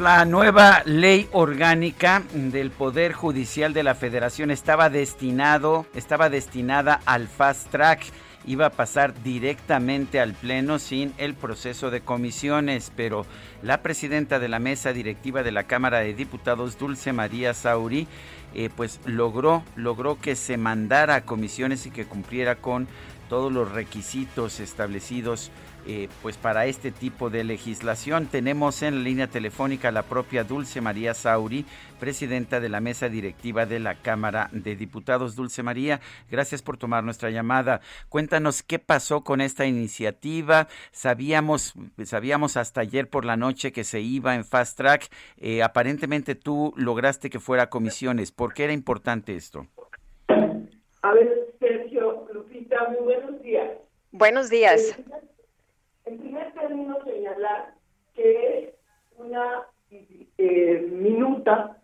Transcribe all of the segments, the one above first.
La nueva ley orgánica del Poder Judicial de la Federación estaba destinado, estaba destinada al fast track, iba a pasar directamente al pleno sin el proceso de comisiones, pero la presidenta de la mesa directiva de la Cámara de Diputados, Dulce María Sauri, eh, pues logró, logró que se mandara a comisiones y que cumpliera con todos los requisitos establecidos eh, pues para este tipo de legislación. Tenemos en la línea telefónica la propia Dulce María Sauri, presidenta de la mesa directiva de la Cámara de Diputados. Dulce María, gracias por tomar nuestra llamada. Cuéntanos qué pasó con esta iniciativa. Sabíamos, sabíamos hasta ayer por la noche que se iba en fast track. Eh, aparentemente tú lograste que fuera a comisiones. ¿Por qué era importante esto? A ver, Sergio, Lupita, muy buenos días. Buenos días. En primer término, señalar que es una eh, minuta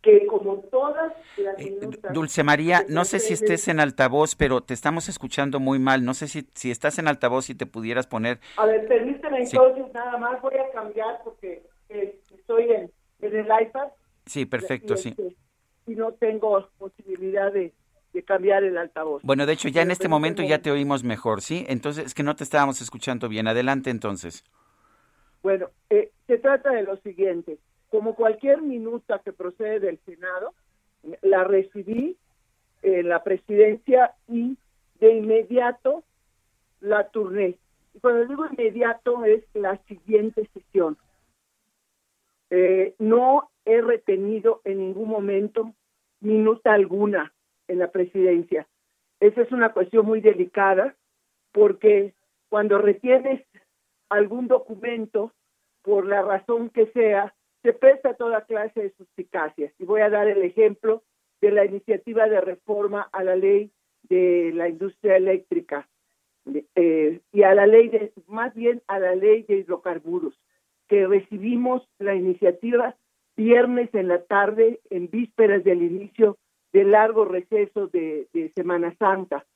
que como todas las Eh, minutas... Dulce María, no sé si estés en altavoz, pero te estamos escuchando muy mal. No sé si, si estás en altavoz y te pudieras poner. A ver, permíteme Sí. entonces, nada más voy a cambiar porque eh, estoy en, en el iPad. Sí, perfecto, y, sí. este, Y no tengo posibilidad de, de cambiar el altavoz. Bueno, de hecho, ya en este momento ya te oímos mejor, ¿sí? Entonces, es que no te estábamos escuchando bien. Adelante, entonces. Bueno, eh, se trata de lo siguiente. Como cualquier minuta que procede del Senado, la recibí en la presidencia y de inmediato la turné. Y cuando digo inmediato es la siguiente sesión. Eh, no he retenido en ningún momento minuta alguna en la presidencia. Esa es una cuestión muy delicada porque cuando retienes algún documento, por la razón que sea, se presta toda clase de suspicacias. Y voy a dar el ejemplo de la iniciativa de reforma a la ley de la industria eléctrica eh, y a la ley de, más bien a la ley de hidrocarburos, que recibimos la iniciativa viernes en la tarde, en vísperas del inicio del largo receso de, de Semana Santa.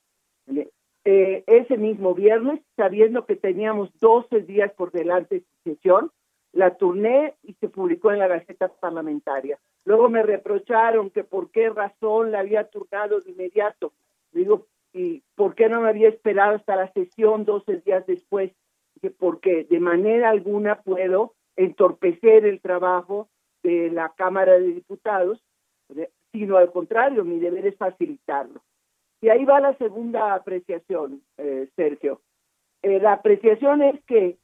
Eh, ese mismo viernes, sabiendo que teníamos 12 días por delante de su sesión, la turné y se publicó en la Gaceta Parlamentaria. Luego me reprocharon que por qué razón la había turnado de inmediato. Digo, ¿y por qué no me había esperado hasta la sesión 12 días después? Porque de manera alguna puedo entorpecer el trabajo de la Cámara de Diputados, sino al contrario, mi deber es facilitarlo. Y ahí va la segunda apreciación, eh, Sergio. Eh, la apreciación es que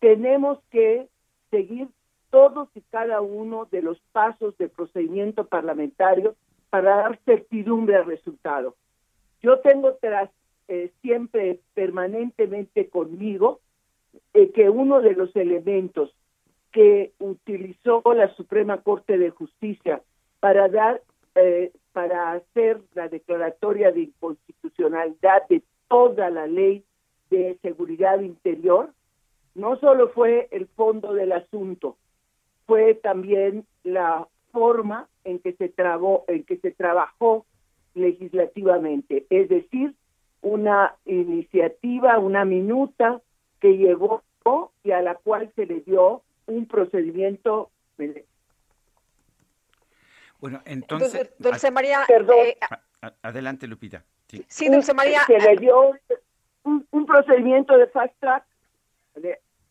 tenemos que seguir todos y cada uno de los pasos del procedimiento parlamentario para dar certidumbre al resultado. Yo tengo tras eh, siempre permanentemente conmigo eh, que uno de los elementos que utilizó la Suprema Corte de Justicia para dar eh, para hacer la declaratoria de inconstitucionalidad de toda la ley de seguridad interior no solo fue el fondo del asunto, fue también la forma en que se trabó, en que se trabajó legislativamente, es decir, una iniciativa, una minuta que llegó y a la cual se le dio un procedimiento Bueno, entonces... Dulce María... Perdón. Eh, adelante, Lupita. Sí, Dulce María... Se le dio un, procedimiento de fast track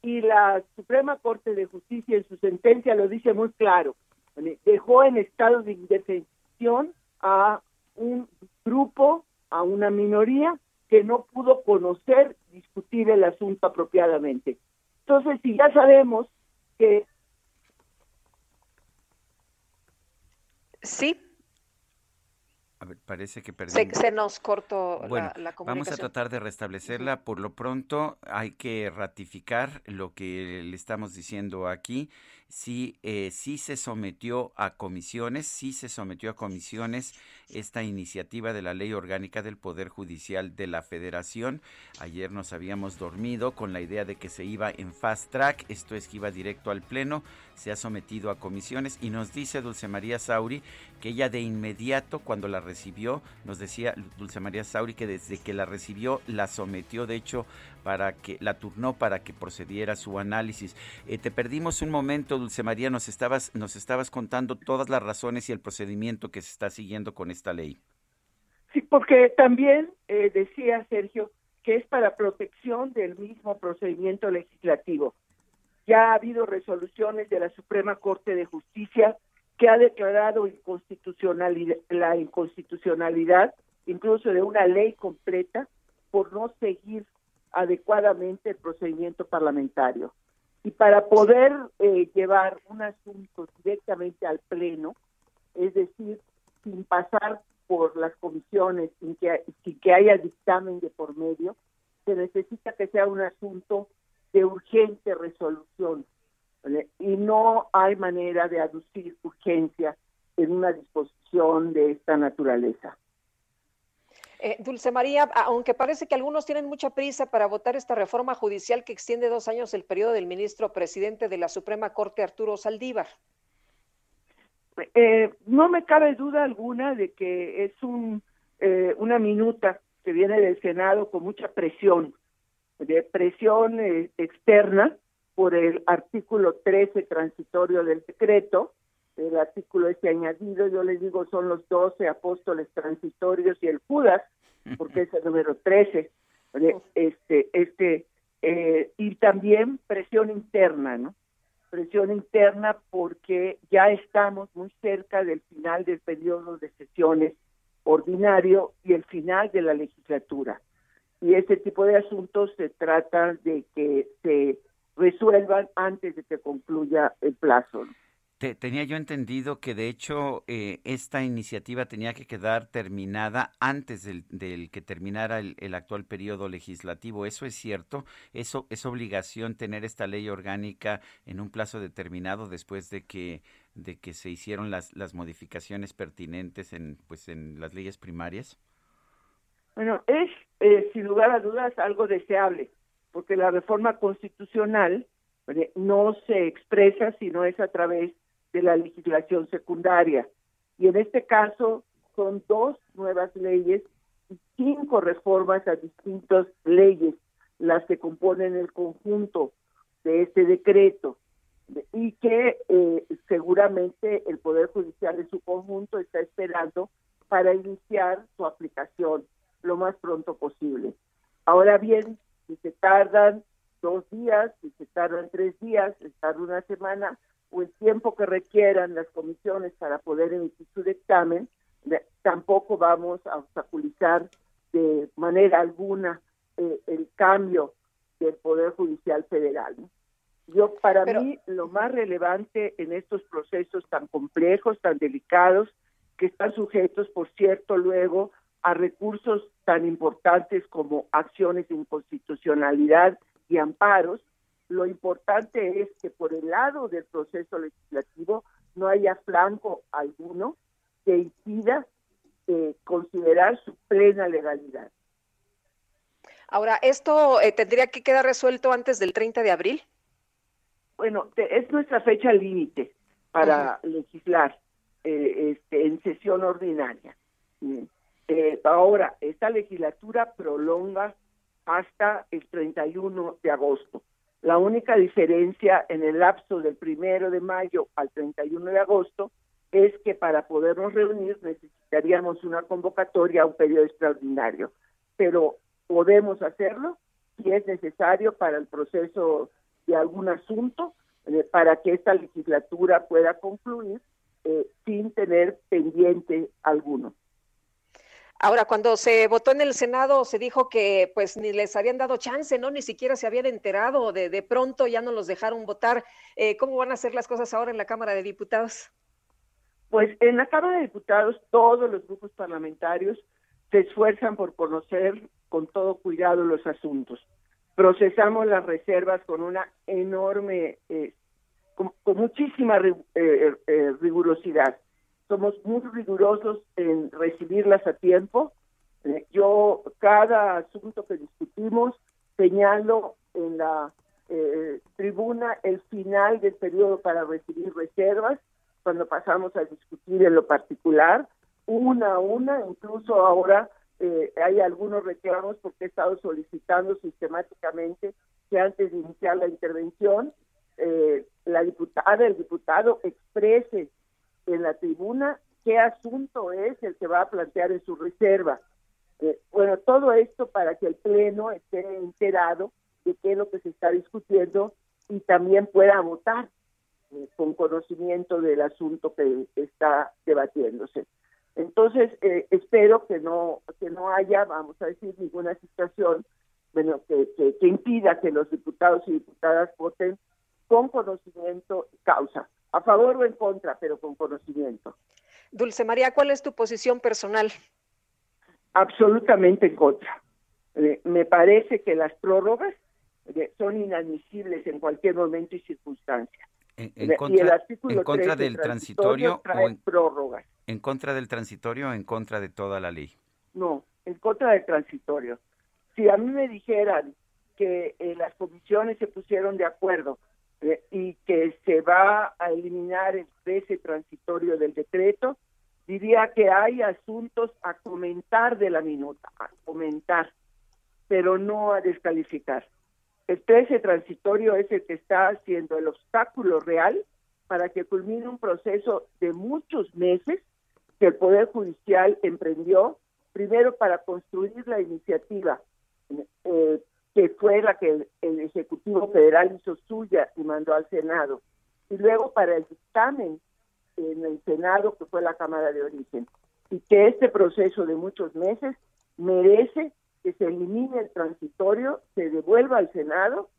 y la Suprema Corte de Justicia en su sentencia lo dice muy claro. Dejó en estado de indefensión a un grupo, a una minoría que no pudo conocer, discutir el asunto apropiadamente. Entonces, si ya sabemos que... Sí. A ver, parece que perdimos. Se, nos cortó bueno, la, comunicación. Vamos a tratar de restablecerla. Por lo pronto, hay que ratificar lo que le estamos diciendo aquí sí, eh, sí se sometió a comisiones, sí se sometió a comisiones esta iniciativa de la Ley Orgánica del Poder Judicial de la Federación. Ayer nos habíamos dormido con la idea de que se iba en fast track, esto es que iba directo al Pleno, se ha sometido a comisiones y nos dice Dulce María Sauri que ella de inmediato cuando la recibió, nos decía Dulce María Sauri que desde que la recibió la sometió de hecho para que la turnó para que procediera su análisis. Eh, te perdimos un momento, Dulce María, nos estabas, nos estabas contando todas las razones y el procedimiento que se está siguiendo con esta ley. Sí, porque también eh, decía Sergio que es para protección del mismo procedimiento legislativo. Ya ha habido resoluciones de la Suprema Corte de Justicia que ha declarado inconstitucionalidad, la inconstitucionalidad incluso de una ley completa por no seguir adecuadamente el procedimiento parlamentario. Y para poder eh, llevar un asunto directamente al Pleno, es decir, sin pasar por las comisiones, sin que, sin que haya dictamen de por medio, se necesita que sea un asunto de urgente resolución. Y no hay manera de aducir urgencia en una disposición de esta naturaleza. Eh, Dulce María, aunque parece que algunos tienen mucha prisa para votar esta reforma judicial que extiende dos años el periodo del ministro presidente de la Suprema Corte, Arturo Saldívar. Eh, no me cabe duda alguna de que es un, eh, una minuta que viene del Senado con mucha presión, de presión externa por el artículo 13 transitorio del decreto, el artículo este añadido, yo les digo, son los doce apóstoles transitorios y el Judas, porque es el número 13, este, este, eh, y también presión interna, ¿no? Presión interna porque ya estamos muy cerca del final del periodo de sesiones ordinario y el final de la legislatura. Y ese tipo de asuntos se trata de que se resuelvan antes de que concluya el plazo. ¿no? Tenía yo entendido que de hecho eh, esta iniciativa tenía que quedar terminada antes del, que terminara el, actual periodo legislativo. ¿Eso es cierto? ¿Eso es obligación tener esta ley orgánica en un plazo determinado después de que, de que se hicieron las, las modificaciones pertinentes en, pues, en las leyes primarias? Bueno, es eh, sin lugar a dudas algo deseable, porque la reforma constitucional no se expresa si no es a través de la legislación secundaria. Y en este caso son dos nuevas leyes y cinco reformas a distintas leyes las que componen el conjunto de este decreto y que eh, seguramente el Poder Judicial en su conjunto está esperando para iniciar su aplicación lo más pronto posible. Ahora bien, si se tardan dos días, si se tardan tres días, si se tarda una semana, o el tiempo que requieran las comisiones para poder emitir su dictamen, tampoco vamos a obstaculizar de manera alguna eh, el cambio del Poder Judicial Federal. Yo, para mí, lo más relevante en estos procesos tan complejos, tan delicados, que están sujetos, por cierto, luego a recursos tan importantes como acciones de inconstitucionalidad y amparos, lo importante es que por el lado del proceso legislativo no haya flanco alguno que impida eh, considerar su plena legalidad. Ahora, ¿esto eh, tendría que quedar resuelto antes del 30 de abril? Bueno, es nuestra fecha límite para legislar eh, este, en sesión ordinaria. ahora, esta legislatura prolonga hasta el 31 de agosto. La única diferencia en el lapso del primero de mayo al 31 de agosto es que para podernos reunir necesitaríamos una convocatoria a un periodo extraordinario, pero podemos hacerlo si es necesario para el proceso de algún asunto, eh, para que esta legislatura pueda concluir eh, sin tener pendiente alguno. Ahora, cuando se votó en el Senado, se dijo que pues ni les habían dado chance, ¿no? Ni siquiera se habían enterado, de, de pronto ya no los dejaron votar. Eh, ¿Cómo van a ser las cosas ahora en la Cámara de Diputados? Pues en la Cámara de Diputados todos los grupos parlamentarios se esfuerzan por conocer con todo cuidado los asuntos. Procesamos las reservas con una enorme, eh, con, muchísima eh, rigurosidad somos muy rigurosos en recibirlas a tiempo. Eh, yo cada asunto que discutimos señalo en la eh, tribuna el final del periodo para recibir reservas, cuando pasamos a discutir en lo particular, una a una, incluso ahora eh, hay algunos reclamos porque he estado solicitando sistemáticamente que antes de iniciar la intervención, la diputada, el diputado exprese en la tribuna qué asunto es el que va a plantear en su reserva. Eh, bueno, todo esto para que el Pleno esté enterado de qué es lo que se está discutiendo y también pueda votar eh, con conocimiento del asunto que está debatiéndose. Entonces, eh, espero que no que no haya, vamos a decir, ninguna situación bueno, que, que impida que los diputados y diputadas voten con conocimiento y causa a favor o en contra, pero con conocimiento. Dulce María, ¿cuál es tu posición personal? Absolutamente en contra. Eh, me parece que las prórrogas eh, son inadmisibles en cualquier momento y circunstancia. En, contra, del transitorio, o en, prórrogas. ¿En contra del transitorio o en contra de toda la ley? No, en contra del transitorio. Si a mí me dijeran que eh, las comisiones se pusieron de acuerdo eh, y que se va a eliminar el cese transitorio del decreto, diría que hay asuntos a comentar de la minuta, a comentar, pero no a descalificar. El cese transitorio es el que está haciendo el obstáculo real para que culmine un proceso de muchos meses que el Poder Judicial emprendió, primero para construir la iniciativa eh, que fue la que el, Ejecutivo Federal hizo suya y mandó al Senado. Y luego para el dictamen en el Senado, que fue la Cámara de Origen. Y que este proceso de muchos meses merece que se elimine el transitorio, se devuelva al Senado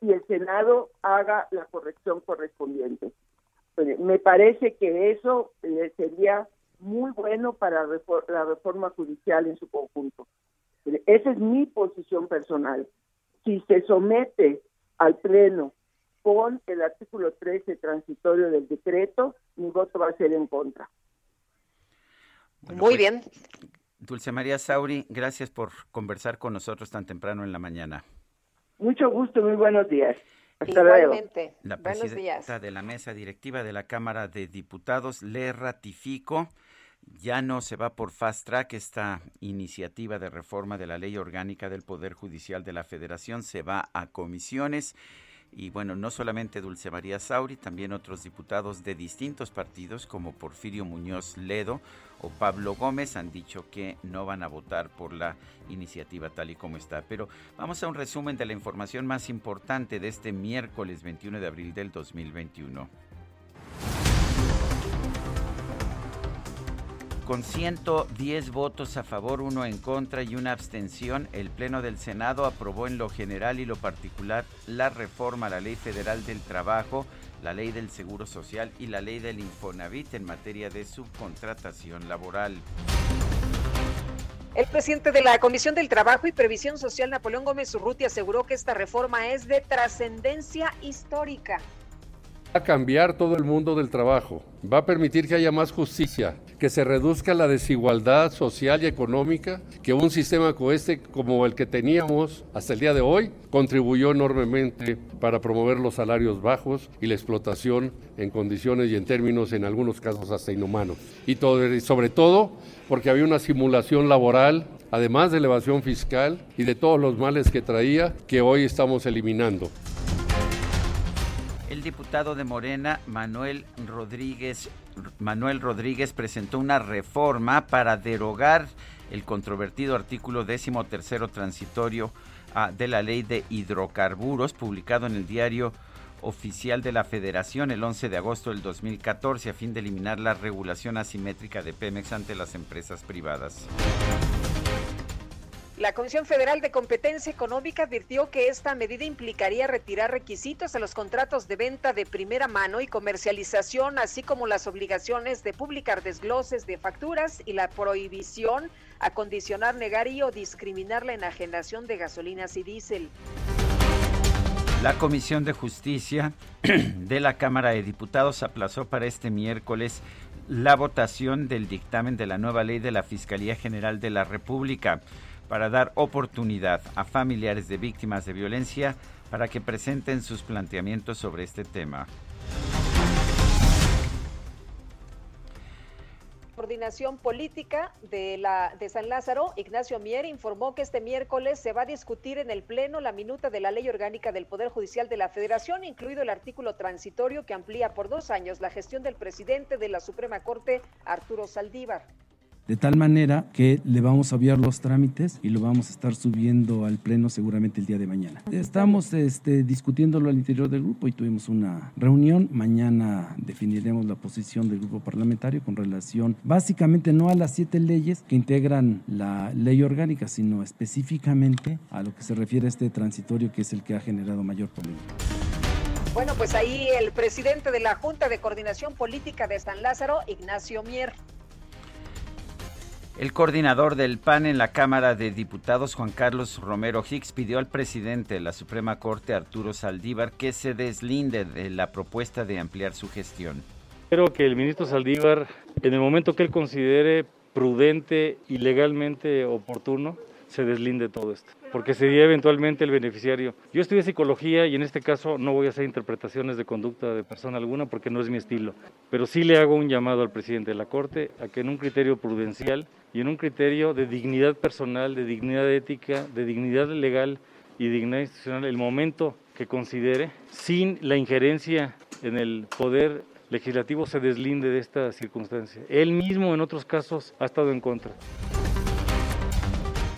y el Senado haga la corrección correspondiente. Me parece que eso eh, sería muy bueno para la reforma judicial en su conjunto. Esa es mi posición personal si se somete al Pleno con el artículo 13 transitorio del decreto, mi voto va a ser en contra. Muy pues, bien. Dulce María Sauri, gracias por conversar con nosotros tan temprano en la mañana. Mucho gusto, muy buenos días. Hasta luego. La presidenta de la mesa directiva de la Cámara de Diputados le ratifico ya no se va por fast track esta iniciativa de reforma de la ley orgánica del Poder Judicial de la Federación, se va a comisiones. Y bueno, no solamente Dulce María Sauri, también otros diputados de distintos partidos como Porfirio Muñoz Ledo o Pablo Gómez han dicho que no van a votar por la iniciativa tal y como está. Pero vamos a un resumen de la información más importante de este miércoles 21 de abril del 2021. Con 110 votos a favor, uno en contra y una abstención, el Pleno del Senado aprobó en lo general y lo particular la reforma a la Ley Federal del Trabajo, la Ley del Seguro Social y la Ley del Infonavit en materia de subcontratación laboral. El presidente de la Comisión del Trabajo y Previsión Social, Napoleón Gómez Urruti, aseguró que esta reforma es de trascendencia histórica. Va a cambiar todo el mundo del trabajo, va a permitir que haya más justicia, que se reduzca la desigualdad social y económica, que un sistema como este, como el que teníamos hasta el día de hoy, contribuyó enormemente para promover los salarios bajos y la explotación en condiciones y en términos, en algunos casos, hasta inhumanos. Y sobre todo porque había una simulación laboral, además de elevación fiscal y de todos los males que traía, que hoy estamos eliminando el diputado de Morena, Manuel Rodríguez Manuel Rodríguez presentó una reforma para derogar el controvertido artículo décimo tercero transitorio ah, de la ley de hidrocarburos publicado en el diario oficial de la Federación el 11 de agosto del 2014 a fin de eliminar la regulación asimétrica de Pemex ante las empresas privadas. La Comisión Federal de Competencia Económica advirtió que esta medida implicaría retirar requisitos a los contratos de venta de primera mano y comercialización, así como las obligaciones de publicar desgloses de facturas y la prohibición a condicionar, negar y o discriminar la enajenación de gasolinas y diésel. La Comisión de Justicia de la Cámara de Diputados aplazó para este miércoles la votación del dictamen de la nueva ley de la Fiscalía General de la República para dar oportunidad a familiares de víctimas de violencia para que presenten sus planteamientos sobre este tema. Coordinación Política de, la, de San Lázaro, Ignacio Mier, informó que este miércoles se va a discutir en el Pleno la minuta de la Ley Orgánica del Poder Judicial de la Federación, incluido el artículo transitorio que amplía por dos años la gestión del presidente de la Suprema Corte, Arturo Saldívar de tal manera que le vamos a enviar los trámites y lo vamos a estar subiendo al pleno seguramente el día de mañana. Estamos este, discutiéndolo al interior del grupo y tuvimos una reunión. Mañana definiremos la posición del grupo parlamentario con relación básicamente no a las siete leyes que integran la ley orgánica, sino específicamente a lo que se refiere a este transitorio que es el que ha generado mayor polémica. Bueno, pues ahí el presidente de la Junta de Coordinación Política de San Lázaro, Ignacio Mier. El coordinador del PAN en la Cámara de Diputados, Juan Carlos Romero Hicks, pidió al presidente de la Suprema Corte, Arturo Saldívar, que se deslinde de la propuesta de ampliar su gestión. Espero que el ministro Saldívar, en el momento que él considere prudente y legalmente oportuno, se deslinde todo esto, porque sería eventualmente el beneficiario. Yo estudié psicología y en este caso no voy a hacer interpretaciones de conducta de persona alguna porque no es mi estilo, pero sí le hago un llamado al presidente de la Corte a que en un criterio prudencial y en un criterio de dignidad personal, de dignidad ética, de dignidad legal y dignidad institucional, el momento que considere, sin la injerencia en el poder legislativo, se deslinde de esta circunstancia. Él mismo en otros casos ha estado en contra.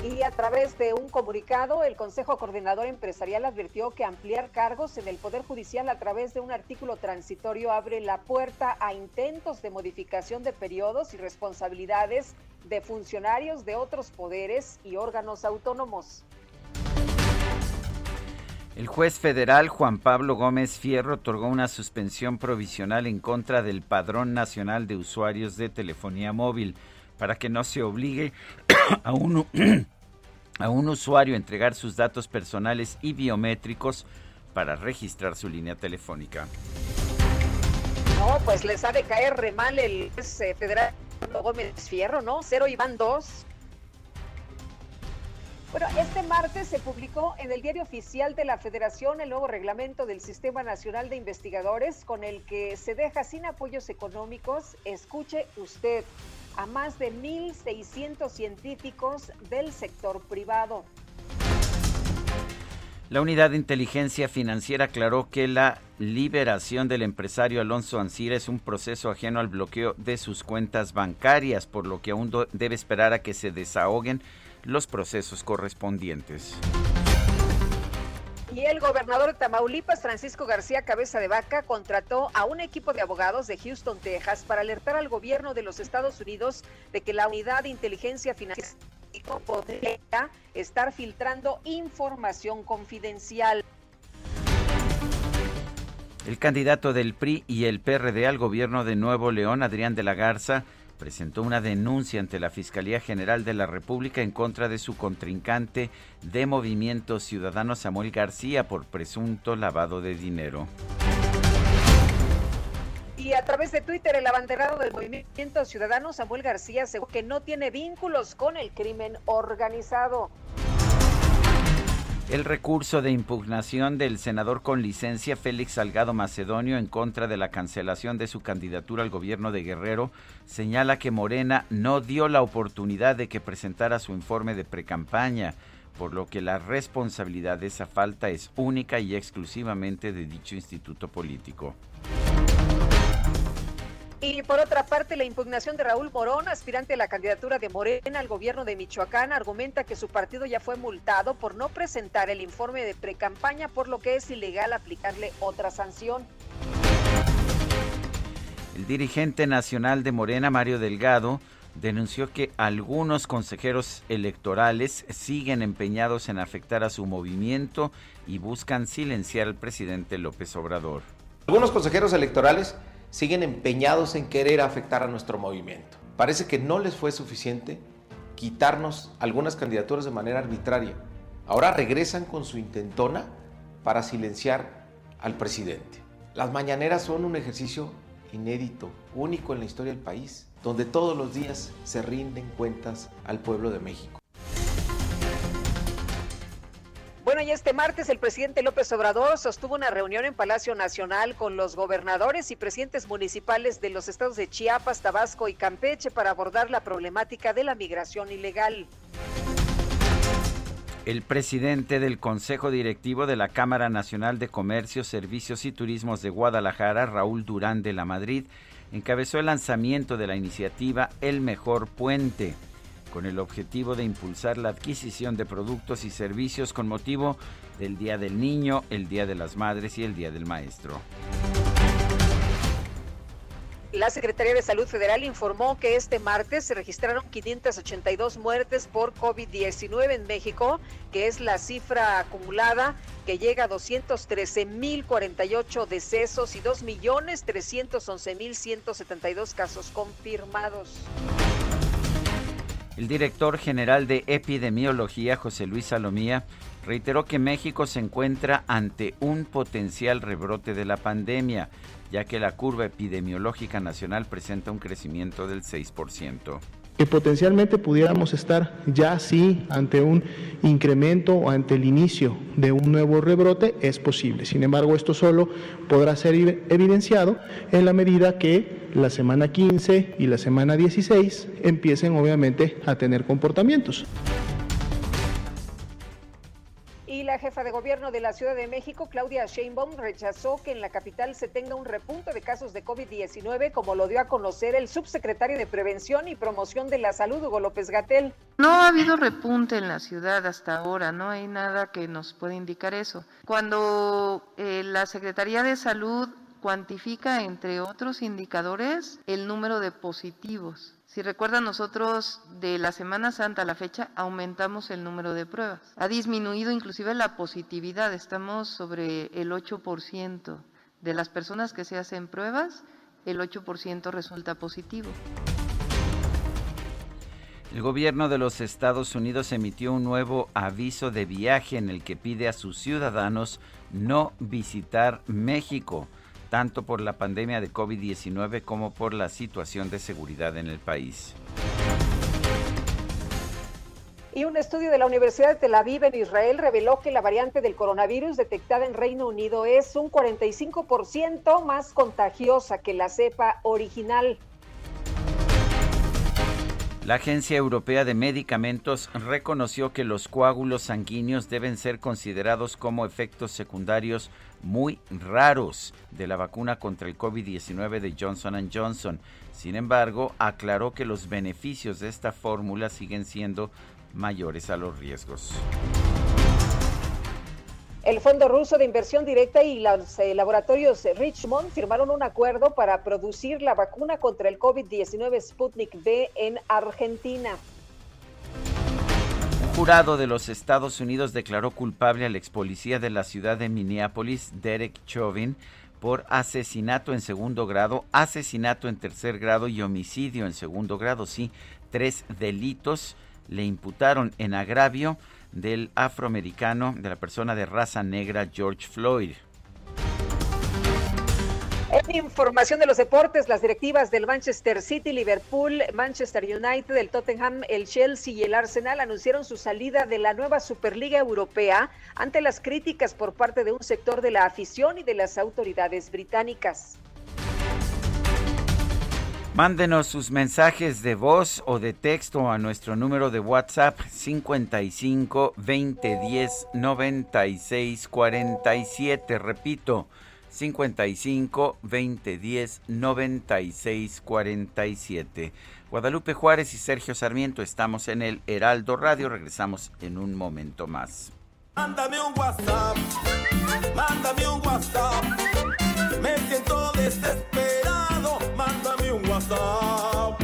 Y a través de un comunicado, el Consejo Coordinador Empresarial advirtió que ampliar cargos en el Poder Judicial a través de un artículo transitorio abre la puerta a intentos de modificación de periodos y responsabilidades de funcionarios de otros poderes y órganos autónomos. El juez federal Juan Pablo Gómez Fierro otorgó una suspensión provisional en contra del Padrón Nacional de Usuarios de Telefonía Móvil para que no se obligue a un, a un usuario entregar sus datos personales y biométricos para registrar su línea telefónica. No, pues les ha de caer re mal el eh, federal Gómez Fierro, ¿no? Cero y van dos. Bueno, este martes se publicó en el diario oficial de la Federación el nuevo reglamento del Sistema Nacional de Investigadores con el que se deja sin apoyos económicos, escuche usted, a más de 1.600 científicos del sector privado. La Unidad de Inteligencia Financiera aclaró que la liberación del empresario Alonso Ancira es un proceso ajeno al bloqueo de sus cuentas bancarias, por lo que aún debe esperar a que se desahoguen los procesos correspondientes. Y el gobernador de Tamaulipas, Francisco García Cabeza de Vaca, contrató a un equipo de abogados de Houston, Texas, para alertar al gobierno de los Estados Unidos de que la unidad de inteligencia financiera podría estar filtrando información confidencial. El candidato del PRI y el PRD al gobierno de Nuevo León, Adrián de la Garza, presentó una denuncia ante la Fiscalía General de la República en contra de su contrincante de Movimiento Ciudadano Samuel García por presunto lavado de dinero. Y a través de Twitter, el abanderado del Movimiento Ciudadano Samuel García aseguró que no tiene vínculos con el crimen organizado. El recurso de impugnación del senador con licencia Félix Salgado Macedonio en contra de la cancelación de su candidatura al gobierno de Guerrero señala que Morena no dio la oportunidad de que presentara su informe de precampaña, por lo que la responsabilidad de esa falta es única y exclusivamente de dicho instituto político. Y por otra parte, la impugnación de Raúl Morón, aspirante a la candidatura de Morena al gobierno de Michoacán, argumenta que su partido ya fue multado por no presentar el informe de precampaña, por lo que es ilegal aplicarle otra sanción. El dirigente nacional de Morena, Mario Delgado, denunció que algunos consejeros electorales siguen empeñados en afectar a su movimiento y buscan silenciar al presidente López Obrador. Algunos consejeros electorales siguen empeñados en querer afectar a nuestro movimiento. Parece que no les fue suficiente quitarnos algunas candidaturas de manera arbitraria. Ahora regresan con su intentona para silenciar al presidente. Las mañaneras son un ejercicio inédito, único en la historia del país, donde todos los días se rinden cuentas al pueblo de México. Bueno, y este martes el presidente López Obrador sostuvo una reunión en Palacio Nacional con los gobernadores y presidentes municipales de los estados de Chiapas, Tabasco y Campeche para abordar la problemática de la migración ilegal. El presidente del Consejo Directivo de la Cámara Nacional de Comercio, Servicios y Turismos de Guadalajara, Raúl Durán de la Madrid, encabezó el lanzamiento de la iniciativa El Mejor Puente con el objetivo de impulsar la adquisición de productos y servicios con motivo del Día del Niño, el Día de las Madres y el Día del Maestro. La Secretaría de Salud Federal informó que este martes se registraron 582 muertes por COVID-19 en México, que es la cifra acumulada que llega a 213.048 decesos y 2.311.172 casos confirmados. El director general de epidemiología, José Luis Salomía, reiteró que México se encuentra ante un potencial rebrote de la pandemia, ya que la curva epidemiológica nacional presenta un crecimiento del 6% que potencialmente pudiéramos estar ya sí ante un incremento o ante el inicio de un nuevo rebrote es posible. Sin embargo, esto solo podrá ser evidenciado en la medida que la semana 15 y la semana 16 empiecen obviamente a tener comportamientos la jefa de gobierno de la Ciudad de México, Claudia Sheinbaum, rechazó que en la capital se tenga un repunte de casos de COVID-19, como lo dio a conocer el subsecretario de Prevención y Promoción de la Salud, Hugo López Gatel. No ha habido repunte en la ciudad hasta ahora, no hay nada que nos pueda indicar eso. Cuando eh, la Secretaría de Salud cuantifica, entre otros indicadores, el número de positivos si recuerdan, nosotros de la Semana Santa a la fecha aumentamos el número de pruebas. Ha disminuido inclusive la positividad, estamos sobre el 8% de las personas que se hacen pruebas, el 8% resulta positivo. El gobierno de los Estados Unidos emitió un nuevo aviso de viaje en el que pide a sus ciudadanos no visitar México tanto por la pandemia de COVID-19 como por la situación de seguridad en el país. Y un estudio de la Universidad de Tel Aviv en Israel reveló que la variante del coronavirus detectada en Reino Unido es un 45% más contagiosa que la cepa original. La Agencia Europea de Medicamentos reconoció que los coágulos sanguíneos deben ser considerados como efectos secundarios muy raros de la vacuna contra el COVID-19 de Johnson Johnson. Sin embargo, aclaró que los beneficios de esta fórmula siguen siendo mayores a los riesgos. El Fondo Ruso de Inversión Directa y los eh, laboratorios Richmond firmaron un acuerdo para producir la vacuna contra el COVID-19 Sputnik V en Argentina. Jurado de los Estados Unidos declaró culpable al ex policía de la ciudad de Minneapolis, Derek Chauvin, por asesinato en segundo grado, asesinato en tercer grado y homicidio en segundo grado. Sí, tres delitos le imputaron en agravio del afroamericano, de la persona de raza negra George Floyd. En información de los deportes, las directivas del Manchester City, Liverpool, Manchester United, el Tottenham, el Chelsea y el Arsenal anunciaron su salida de la nueva Superliga Europea ante las críticas por parte de un sector de la afición y de las autoridades británicas. Mándenos sus mensajes de voz o de texto a nuestro número de WhatsApp 55 20 10 96 47. Repito, 55 20 10 96 47. Guadalupe Juárez y Sergio Sarmiento estamos en el Heraldo Radio. Regresamos en un momento más. Mándame un WhatsApp, mándame un WhatsApp. Me siento desesperado, mándame un WhatsApp.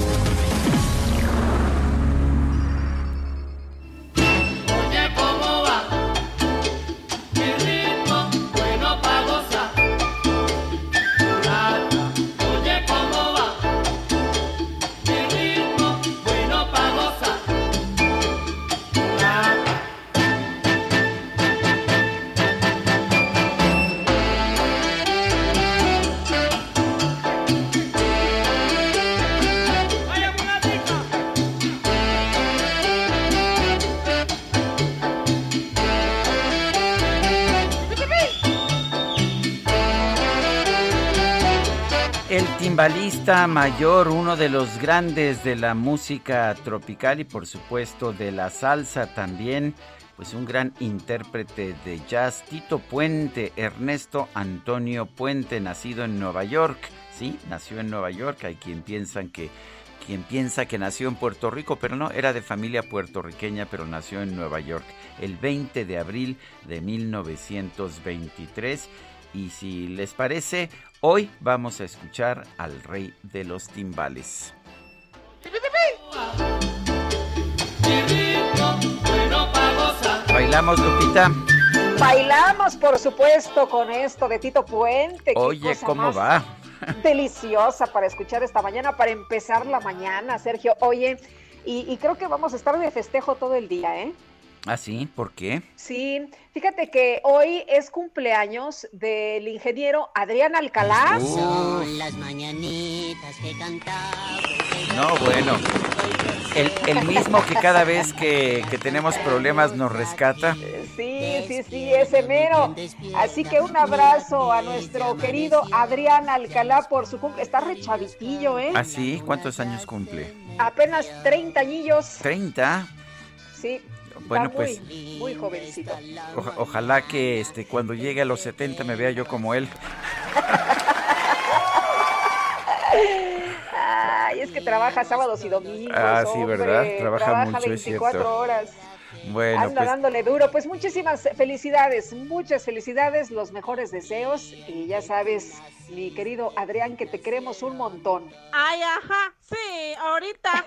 Mayor, uno de los grandes de la música tropical y por supuesto de la salsa también, pues un gran intérprete de jazz, Tito Puente, Ernesto Antonio Puente, nacido en Nueva York. Sí, nació en Nueva York, hay quien piensan que quien piensa que nació en Puerto Rico, pero no, era de familia puertorriqueña, pero nació en Nueva York el 20 de abril de 1923. Y si les parece, hoy vamos a escuchar al rey de los timbales. ¿Bailamos, Lupita? Bailamos, por supuesto, con esto de Tito Puente. Oye, ¿cómo va? Deliciosa para escuchar esta mañana, para empezar la mañana, Sergio. Oye, y, y creo que vamos a estar de festejo todo el día, ¿eh? ¿Ah, sí? ¿Por qué? Sí, fíjate que hoy es cumpleaños del ingeniero Adrián Alcalá. Son las mañanitas que cantaba. No, bueno. El, el mismo que cada vez que, que tenemos problemas nos rescata. Sí, sí, sí, ese mero. Así que un abrazo a nuestro querido Adrián Alcalá por su cumple. Está re chavitillo, ¿eh? ¿Ah, sí? ¿Cuántos años cumple? Apenas 30 añillos. ¿30? Sí. Bueno, está pues muy, muy jovencito. oja- ojalá que este cuando llegue a los 70 me vea yo como él. Ay, es que trabaja sábados y domingos. Ah, sí, hombre. ¿verdad? Trabaja mucho, es 24 cierto. horas. Bueno, Anda pues dándole duro. Pues muchísimas felicidades, muchas felicidades, los mejores deseos. Y ya sabes, mi querido Adrián, que te queremos un montón. Ay, ajá, sí, ahorita.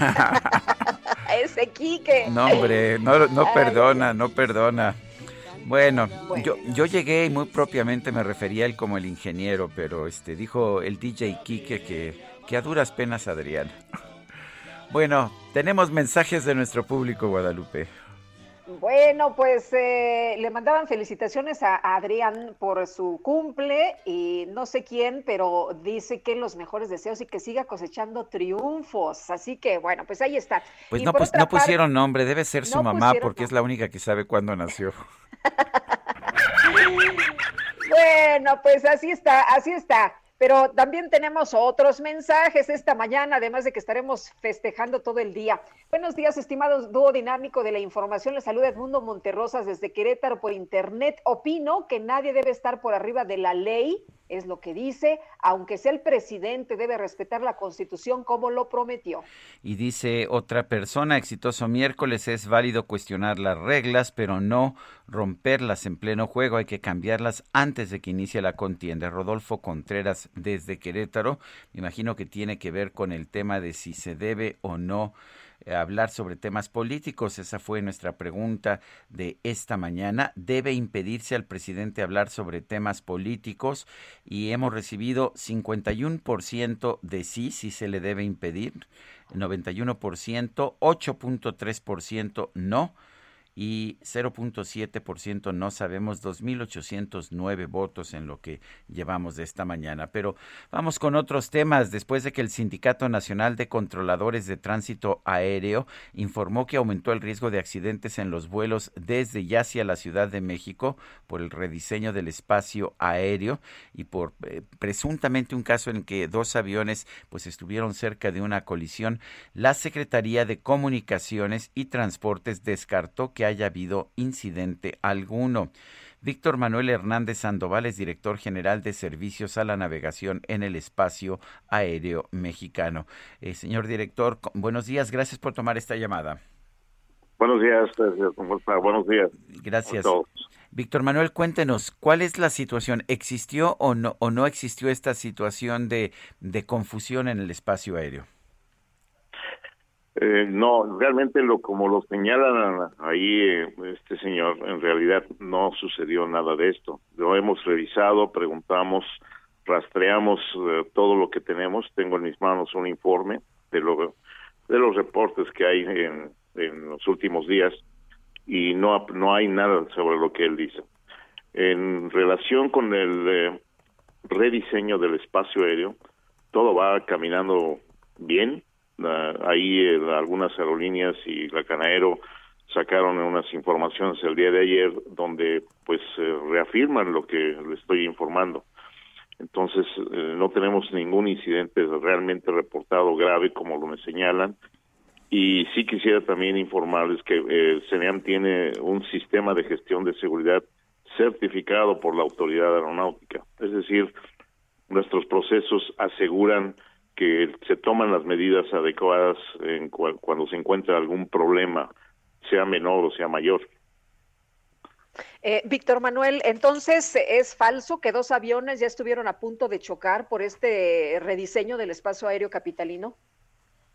Ese Quique. no, hombre, no, no perdona, no perdona. Bueno, Bueno. yo, yo llegué y muy propiamente me refería a él como el ingeniero, pero este dijo el DJ Quique que, que a duras penas Adrián. Bueno, tenemos mensajes de nuestro público, Guadalupe. Bueno, pues eh, le mandaban felicitaciones a Adrián por su cumple y no sé quién, pero dice que los mejores deseos y que siga cosechando triunfos. Así que bueno, pues ahí está. Pues Y no, otra no parte- pusieron nombre, debe ser su No mamá porque es la única que sabe cuándo nació. Bueno, pues así está, así está. Pero también tenemos otros mensajes esta mañana, además de que estaremos festejando todo el día. Buenos días, estimados dúo dinámico de la información. Les saluda Edmundo Monterrosas desde Querétaro por internet. Opino que nadie debe estar por arriba de la ley es lo que dice, aunque sea el presidente, debe respetar la constitución como lo prometió. Y dice otra persona, exitoso miércoles, es válido cuestionar las reglas, pero no romperlas en pleno juego, hay que cambiarlas antes de que inicie la contienda. Rodolfo Contreras desde Querétaro, me imagino que tiene que ver con el tema de si se debe o no hablar sobre temas políticos. Esa fue nuestra pregunta de esta mañana. ¿Debe impedirse al presidente hablar sobre temas políticos? Y hemos recibido 51% de sí, si se le debe impedir, 91%, 8.3% no y 0.7% no sabemos, 2.809 votos en lo que llevamos de esta mañana. Pero vamos con otros temas. Después de que el Sindicato Nacional de Controladores de Tránsito Aéreo informó que aumentó el riesgo de accidentes en los vuelos desde y hacia la Ciudad de México por el rediseño del espacio aéreo y por eh, presuntamente un caso en que dos aviones pues estuvieron cerca de una colisión, la Secretaría de Comunicaciones y Transportes descartó que haya habido incidente alguno. Víctor Manuel Hernández Sandoval es director general de servicios a la navegación en el espacio aéreo mexicano. Eh, señor director, buenos días, gracias por tomar esta llamada. Buenos días, ¿cómo está? Buenos días. Gracias. Víctor Manuel, cuéntenos, ¿cuál es la situación? ¿Existió o no, o no existió esta situación de, de confusión en el espacio aéreo? Eh, no, realmente lo como lo señalan ahí eh, este señor, en realidad no sucedió nada de esto. Lo hemos revisado, preguntamos, rastreamos eh, todo lo que tenemos. Tengo en mis manos un informe de lo de los reportes que hay en, en los últimos días y no no hay nada sobre lo que él dice. En relación con el rediseño del espacio aéreo, todo va caminando bien ahí eh, algunas aerolíneas y la Canaero sacaron unas informaciones el día de ayer donde pues eh, reafirman lo que le estoy informando. Entonces eh, no tenemos ningún incidente realmente reportado grave como lo me señalan y sí quisiera también informarles que el CENEAM tiene un sistema de gestión de seguridad certificado por la autoridad aeronáutica. Es decir, nuestros procesos aseguran que se toman las medidas adecuadas en cuando se encuentra algún problema, sea menor o sea mayor. Eh, Víctor Manuel, entonces es falso que dos aviones ya estuvieron a punto de chocar por este rediseño del espacio aéreo capitalino.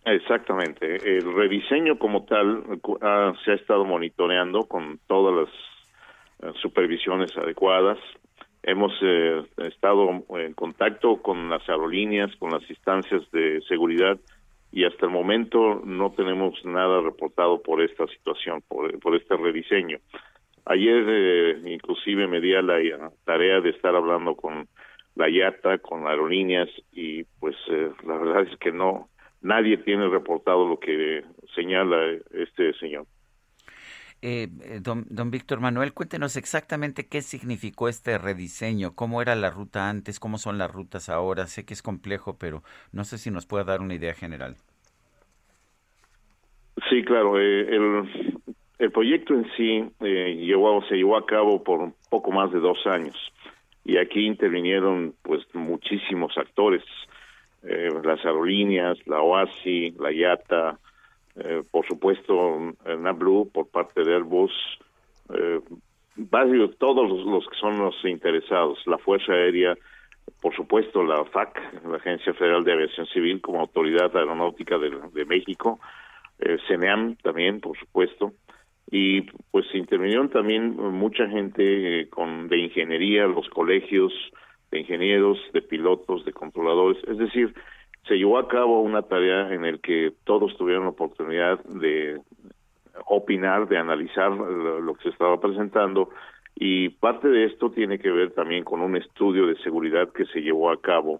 Exactamente. El rediseño como tal se ha estado monitoreando con todas las eh, supervisiones adecuadas. Hemos eh, estado en contacto con las aerolíneas, con las instancias de seguridad y hasta el momento no tenemos nada reportado por esta situación, por, este rediseño. Ayer eh, inclusive me di a la tarea de estar hablando con la IATA, con aerolíneas y pues eh, la verdad es que no, nadie tiene reportado lo que señala este señor. Eh, eh, don, don Víctor Manuel, cuéntenos exactamente qué significó este rediseño, cómo era la ruta antes, cómo son las rutas ahora. Sé que es complejo, pero no sé si nos puede dar una idea general. Sí, claro. Eh, el, el, proyecto en sí llevó, se llevó a cabo por poco más de dos años y aquí intervinieron pues muchísimos actores, las aerolíneas, la OASI, la IATA, eh, por supuesto NABLU por parte de Airbus, eh, varios, todos los, que son los interesados, la Fuerza Aérea, por supuesto la FAC, la Agencia Federal de Aviación Civil como autoridad aeronáutica de, México, eh, CENEAM también, por supuesto, y pues intervinieron también mucha gente eh, con de ingeniería, los colegios de ingenieros, de pilotos, de controladores, es decir, se llevó a cabo una tarea en el que todos tuvieron la oportunidad de opinar, de analizar lo que se estaba presentando y parte de esto tiene que ver también con un estudio de seguridad que se llevó a cabo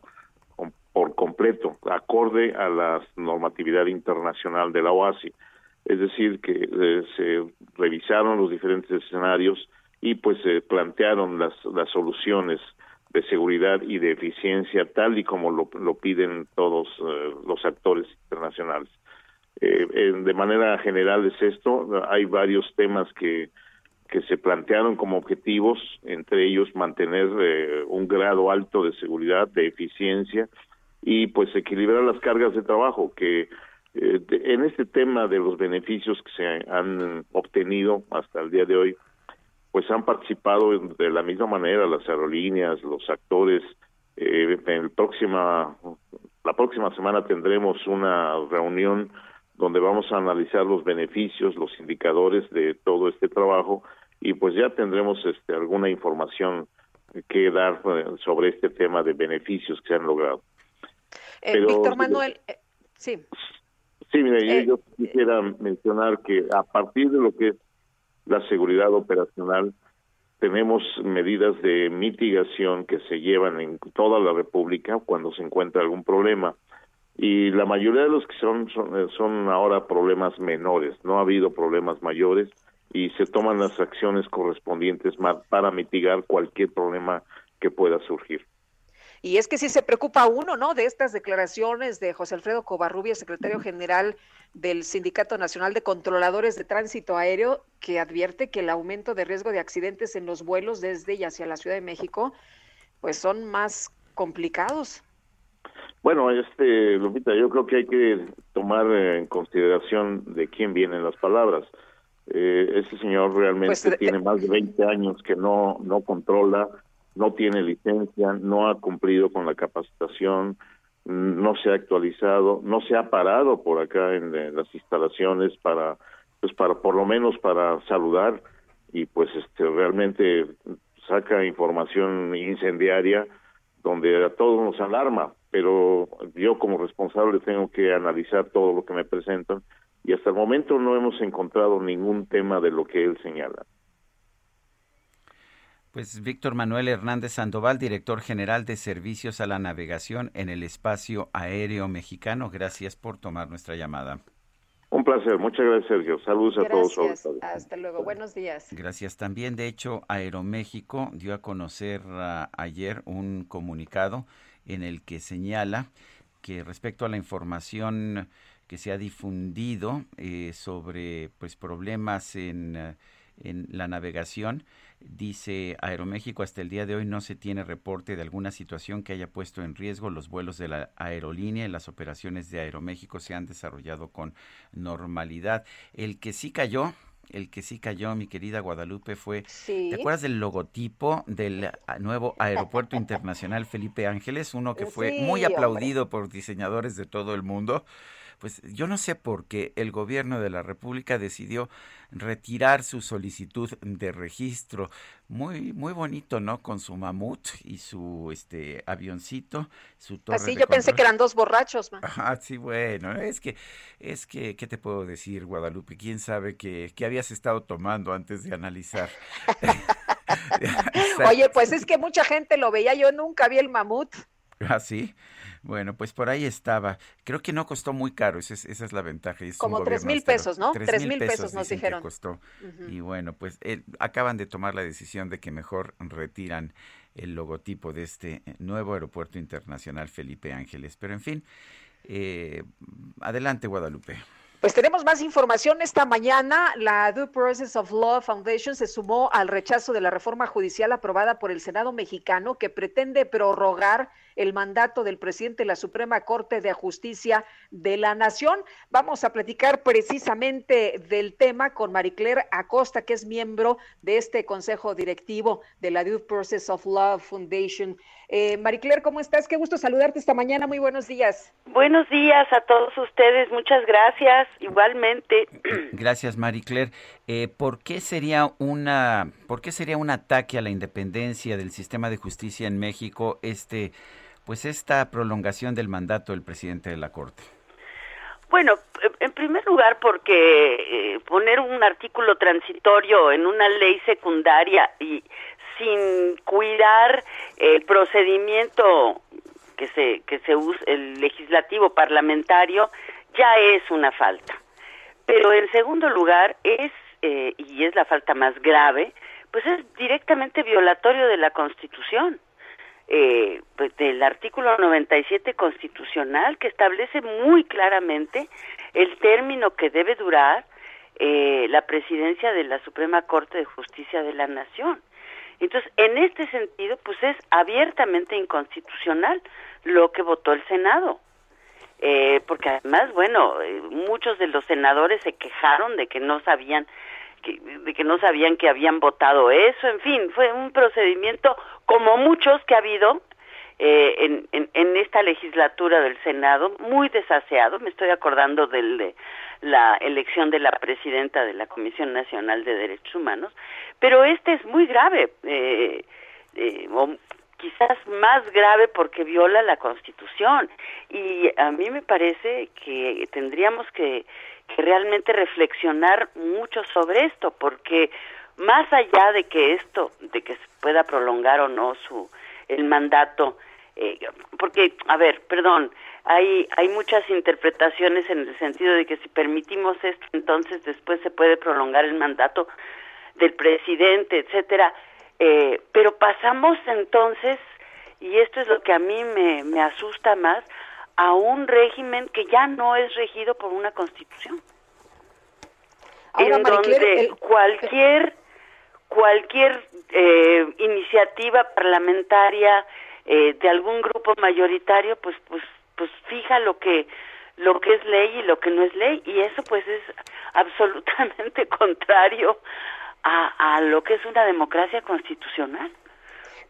por completo, acorde a la normatividad internacional de la OASI. Es decir, que eh, se revisaron los diferentes escenarios y pues se plantearon las, las soluciones de seguridad y de eficiencia tal y como lo, piden todos eh, los actores internacionales. Eh, de manera general es esto, hay varios temas que que se plantearon como objetivos, entre ellos mantener eh, un grado alto de seguridad, de eficiencia y pues equilibrar las cargas de trabajo que en este tema de los beneficios que se han obtenido hasta el día de hoy, pues han participado de la misma manera las aerolíneas, los actores. Eh, en el próxima, la próxima semana tendremos una reunión donde vamos a analizar los beneficios, los indicadores de todo este trabajo y pues ya tendremos este, alguna información que dar eh, sobre este tema de beneficios que se han logrado. Eh, Pero- Víctor Manuel, eh, sí. Sí, mire, yo- Eh, yo, quisiera mencionar que a partir de lo que es la seguridad operacional, tenemos medidas de mitigación que se llevan en toda la República cuando se encuentra algún problema. Y la mayoría de los que son, son, eh, son ahora problemas menores, no ha habido problemas mayores y se toman las acciones correspondientes para mitigar cualquier problema que pueda surgir. Y es que sí se preocupa uno, ¿no? De estas declaraciones de José Alfredo Covarrubias, secretario general del Sindicato Nacional de Controladores de Tránsito Aéreo, que advierte que el aumento de riesgo de accidentes en los vuelos desde y hacia la Ciudad de México, pues son más complicados. Bueno, este, Lupita, yo creo que hay que tomar en consideración de quién vienen las palabras. Eh, este señor realmente Pues, tiene más de 20 años que no, no controla, no tiene licencia, no ha cumplido con la capacitación, no se ha actualizado, no se ha parado por acá en, las instalaciones para, pues para, por lo menos para saludar y pues este, realmente saca información incendiaria donde a todos nos alarma, pero yo como responsable tengo que analizar todo lo que me presentan y hasta el momento no hemos encontrado ningún tema de lo que él señala. Pues Víctor Manuel Hernández Sandoval, director general de Servicios a la Navegación en el Espacio Aéreo Mexicano. Gracias por tomar nuestra llamada. Un placer, muchas gracias Sergio. Saludos a todos. Hasta luego. Buenos días. Gracias. También, de hecho, Aeroméxico dio a conocer ah, ayer un comunicado en el que señala que respecto a la información que se ha difundido eh, sobre pues problemas en, en la navegación, dice Aeroméxico, hasta el día de hoy no se tiene reporte de alguna situación que haya puesto en riesgo los vuelos de la aerolínea y las operaciones de Aeroméxico se han desarrollado con normalidad. El que sí cayó, el que sí cayó, mi querida Guadalupe, fue, Sí. ¿te acuerdas del logotipo del nuevo Aeropuerto Internacional Felipe Ángeles? Uno que fue Sí, muy hombre. aplaudido por diseñadores de todo el mundo. Pues yo no sé por qué el gobierno de la República decidió retirar su solicitud de registro. Muy muy bonito, ¿no? Con su mamut y su este avioncito, su torre Así de yo pensé que eran dos borrachos, ma. Ajá, sí, bueno, es que, es que, ¿qué te puedo decir, Guadalupe? ¿Quién sabe qué, qué habías estado tomando antes de analizar? Oye, pues es que mucha gente lo veía, yo nunca vi el mamut. ¿Ah, sí? Bueno, pues por ahí estaba. Creo que no costó muy caro, esa es, esa es la ventaja. es Como tres mil pesos, ¿no? Tres mil pesos nos dijeron. costó. Y bueno, pues eh, acaban de tomar la decisión de que mejor retiran el logotipo de este nuevo aeropuerto internacional Felipe Ángeles. Pero en fin, eh, adelante Guadalupe. Pues tenemos más información esta mañana. La Due Process of Law Foundation se sumó al rechazo de la reforma judicial aprobada por el Senado mexicano que pretende prorrogar el mandato del presidente de la Suprema Corte de Justicia de la Nación. Vamos a platicar precisamente del tema con Maricler Acosta, que es miembro de este consejo directivo de la Due Process of Law Foundation. Eh, Maricler, ¿cómo estás? Qué gusto saludarte esta mañana. Muy buenos días. Buenos días a todos ustedes, muchas gracias. Igualmente, Gracias, Marie Claire. Eh, ¿Por qué sería una, por qué sería un ataque a la independencia del sistema de justicia en México este, pues esta prolongación del mandato del presidente de la Corte? bueno, en primer lugar porque eh, poner un artículo transitorio en una ley secundaria y sin cuidar el procedimiento que se que se usa el legislativo parlamentario ya es una falta. Pero en segundo lugar es eh, y es la falta más grave, pues es directamente violatorio de la Constitución. Eh, pues del artículo 97 constitucional que establece muy claramente el término que debe durar eh, la presidencia de la Suprema Corte de Justicia de la Nación. Entonces, en este sentido, pues es abiertamente inconstitucional lo que votó el Senado. Eh, porque además, bueno, eh, muchos de los senadores se quejaron de que no sabían que, de que no sabían que habían votado eso, en fin, fue un procedimiento como muchos que ha habido eh, en, en, en, esta legislatura del Senado, muy desaseado, me estoy acordando de la elección de la presidenta de la Comisión Nacional de Derechos Humanos, pero este es muy grave, eh, eh, o quizás más grave porque viola la Constitución. Y a mí me parece que tendríamos que, que realmente reflexionar mucho sobre esto porque más allá de que esto, de que se pueda prolongar o no su el mandato, eh, porque, a ver, perdón, hay, hay muchas interpretaciones en el sentido de que si permitimos esto, entonces después se puede prolongar el mandato del presidente, etcétera. Eh, pero pasamos entonces, y esto es lo que a mí me, me asusta más, a un régimen que ya no es regido por una constitución. Ahora, en donde el- cualquier cualquier eh, iniciativa parlamentaria eh, de algún grupo mayoritario pues pues pues fija lo que lo que es ley y lo que no es ley y eso pues es absolutamente contrario a, a lo que es una democracia constitucional.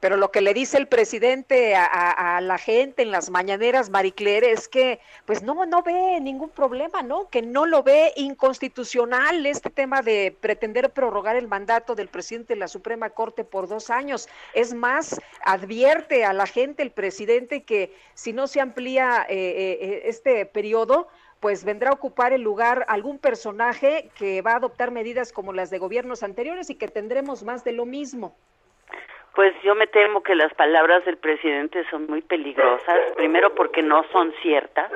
Pero lo que le dice el presidente a, la gente en las mañaneras, Maricler, es que pues no, no ve ningún problema, ¿no? Que no lo ve inconstitucional este tema de pretender prorrogar el mandato del presidente de la Suprema Corte por dos años. Es más, advierte a la gente el presidente que si no se amplía eh, eh, este periodo, pues vendrá a ocupar el lugar algún personaje que va a adoptar medidas como las de gobiernos anteriores y que tendremos más de lo mismo. Pues yo me temo que las palabras del presidente son muy peligrosas, primero porque no son ciertas,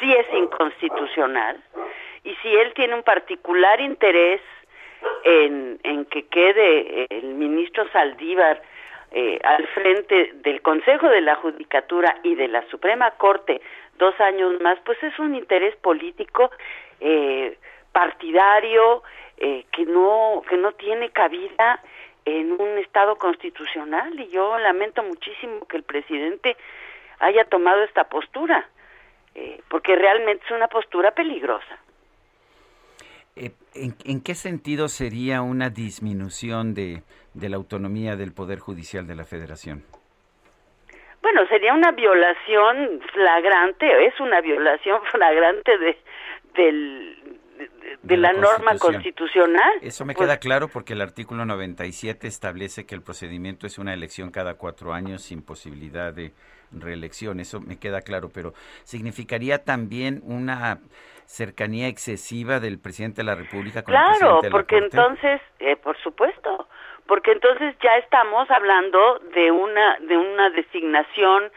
sí es inconstitucional, y si él tiene un particular interés en, en que quede el ministro Saldívar eh, al frente del Consejo de la Judicatura y de la Suprema Corte dos años más, pues es un interés político eh, partidario eh, que no que no tiene cabida en un estado constitucional y yo lamento muchísimo que el presidente haya tomado esta postura eh, porque realmente es una postura peligrosa Eh, ¿En, en qué sentido sería una disminución de, de la autonomía del Poder Judicial de la Federación? Bueno, sería una violación flagrante, es una violación flagrante de, del, de, de- de la, norma constitucional. Eso me Pues, queda claro porque el artículo 97 establece que el procedimiento es una elección cada cuatro años sin posibilidad de reelección. Eso me queda claro, pero ¿significaría también una cercanía excesiva del presidente de la República con el Claro, presidente de la porque Corte? entonces, eh, por supuesto, porque entonces ya estamos hablando de una de una designación,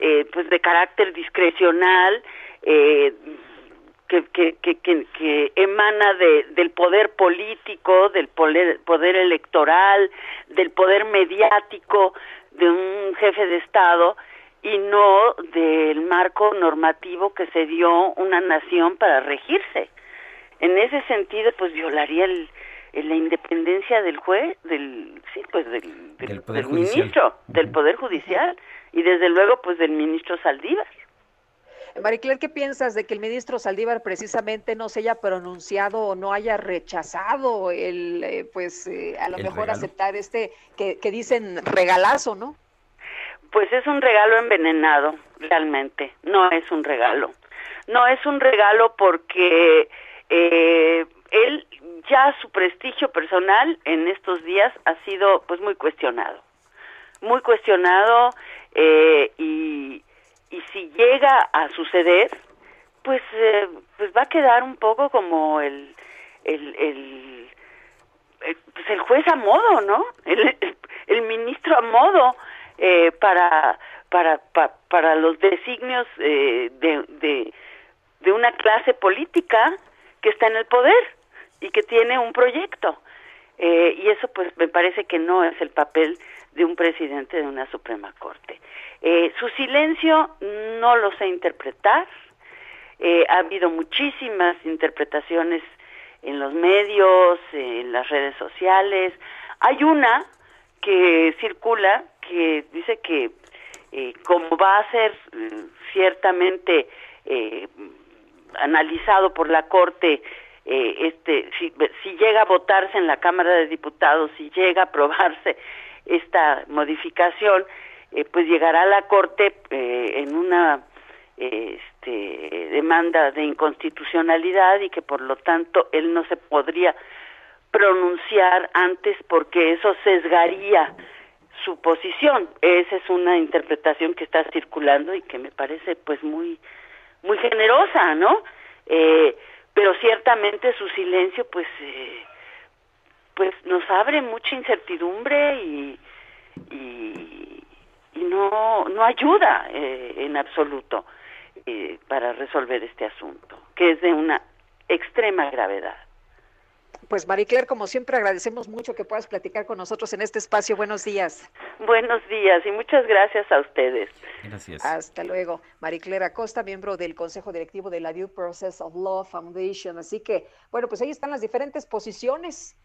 eh, pues de carácter discrecional. Eh, que, que, que, que, emana de, del poder político, del poder, poder electoral, del poder mediático de un jefe de Estado y no del marco normativo que se dio una nación para regirse. En ese sentido, pues violaría el, la independencia del juez, del sí, pues del, del, Del Poder del ministro, del poder judicial y desde luego pues del ministro Saldívar. Maricler, ¿qué piensas de que el ministro Saldívar precisamente no se haya pronunciado o no haya rechazado el, eh, pues, eh, a lo ¿El mejor regalo? aceptar este que, que dicen regalazo, ¿no? Pues es un regalo envenenado, realmente. No es un regalo. No es un regalo porque eh, él ya su prestigio personal en estos días ha sido pues muy cuestionado. Muy cuestionado eh, y, y si llega a suceder, pues, eh, pues va a quedar un poco como el, el, el, el- pues el juez a modo, ¿no? El, el, ministro a modo eh, para, para, pa- para los designios eh, de, de, de una clase política que está en el poder y que tiene un proyecto. Eh, y eso pues me parece que no es el papel de un presidente de una Suprema Corte. Eh, su silencio no lo sé interpretar. Eh, ha habido muchísimas interpretaciones en los medios, en las redes sociales. Hay una que circula que dice que eh, como va a ser eh, ciertamente eh, analizado por la Corte, eh, este, si, si llega a votarse en la Cámara de Diputados, si llega a aprobarse esta modificación, eh, pues llegará a la Corte eh, en una este, demanda de inconstitucionalidad y que por lo tanto él no se podría pronunciar antes porque eso sesgaría su posición. Esa es una interpretación que está circulando y que me parece pues muy muy generosa, ¿no? Eh, pero ciertamente su silencio pues eh, pues nos abre mucha incertidumbre y y, y no no ayuda eh, en absoluto eh, para resolver este asunto que es de una extrema gravedad. Pues Maricler, como siempre, agradecemos mucho que puedas platicar con nosotros en este espacio. Buenos días. Buenos días y muchas gracias a ustedes. Gracias. Hasta luego. Maricler Acosta, miembro del Consejo Directivo de la Due Process of Law Foundation. Así que, bueno, pues ahí están las diferentes posiciones.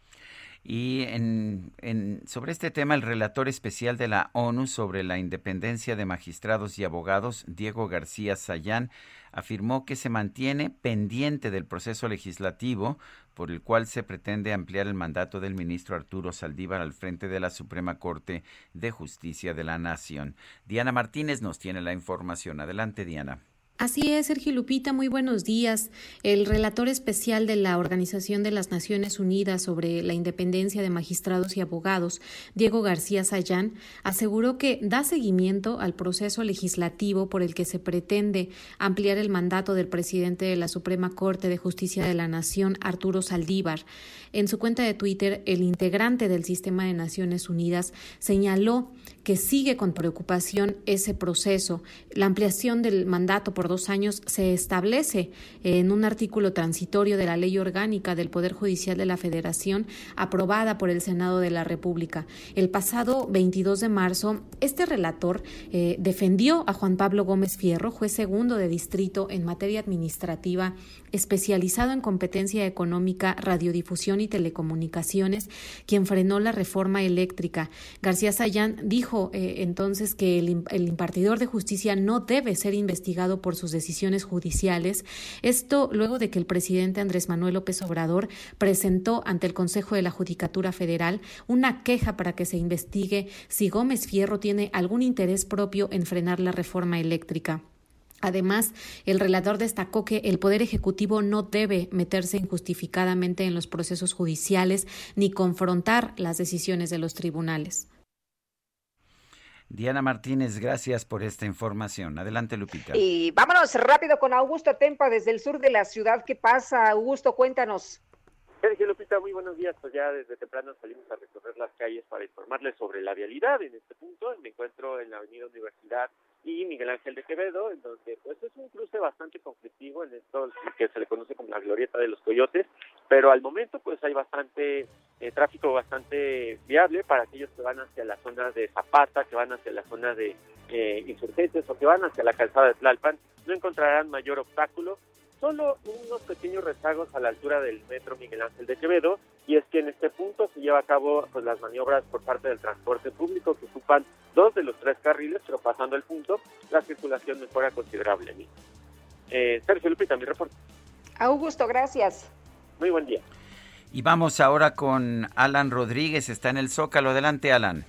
Y en, en, sobre este tema, el relator especial de la ONU sobre la independencia de magistrados y abogados, Diego García Sayán, afirmó que se mantiene pendiente del proceso legislativo por el cual se pretende ampliar el mandato del ministro Arturo Saldívar al frente de la Suprema Corte de Justicia de la Nación. Diana Martínez nos tiene la información. Adelante, Diana. Así es, Sergio Lupita, muy buenos días. El relator especial de la Organización de las Naciones Unidas sobre la independencia de magistrados y abogados, Diego García Sayán, aseguró que da seguimiento al proceso legislativo por el que se pretende ampliar el mandato del presidente de la Suprema Corte de Justicia de la Nación, Arturo Saldívar. En su cuenta de Twitter, el integrante del sistema de Naciones Unidas señaló que sigue con preocupación ese proceso. La ampliación del mandato por dos años se establece en un artículo transitorio de la Ley Orgánica del Poder Judicial de la Federación aprobada por el Senado de la República. El pasado 22 de marzo, este relator eh, defendió a Juan Pablo Gómez Fierro, juez segundo de distrito en materia administrativa, especializado en competencia económica, radiodifusión y telecomunicaciones, quien frenó la reforma eléctrica. García Sayán dijo eh, entonces que el, el impartidor de justicia no debe ser investigado por sus decisiones judiciales. Esto luego de que el presidente Andrés Manuel López Obrador presentó ante el Consejo de la Judicatura Federal una queja para que se investigue si Gómez Fierro tiene algún interés propio en frenar la reforma eléctrica. Además, el relator destacó que el Poder Ejecutivo no debe meterse injustificadamente en los procesos judiciales ni confrontar las decisiones de los tribunales. Diana Martínez, gracias por esta información. Adelante, Lupita. Y vámonos rápido con Augusto Tempa desde el sur de la ciudad. ¿Qué pasa, Augusto? Cuéntanos. Sergio Lupita, muy buenos días. Pues ya desde temprano salimos a recorrer las calles para informarles sobre la vialidad. En este punto me encuentro en la Avenida Universidad y Miguel Ángel de Quevedo, en donde pues es un cruce bastante conflictivo en esto que se le conoce como la glorieta de los coyotes, pero al momento pues hay bastante eh, tráfico bastante viable para aquellos que van hacia la zona de Zapata, que van hacia la zona de eh, Insurgentes o que van hacia la calzada de Tlalpan, no encontrarán mayor obstáculo, solo unos pequeños rezagos a la altura del metro Miguel Ángel de Quevedo, y es que en este punto se lleva a cabo pues, las maniobras por parte del transporte público que ocupan dos de los tres carriles, pero pasando el punto, la circulación mejora considerablemente. Eh, Sergio Lupita, mi reporte. Augusto, gracias. Muy buen día. Y vamos ahora con Alan Rodríguez, está en el Zócalo. Adelante, Alan.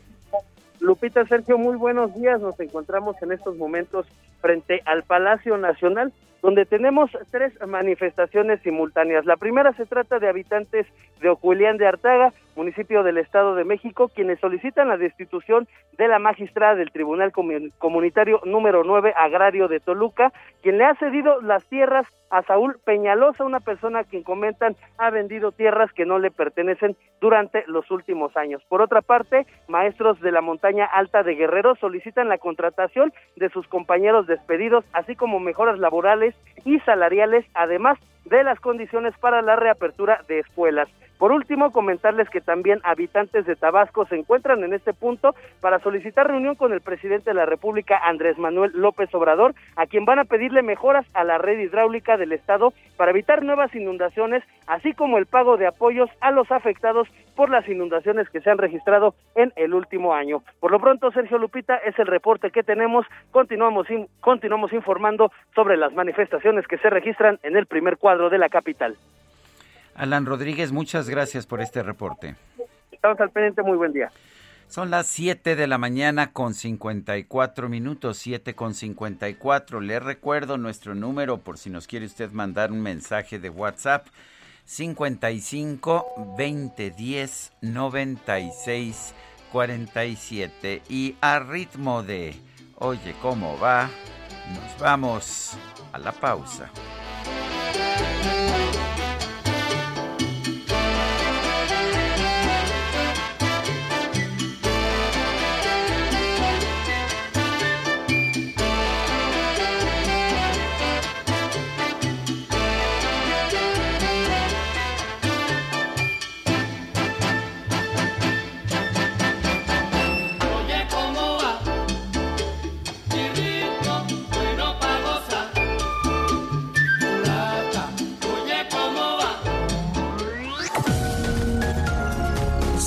Lupita, Sergio, muy buenos días. Nos encontramos en estos momentos frente al Palacio Nacional, donde tenemos tres manifestaciones simultáneas. La primera se trata de habitantes de Ocuelián de Artaga, municipio del Estado de México, quienes solicitan la destitución de la magistrada del Tribunal Comunitario número 9 Agrario de Toluca, quien le ha cedido las tierras a Saúl Peñalosa, una persona quien comentan ha vendido tierras que no le pertenecen durante los últimos años. Por otra parte, maestros de la montaña alta de Guerrero solicitan la contratación de sus compañeros despedidos, así como mejoras laborales y salariales, además de las condiciones para la reapertura de escuelas. Por último, comentarles que también habitantes de Tabasco se encuentran en este punto para solicitar reunión con el presidente de la República, Andrés Manuel López Obrador, a quien van a pedirle mejoras a la red hidráulica del Estado para evitar nuevas inundaciones, así como el pago de apoyos a los afectados por las inundaciones que se han registrado en el último año. Por lo pronto, Sergio Lupita, es el reporte que tenemos. Continuamos, continuamos informando sobre las manifestaciones que se registran en el primer cuadro de la capital. Alan Rodríguez, muchas gracias por este reporte. Estamos al pendiente, muy buen día. Son las 7 de la mañana con 54 minutos, 7 con 54. Le recuerdo nuestro número por si nos quiere usted mandar un mensaje de WhatsApp. 55 20 10 96 47. Y a ritmo de Oye, ¿cómo va? Nos vamos a la pausa.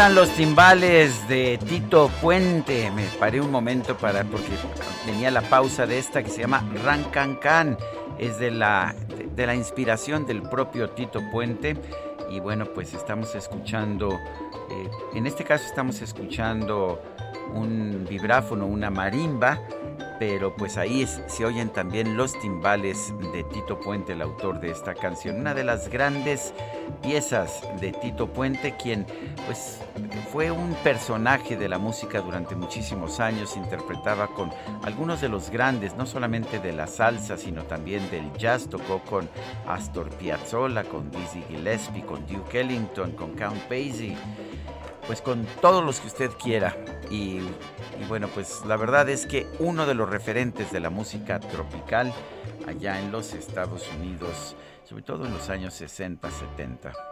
Están los timbales de Tito Puente. Me paré un momento para porque tenía la pausa de esta que se llama Ran Can Can. Es de la, de la inspiración del propio Tito Puente. Y bueno, pues estamos escuchando, eh, en este caso estamos escuchando un vibráfono, una marimba, pero pues ahí se oyen también los timbales de Tito Puente, el autor de esta canción. Una de las grandes piezas de Tito Puente, quien pues fue un personaje de la música durante muchísimos años, interpretaba con algunos de los grandes, no solamente de la salsa, sino también del jazz, tocó con Astor Piazzolla, con Dizzy Gillespie, con Duke Ellington, con Count Basie, pues con todos los que usted quiera. Y, bueno, pues la verdad es que uno de los referentes de la música tropical allá en los Estados Unidos, sobre todo en los años 60, 70.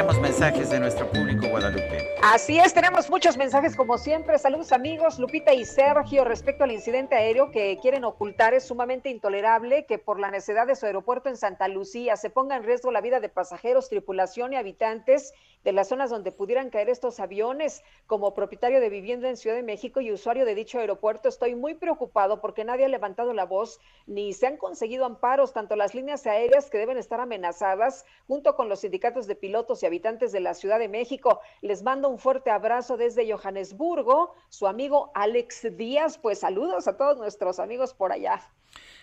Tenemos mensajes de nuestro público Guadalupe. Así es, tenemos muchos mensajes como siempre. Saludos amigos, Lupita y Sergio, respecto al incidente aéreo que quieren ocultar, es sumamente intolerable que por la necedad de su aeropuerto en Santa Lucía se ponga en riesgo la vida de pasajeros, tripulación y habitantes de las zonas donde pudieran caer estos aviones. Como propietario de vivienda en Ciudad de México y usuario de dicho aeropuerto, estoy muy preocupado porque nadie ha levantado la voz ni se han conseguido amparos, tanto las líneas aéreas que deben estar amenazadas, junto con los sindicatos de pilotos y habitantes de la Ciudad de México. Les mando un fuerte abrazo desde Johannesburgo, su amigo Alex Díaz. Pues saludos a todos nuestros amigos por allá.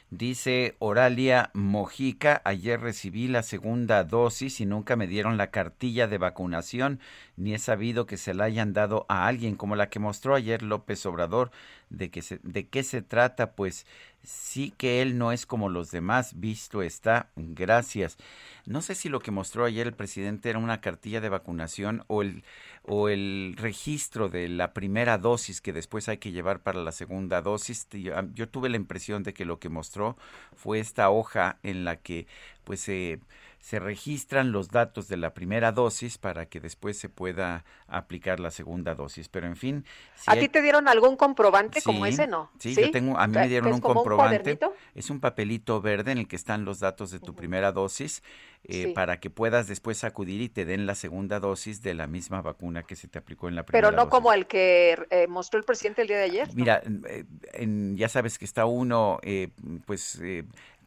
Dice Oralia Mojica, ayer recibí la segunda dosis y nunca me dieron la cartilla de vacunación, ni he sabido que se la hayan dado a alguien como la que mostró ayer López Obrador. ¿De, que se, ¿De qué se trata? Pues Sí que él no es como los demás, visto está, gracias. No sé si lo que mostró ayer el presidente era una cartilla de vacunación o el, o el registro de la primera dosis que después hay que llevar para la segunda dosis. Yo, yo tuve la impresión de que lo que mostró fue esta hoja en la que pues se se registran los datos de la primera dosis para que después se pueda aplicar la segunda dosis. Pero en fin. Si ¿A hay... ti te dieron algún comprobante como ese, no? Sí, sí, yo tengo, a mí me dieron un comprobante. Un es un papelito verde en el que están los datos de tu primera dosis eh, sí. para que puedas después acudir y te den la segunda dosis de la misma vacuna que se te aplicó en la primera. Pero no dosis. como el que eh, mostró el presidente el día de ayer. Mira, eh, en, ya sabes que está uno, eh, pues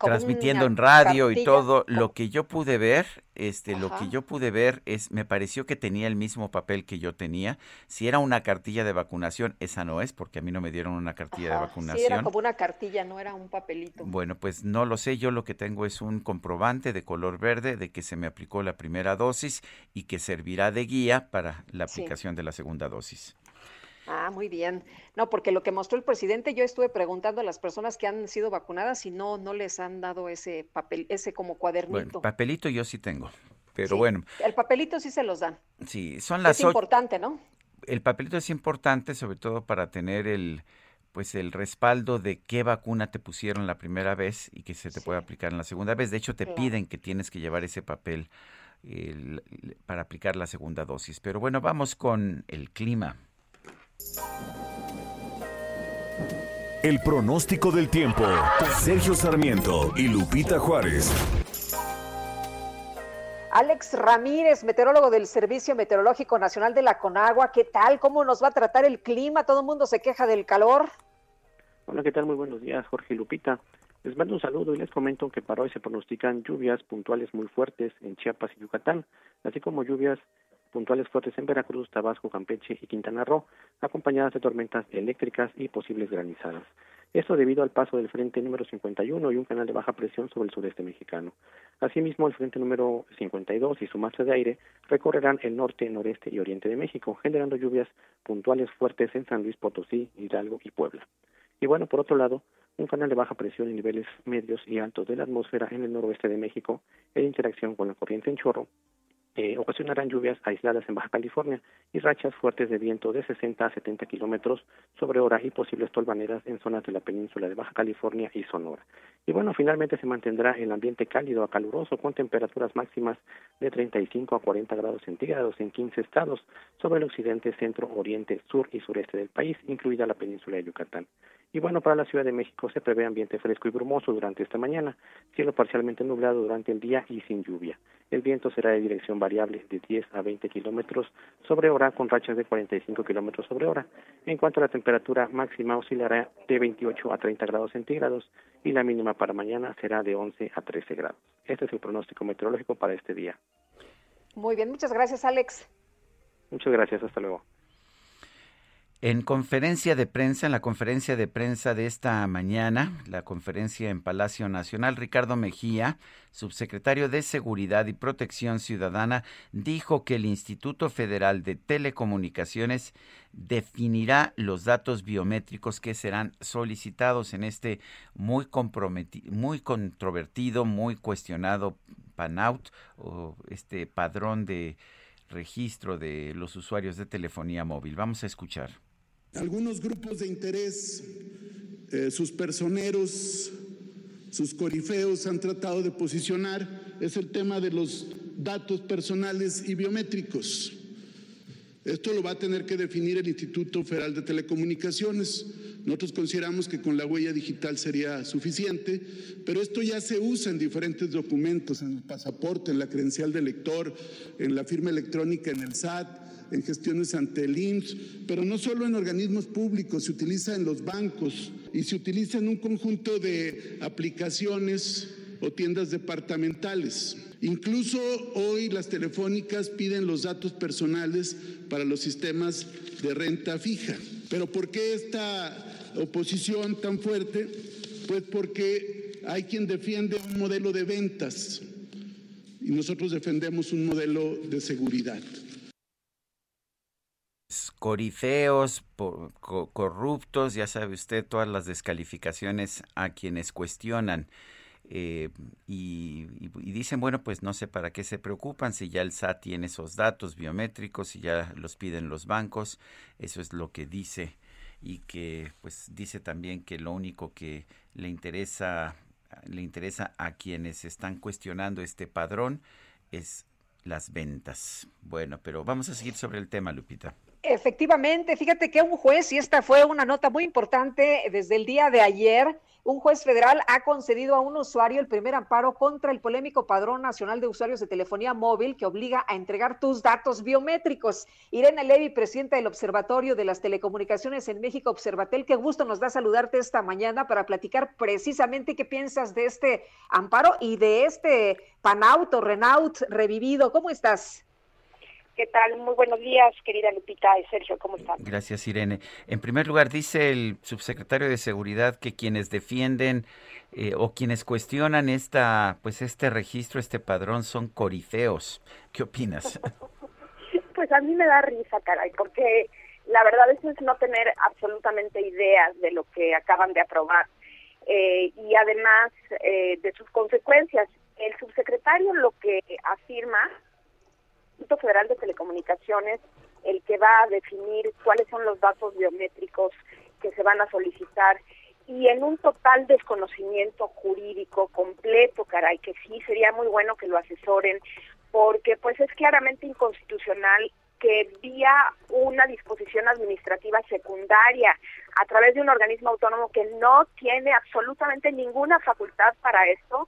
transmitiendo en radio cartilla. y todo lo que yo pude ver este Ajá. lo que yo pude ver es me pareció que tenía el mismo papel que yo tenía si era una cartilla de vacunación esa no es porque a mí no me dieron una cartilla Ajá, de vacunación sí era como una cartilla no era un papelito bueno pues no lo sé yo lo que tengo es un comprobante de color verde de que se me aplicó la primera dosis y que servirá de guía para la aplicación sí. de la segunda dosis Ah, muy bien. No, porque lo que mostró el presidente, yo estuve preguntando a las personas que han sido vacunadas y no, no les han dado ese papel, ese como cuadernito. Bueno, papelito yo sí tengo, pero sí, bueno. El papelito sí se los dan. Sí, son las. Es importante, ¿no? El papelito es importante, sobre todo para tener el, pues el respaldo de qué vacuna te pusieron la primera vez y que se te sí. puede aplicar en la segunda vez. De hecho, te claro. piden que tienes que llevar ese papel el, para aplicar la segunda dosis. Pero bueno, vamos con el clima. El pronóstico del tiempo. Sergio Sarmiento y Lupita Juárez. Alex Ramírez, meteorólogo del Servicio Meteorológico Nacional de la Conagua, ¿qué tal? ¿Cómo nos va a tratar el clima? ¿Todo el mundo se queja del calor? Hola, ¿qué tal? Muy buenos días, Jorge y Lupita. Les mando un saludo y les comento que para hoy se pronostican lluvias puntuales muy fuertes en Chiapas y Yucatán, así como lluvias puntuales fuertes en Veracruz, Tabasco, Campeche y Quintana Roo, acompañadas de tormentas eléctricas y posibles granizadas. Esto debido al paso del frente número 51 y un canal de baja presión sobre el sureste mexicano. Asimismo, el frente número 52 y su masa de aire recorrerán el norte, noreste y oriente de México, generando lluvias puntuales fuertes en San Luis Potosí, Hidalgo y Puebla. Y bueno, por otro lado, un canal de baja presión en niveles medios y altos de la atmósfera en el noroeste de México, en interacción con la corriente en chorro, eh, ocasionarán lluvias aisladas en Baja California y rachas fuertes de viento de 60 a 70 kilómetros sobre hora y posibles tolvaneras en zonas de la península de Baja California y Sonora. Y bueno, finalmente se mantendrá el ambiente cálido a caluroso con temperaturas máximas de 35 a 40 grados centígrados en 15 estados sobre el occidente, centro, oriente, sur y sureste del país, incluida la península de Yucatán. Y bueno, para la Ciudad de México se prevé ambiente fresco y brumoso durante esta mañana, cielo parcialmente nublado durante el día y sin lluvia. El viento será de dirección variable de 10 a 20 kilómetros sobre hora con rachas de 45 kilómetros sobre hora. En cuanto a la temperatura máxima oscilará de 28 a 30 grados centígrados y la mínima para mañana será de 11 a 13 grados. Este es el pronóstico meteorológico para este día. Muy bien, muchas gracias Alex. Muchas gracias, hasta luego. En conferencia de prensa, en la conferencia de prensa de esta mañana, la conferencia en Palacio Nacional, Ricardo Mejía, subsecretario de Seguridad y Protección Ciudadana, dijo que el Instituto Federal de Telecomunicaciones definirá los datos biométricos que serán solicitados en este muy comprometido, muy controvertido, muy cuestionado PANOUT o este padrón de registro de los usuarios de telefonía móvil. Vamos a escuchar. Algunos grupos de interés, eh, sus personeros, sus corifeos han tratado de posicionar es el tema de los datos personales y biométricos. Esto lo va a tener que definir el Instituto Federal de Telecomunicaciones. Nosotros consideramos que con la huella digital sería suficiente, pero esto ya se usa en diferentes documentos, en el pasaporte, en la credencial de lector, en la firma electrónica en el SAT, en gestiones ante el IMSS, pero no solo en organismos públicos, se utiliza en los bancos y se utiliza en un conjunto de aplicaciones o tiendas departamentales. Incluso hoy las telefónicas piden los datos personales para los sistemas de renta fija. Pero ¿por qué esta oposición tan fuerte? Pues porque hay quien defiende un modelo de ventas y nosotros defendemos un modelo de seguridad corifeos, corruptos, ya sabe usted todas las descalificaciones a quienes cuestionan. eh, y dicen, bueno, pues no sé para qué se preocupan si ya el SAT tiene esos datos biométricos, si ya los piden los bancos, eso es lo que dice y que pues dice también que lo único que le interesa le interesa a quienes están cuestionando este padrón es las ventas. Bueno, pero vamos a seguir sobre el tema, Lupita. Efectivamente, fíjate que un juez, y esta fue una nota muy importante desde el día de ayer, un juez federal ha concedido a un usuario el primer amparo contra el polémico Padrón Nacional de Usuarios de Telefonía Móvil que obliga a entregar tus datos biométricos. Irene Levy, presidenta del Observatorio de las Telecomunicaciones en México, Observatel, qué gusto nos da saludarte esta mañana para platicar precisamente qué piensas de este amparo y de este Panauto, Renault revivido. ¿Cómo estás? ¿Qué tal? Muy buenos días, querida Lupita y Sergio, ¿cómo están? Gracias, Irene. En primer lugar, dice el subsecretario de Seguridad que quienes defienden eh, o quienes cuestionan esta, pues este registro, este padrón, son corifeos. ¿Qué opinas? Pues a mí me da risa, caray, porque la verdad eso es no tener absolutamente ideas de lo que acaban de aprobar eh, y además eh, de sus consecuencias. El subsecretario lo que afirma, Instituto Federal de Telecomunicaciones, el que va a definir cuáles son los datos biométricos que se van a solicitar. Y en un total desconocimiento jurídico completo, caray, que sí sería muy bueno que lo asesoren, porque pues es claramente inconstitucional que vía una disposición administrativa secundaria a través de un organismo autónomo que no tiene absolutamente ninguna facultad para esto,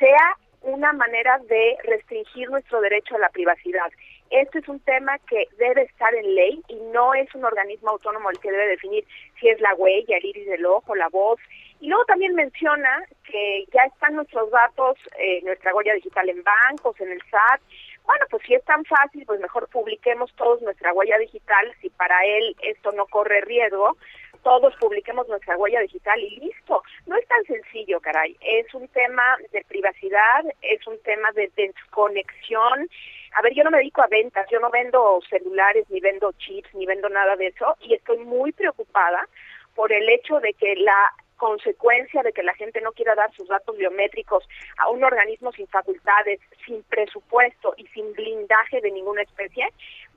sea una manera de restringir nuestro derecho a la privacidad. Esto es un tema que debe estar en ley y no es un organismo autónomo el que debe definir si es la huella, el iris del ojo, la voz. Y luego también menciona que ya están nuestros datos, eh, nuestra huella digital en bancos, en el SAT. Bueno, pues si es tan fácil, pues mejor publiquemos todos nuestra huella digital, si para él esto no corre riesgo, todos publiquemos nuestra huella digital y listo. No es tan sencillo, caray. Es un tema de privacidad, es un tema de desconexión. A ver, yo no me dedico a ventas, yo no vendo celulares, ni vendo chips, ni vendo nada de eso, y estoy muy preocupada por el hecho de que la consecuencia de que la gente no quiera dar sus datos biométricos a un organismo sin facultades, sin presupuesto y sin blindaje de ninguna especie,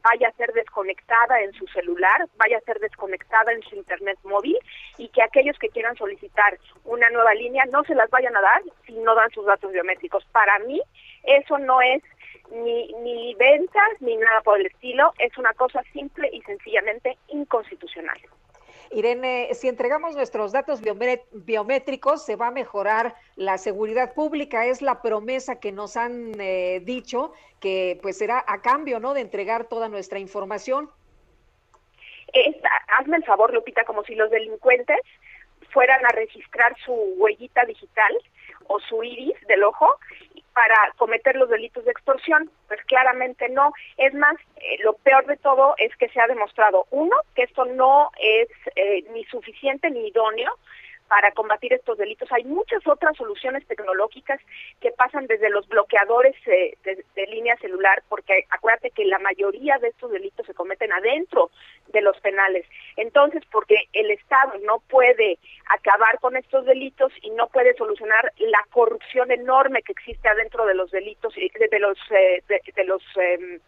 vaya a ser desconectada en su celular, vaya a ser desconectada en su internet móvil y que aquellos que quieran solicitar una nueva línea no se las vayan a dar si no dan sus datos biométricos. Para mí eso no es ni, ni ventas ni nada por el estilo, es una cosa simple y sencillamente inconstitucional. Irene, si entregamos nuestros datos biomé- biométricos, se va a mejorar la seguridad pública. Es la promesa que nos han eh, dicho que pues será a cambio, ¿no? De entregar toda nuestra información. Hazme el favor, Lupita, como si los delincuentes fueran a registrar su huellita digital o su iris del ojo para cometer los delitos de extorsión. Pues claramente no. Es más, eh, lo peor de todo es que se ha demostrado, uno, que esto no es eh, ni suficiente ni idóneo para combatir estos delitos. Hay muchas otras soluciones tecnológicas que pasan desde los bloqueadores eh, de, línea celular, porque acuérdate que la mayoría de estos delitos se cometen adentro de los penales. Entonces, porque el Estado no puede acabar con estos delitos y no puede solucionar la corrupción enorme que existe adentro de los delitos de, de los eh, de, los em,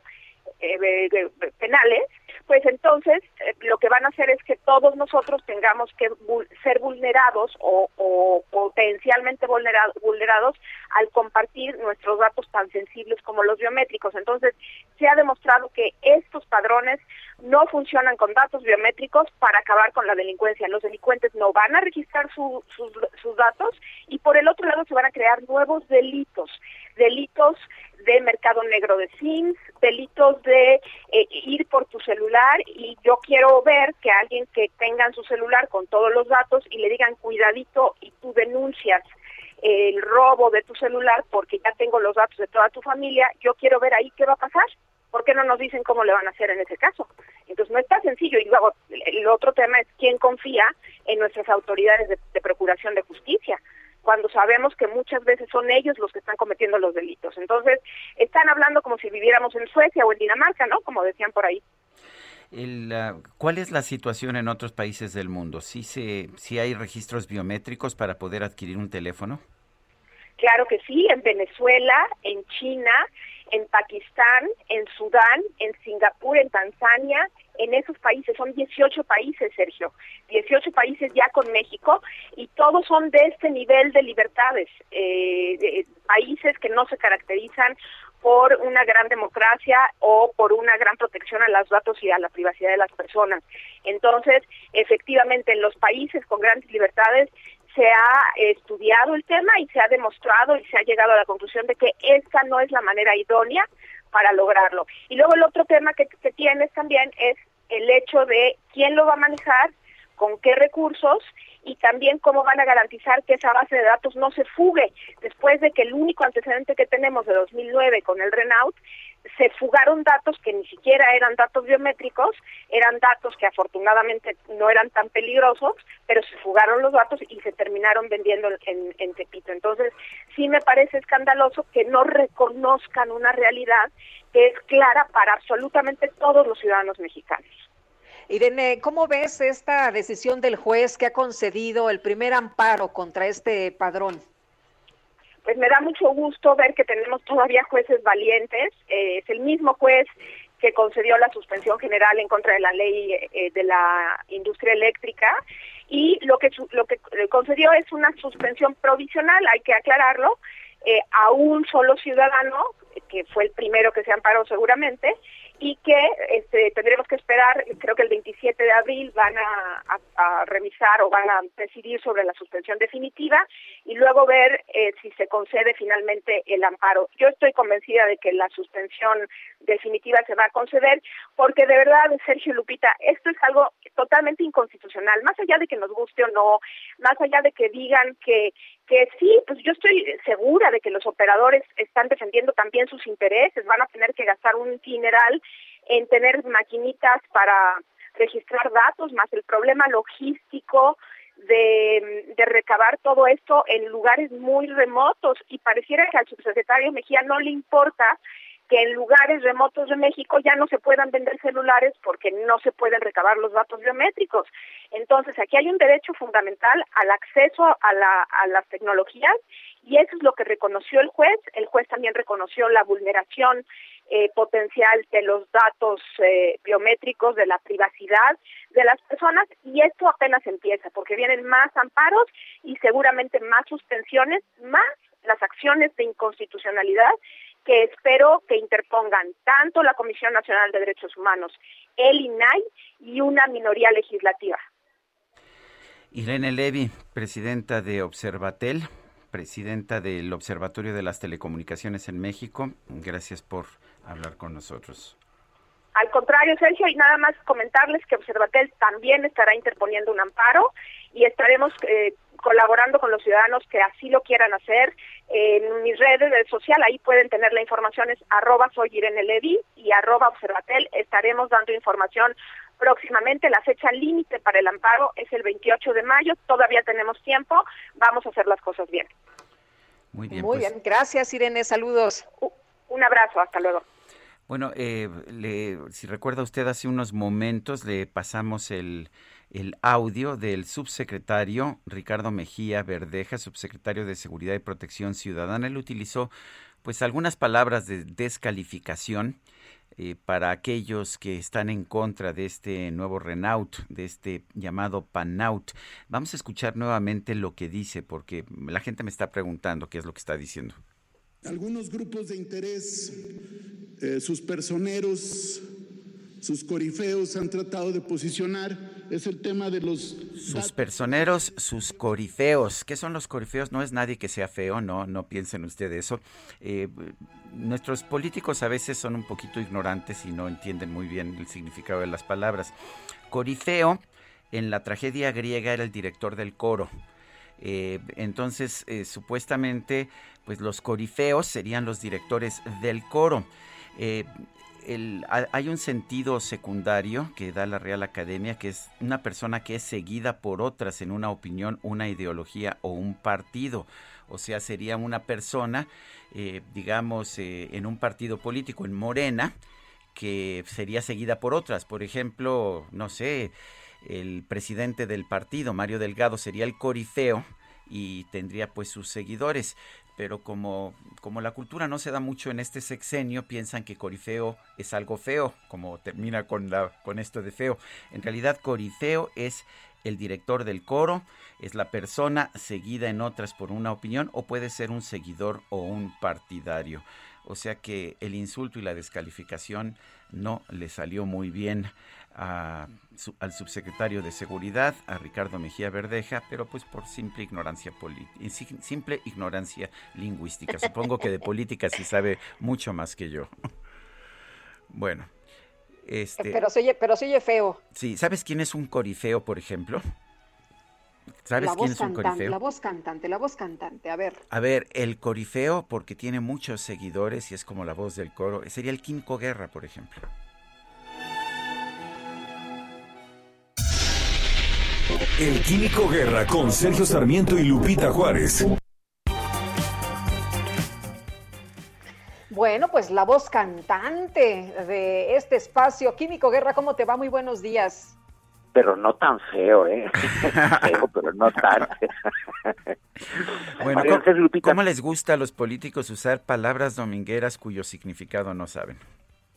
eh, penales, pues entonces eh, lo que van a hacer es que todos nosotros tengamos que vul- ser vulnerados o, o potencialmente vulnera- vulnerados al compartir nuestros datos tan sensibles como los biométricos. Entonces, se ha demostrado que estos padrones no funcionan con datos biométricos para acabar con la delincuencia. Los delincuentes no van a registrar su- sus, sus datos y por el otro lado se van a crear nuevos delitos, delitos de mercado negro de SIMs, delitos de eh, ir por tu celular y yo quiero ver que alguien que tenga en su celular con todos los datos y le digan cuidadito y tú denuncias el robo de tu celular porque ya tengo los datos de toda tu familia, yo quiero ver ahí qué va a pasar. ¿Por qué no nos dicen cómo le van a hacer en ese caso? Entonces no es tan sencillo. Y luego el otro tema es quién confía en nuestras autoridades de, de procuración de justicia cuando sabemos que muchas veces son ellos los que están cometiendo los delitos. Entonces, están hablando como si viviéramos en Suecia o en Dinamarca, ¿no? Como decían por ahí. El, ¿Cuál es la situación en otros países del mundo? ¿Sí, se, ¿Sí hay registros biométricos para poder adquirir un teléfono? Claro que sí, en Venezuela, en China, en Pakistán, en Sudán, en Singapur, en Tanzania, en esos países, son 18 países, Sergio, 18 países ya con México y todos son de este nivel de libertades, eh, de países que no se caracterizan por una gran democracia o por una gran protección a los datos y a la privacidad de las personas. Entonces, efectivamente, en los países con grandes libertades se ha estudiado el tema y se ha demostrado y se ha llegado a la conclusión de que esta no es la manera idónea para lograrlo. Y luego el otro tema que, que tienes también es el hecho de quién lo va a manejar, con qué recursos y también cómo van a garantizar que esa base de datos no se fugue. Después de que el único antecedente que tenemos de 2009 con el Renault se fugaron datos que ni siquiera eran datos biométricos, eran datos que afortunadamente no eran tan peligrosos, pero se fugaron los datos y se terminaron vendiendo en, en Tepito. Entonces, sí me parece escandaloso que no reconozcan una realidad que es clara para absolutamente todos los ciudadanos mexicanos. Irene, ¿cómo ves esta decisión del juez que ha concedido el primer amparo contra este padrón? Pues me da mucho gusto ver que tenemos todavía jueces valientes. Eh, es el mismo juez que concedió la suspensión general en contra de la ley eh, de la industria eléctrica y lo que lo que concedió es una suspensión provisional, hay que aclararlo, eh, a un solo ciudadano que fue el primero que se amparó seguramente y que este, tendremos que esperar, creo que el 27 de abril van a, revisar o van a decidir sobre la suspensión definitiva y luego ver eh, si se concede finalmente el amparo. Yo estoy convencida de que la suspensión definitiva se va a conceder porque de verdad, Sergio Lupita, esto es algo totalmente inconstitucional, más allá de que nos guste o no, más allá de que digan que que sí, pues yo estoy segura de que los operadores están defendiendo también sus intereses, van a tener que gastar un dineral en tener maquinitas para registrar datos, más el problema logístico de, de recabar todo esto en lugares muy remotos y pareciera que al subsecretario Mejía no le importa que en lugares remotos de México ya no se puedan vender celulares porque no se pueden recabar los datos biométricos. Entonces, aquí hay un derecho fundamental al acceso a, la, a las tecnologías y eso es lo que reconoció el juez. El juez también reconoció la vulneración eh, potencial de los datos eh, biométricos, de la privacidad de las personas y esto apenas empieza porque vienen más amparos y seguramente más suspensiones, más las acciones de inconstitucionalidad que espero que interpongan tanto la Comisión Nacional de Derechos Humanos, el INAI y una minoría legislativa. Irene Levy, presidenta de Observatel, presidenta del Observatorio de las Telecomunicaciones en México, gracias por hablar con nosotros. Al contrario, Sergio, y nada más comentarles que Observatel también estará interponiendo un amparo y estaremos eh, colaborando con los ciudadanos que así lo quieran hacer. En mis redes de social, ahí pueden tener la información, es arroba soy Irene Levy y arroba observatel. Estaremos dando información próximamente. La fecha límite para el amparo es el 28 de mayo. Todavía tenemos tiempo. Vamos a hacer las cosas bien. Muy bien. Muy pues. bien. Gracias, Irene. Saludos. Un abrazo. Hasta luego. Bueno, eh, le, si recuerda usted, hace unos momentos le pasamos el el audio del subsecretario Ricardo Mejía Verdeja, subsecretario de Seguridad y Protección Ciudadana. Él utilizó pues algunas palabras de descalificación eh, para aquellos que están en contra de este nuevo Renault, de este llamado Panaut. Vamos a escuchar nuevamente lo que dice, porque la gente me está preguntando qué es lo que está diciendo. Algunos grupos de interés, eh, sus personeros, sus corifeos han tratado de posicionar es el tema de los... Sus personeros, sus corifeos. ¿Qué son los corifeos? No es nadie que sea feo, no, no piensen ustedes eso. Eh, nuestros políticos a veces son un poquito ignorantes y no entienden muy bien el significado de las palabras. Corifeo, en la tragedia griega, era el director del coro. Eh, entonces, eh, supuestamente, pues los corifeos serían los directores del coro hay un sentido secundario que da la Real Academia, que es una persona que es seguida por otras en una opinión, una ideología o un partido. O sea, sería una persona, eh, digamos, eh, en un partido político, en Morena, que sería seguida por otras. Por ejemplo, no sé, el presidente del partido, Mario Delgado, sería el corifeo y tendría pues sus seguidores. Pero como, como la cultura no se da mucho en este sexenio, piensan que corifeo es algo feo, como termina con, la, con esto de feo. En realidad, corifeo es el director del coro, es la persona seguida en otras por una opinión o puede ser un seguidor o un partidario. O sea que el insulto y la descalificación no le salió muy bien al subsecretario de Seguridad, a Ricardo Mejía Verdeja, pero pues por simple ignorancia simple ignorancia lingüística. Supongo que de política sí sabe mucho más que yo. Bueno, este, pero se oye, pero se oye feo. Sí, ¿sabes quién es un corifeo, por ejemplo? ¿Sabes quién es un corifeo? La voz cantante, la voz cantante, a ver. A ver, el corifeo, porque tiene muchos seguidores y es como la voz del coro, sería el Químico Guerra, por ejemplo. El Químico Guerra con Sergio Sarmiento y Lupita Juárez. Bueno, pues la voz cantante de este espacio. Químico Guerra, ¿cómo te va? Muy buenos días. Pero no tan feo, ¿eh? feo, pero no tan. bueno, ¿cómo, les gusta a los políticos usar palabras domingueras cuyo significado no saben?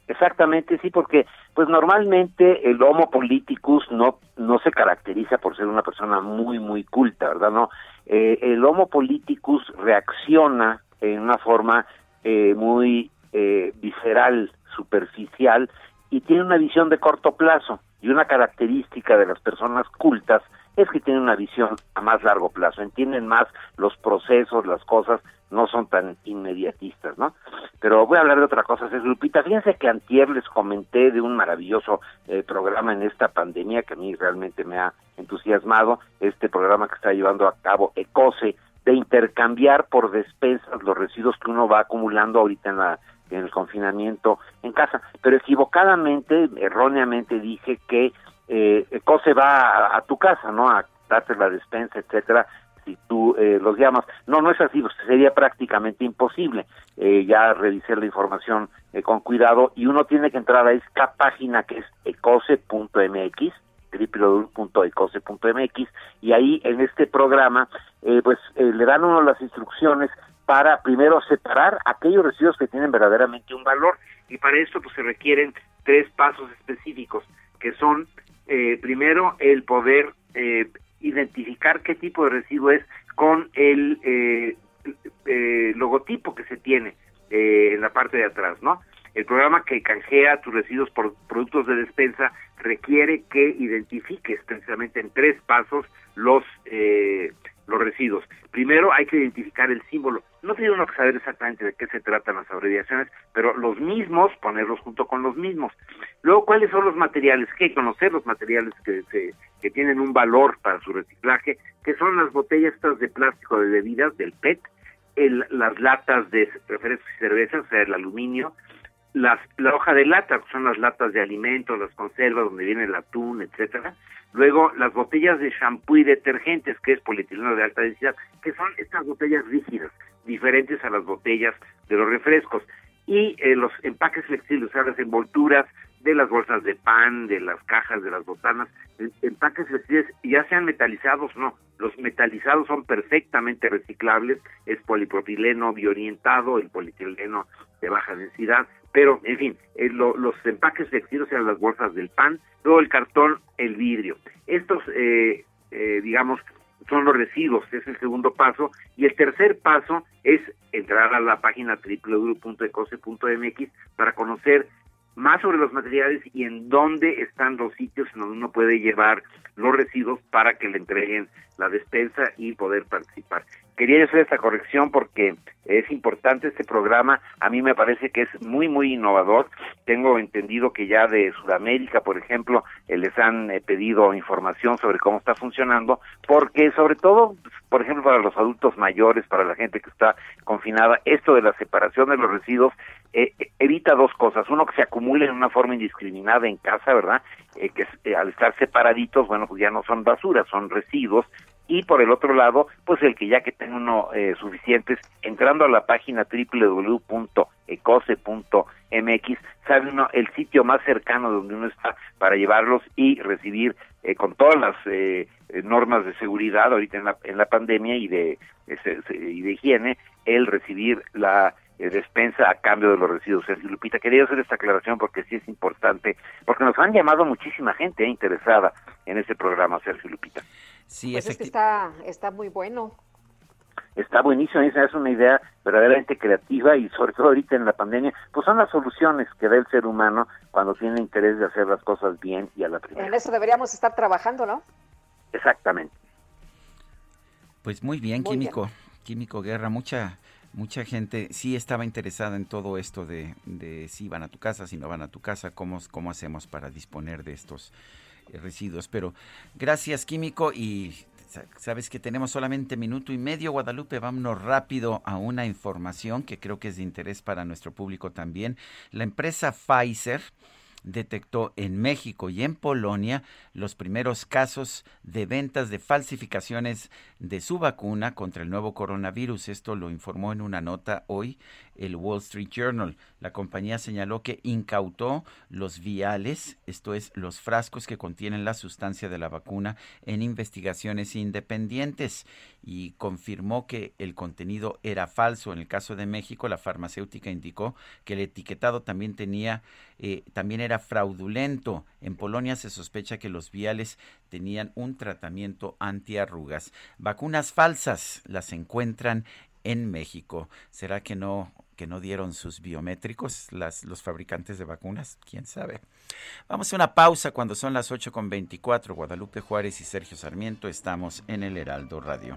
Exactamente, sí, porque pues normalmente el homo politicus no no se caracteriza por ser una persona muy muy culta, ¿verdad? No, eh, el homo politicus reacciona en una forma eh, muy eh, visceral, superficial y tiene una visión de corto plazo. Y una característica de las personas cultas es que tienen una visión a más largo plazo, entienden más los procesos, las cosas, no son tan inmediatistas, ¿no? Pero voy a hablar de otra cosa, es Lupita, fíjense que antier les comenté de un maravilloso eh, programa en esta pandemia que a mí realmente me ha entusiasmado, este programa que está llevando a cabo ECOSE, de intercambiar por despensas los residuos que uno va acumulando ahorita en la en el confinamiento en casa, pero equivocadamente, erróneamente dije que eh, COSE va a, tu casa, ¿no? A darte la despensa, etcétera, si tú eh, los llamas. No, no es así, sería prácticamente imposible. Eh, ya revisé la información eh, con cuidado y uno tiene que entrar a esta página que es ecose.mx www.ecose.mx y ahí en este programa eh, pues eh, le dan uno las instrucciones para primero separar aquellos residuos que tienen verdaderamente un valor y para esto pues se requieren tres pasos específicos que son eh, primero el poder identificar qué tipo de residuo es con el logotipo que se tiene en la parte de atrás, ¿no? El programa que canjea tus residuos por productos de despensa requiere que identifiques precisamente en tres pasos los eh, los residuos. Primero hay que identificar el símbolo. No tiene uno que saber exactamente de qué se tratan las abreviaciones, pero los mismos, ponerlos junto con los mismos. Luego, ¿cuáles son los materiales? Que conocer los materiales que, que tienen un valor para su reciclaje, que son las botellas estas de plástico de bebidas, del PET, el, las latas de refrescos y cervezas, o sea, el aluminio, las, la hoja de lata, que son las latas de alimentos, las conservas donde viene el atún, etcétera. Luego las botellas de shampoo y detergentes, que es polietileno de alta densidad, que son estas botellas rígidas, diferentes a las botellas de los refrescos. Y eh, los empaques flexibles, o sea, las envolturas de las bolsas de pan, de las cajas, de las botanas, empaques flexibles, ya sean metalizados no. Los metalizados son perfectamente reciclables, es polipropileno biorientado, el polietileno de baja densidad, pero en fin, eh, los empaques flexibles eran las bolsas del pan, luego el cartón, el vidrio. Estos, eh, eh, digamos, son los residuos, es el segundo paso, y el tercer paso es entrar a la página www.ecose.mx para conocer más sobre los materiales y en dónde están los sitios en donde uno puede llevar los residuos para que le entreguen la despensa y poder participar. Quería hacer esta corrección porque es importante este programa, a mí me parece que es muy, muy innovador. Tengo entendido que ya de Sudamérica, por ejemplo, eh, les han eh, pedido información sobre cómo está funcionando, porque sobre todo, por ejemplo, para los adultos mayores, para la gente que está confinada, esto de la separación de los residuos eh, evita dos cosas. Uno, que se acumulen en una forma indiscriminada en casa, ¿verdad? que al estar separaditos, bueno, pues ya no son basura, son residuos y por el otro lado, pues el que ya que tenga uno eh, suficientes, entrando a la página www.ecose.mx, sabe uno el sitio más cercano donde uno está para llevarlos y recibir eh, con todas las eh, normas de seguridad ahorita en la, en la pandemia y de, y de higiene, el recibir la despensa a cambio de los residuos. Sergio Lupita, quería hacer esta aclaración porque sí es importante, porque nos han llamado muchísima gente interesada en ese programa, Sergio Lupita. Sí, pues es que está, está muy bueno. Está buenísimo, esa es una idea verdaderamente creativa y sobre todo ahorita en la pandemia, pues son las soluciones que da el ser humano cuando tiene interés de hacer las cosas bien y a la primera. En eso deberíamos estar trabajando, ¿no? Exactamente. Pues muy bien, Químico, Químico Guerra, mucha mucha gente sí estaba interesada en todo esto de, de si van a tu casa, si no van a tu casa, cómo, cómo hacemos para disponer de estos residuos. Pero gracias, Químico, y sabes que tenemos solamente minuto y medio, Guadalupe, vámonos rápido a una información que creo que es de interés para nuestro público también. La empresa Pfizer detectó en México y en Polonia los primeros casos de ventas de falsificaciones de su vacuna contra el nuevo coronavirus. Esto lo informó en una nota hoy el Wall Street Journal. La compañía señaló que incautó los viales, esto es, los frascos que contienen la sustancia de la vacuna, en investigaciones independientes y confirmó que el contenido era falso. En el caso de México, la farmacéutica indicó que el etiquetado también tenía, eh, también era fraudulento. En Polonia se sospecha que los viales tenían un tratamiento antiarrugas. Vacunas falsas las encuentran en México. ¿Será que no que no dieron sus biométricos las, los fabricantes de vacunas? ¿Quién sabe? Vamos a una pausa cuando son las 8.24. Guadalupe Juárez y Sergio Sarmiento estamos en el Heraldo Radio.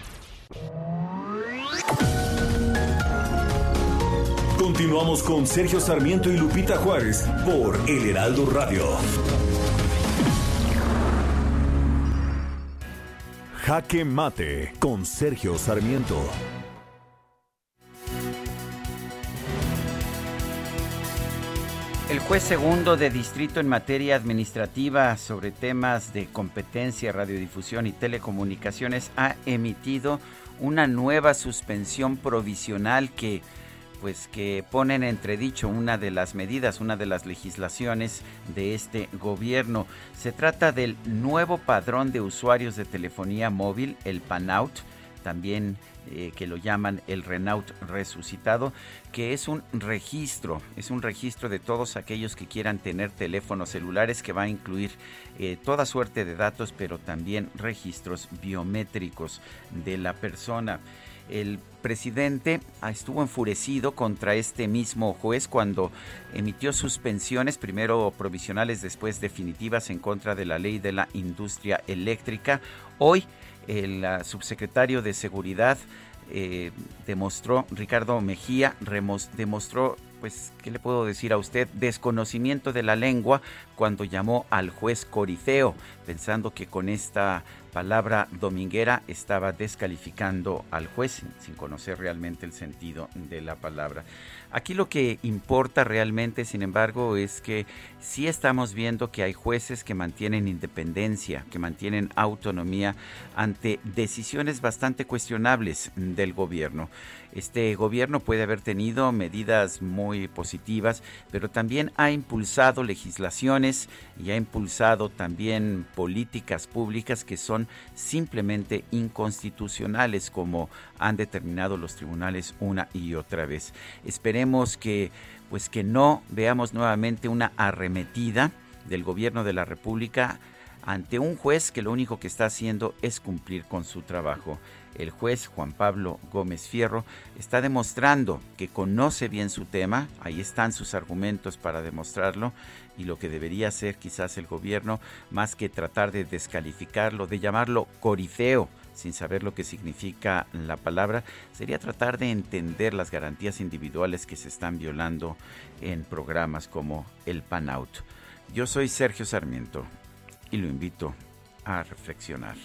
Continuamos con Sergio Sarmiento y Lupita Juárez por El Heraldo Radio. Jaque Mate con Sergio Sarmiento. El juez segundo de distrito en materia administrativa sobre temas de competencia, radiodifusión y telecomunicaciones ha emitido una nueva suspensión provisional que pues que ponen entredicho una de las medidas, una de las legislaciones de este gobierno. Se trata del nuevo padrón de usuarios de telefonía móvil, el PANOUT, también eh, que lo llaman el Renault resucitado, que es un registro, es un registro de todos aquellos que quieran tener teléfonos celulares que va a incluir eh, toda suerte de datos, pero también registros biométricos de la persona. El presidente ah, estuvo enfurecido contra este mismo juez cuando emitió suspensiones, primero provisionales, después definitivas en contra de la ley de la industria eléctrica. Hoy el ah, subsecretario de Seguridad eh, demostró, Ricardo Mejía, demostró pues, ¿qué le puedo decir a usted? Desconocimiento de la lengua cuando llamó al juez Corifeo, pensando que con esta palabra dominguera estaba descalificando al juez sin conocer realmente el sentido de la palabra. Aquí lo que importa realmente, sin embargo, es que sí estamos viendo que hay jueces que mantienen independencia, que mantienen autonomía ante decisiones bastante cuestionables del gobierno. Este gobierno puede haber tenido medidas muy positivas, pero también ha impulsado legislaciones y ha impulsado también políticas públicas que son simplemente inconstitucionales, como han determinado los tribunales una y otra vez. Esperemos que pues que no veamos nuevamente una arremetida del gobierno de la República ante un juez que lo único que está haciendo es cumplir con su trabajo. El juez Juan Pablo Gómez Fierro está demostrando que conoce bien su tema, ahí están sus argumentos para demostrarlo, y lo que debería hacer quizás el gobierno, más que tratar de descalificarlo, de llamarlo corifeo, sin saber lo que significa la palabra, sería tratar de entender las garantías individuales que se están violando en programas como el Pan Out. Yo soy Sergio Sarmiento y lo invito a reflexionar.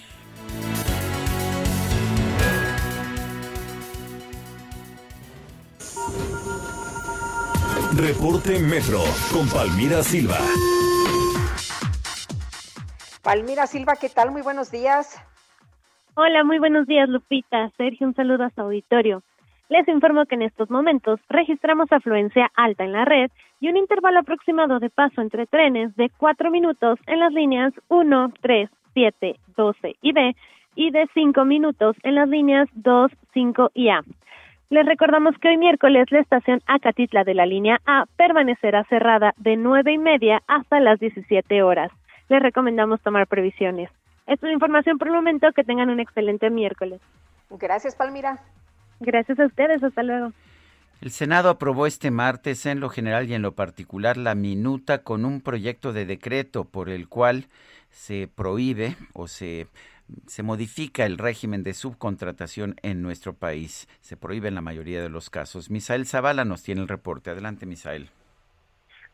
Reporte Metro con Palmira Silva. Palmira Silva, ¿qué tal? Muy buenos días. Hola, muy buenos días, Lupita. Sergio, un saludo a su auditorio. Les informo que en estos momentos registramos afluencia alta en la red y un intervalo aproximado de paso entre trenes de 4 minutos en las líneas 1, 3, 7, 12 y B y de 5 minutos en las líneas 2, 5 y A. Les recordamos que hoy miércoles la estación Acatitla de la línea A permanecerá cerrada de nueve y media hasta las 17 horas. Les recomendamos tomar previsiones. Esta es la información por el momento. Que tengan un excelente miércoles. Gracias, Palmira. Gracias a ustedes. Hasta luego. El Senado aprobó este martes en lo general y en lo particular la minuta con un proyecto de decreto por el cual se prohíbe o se se modifica el régimen de subcontratación en nuestro país. Se prohíbe en la mayoría de los casos. Misael Zavala nos tiene el reporte. Adelante, Misael.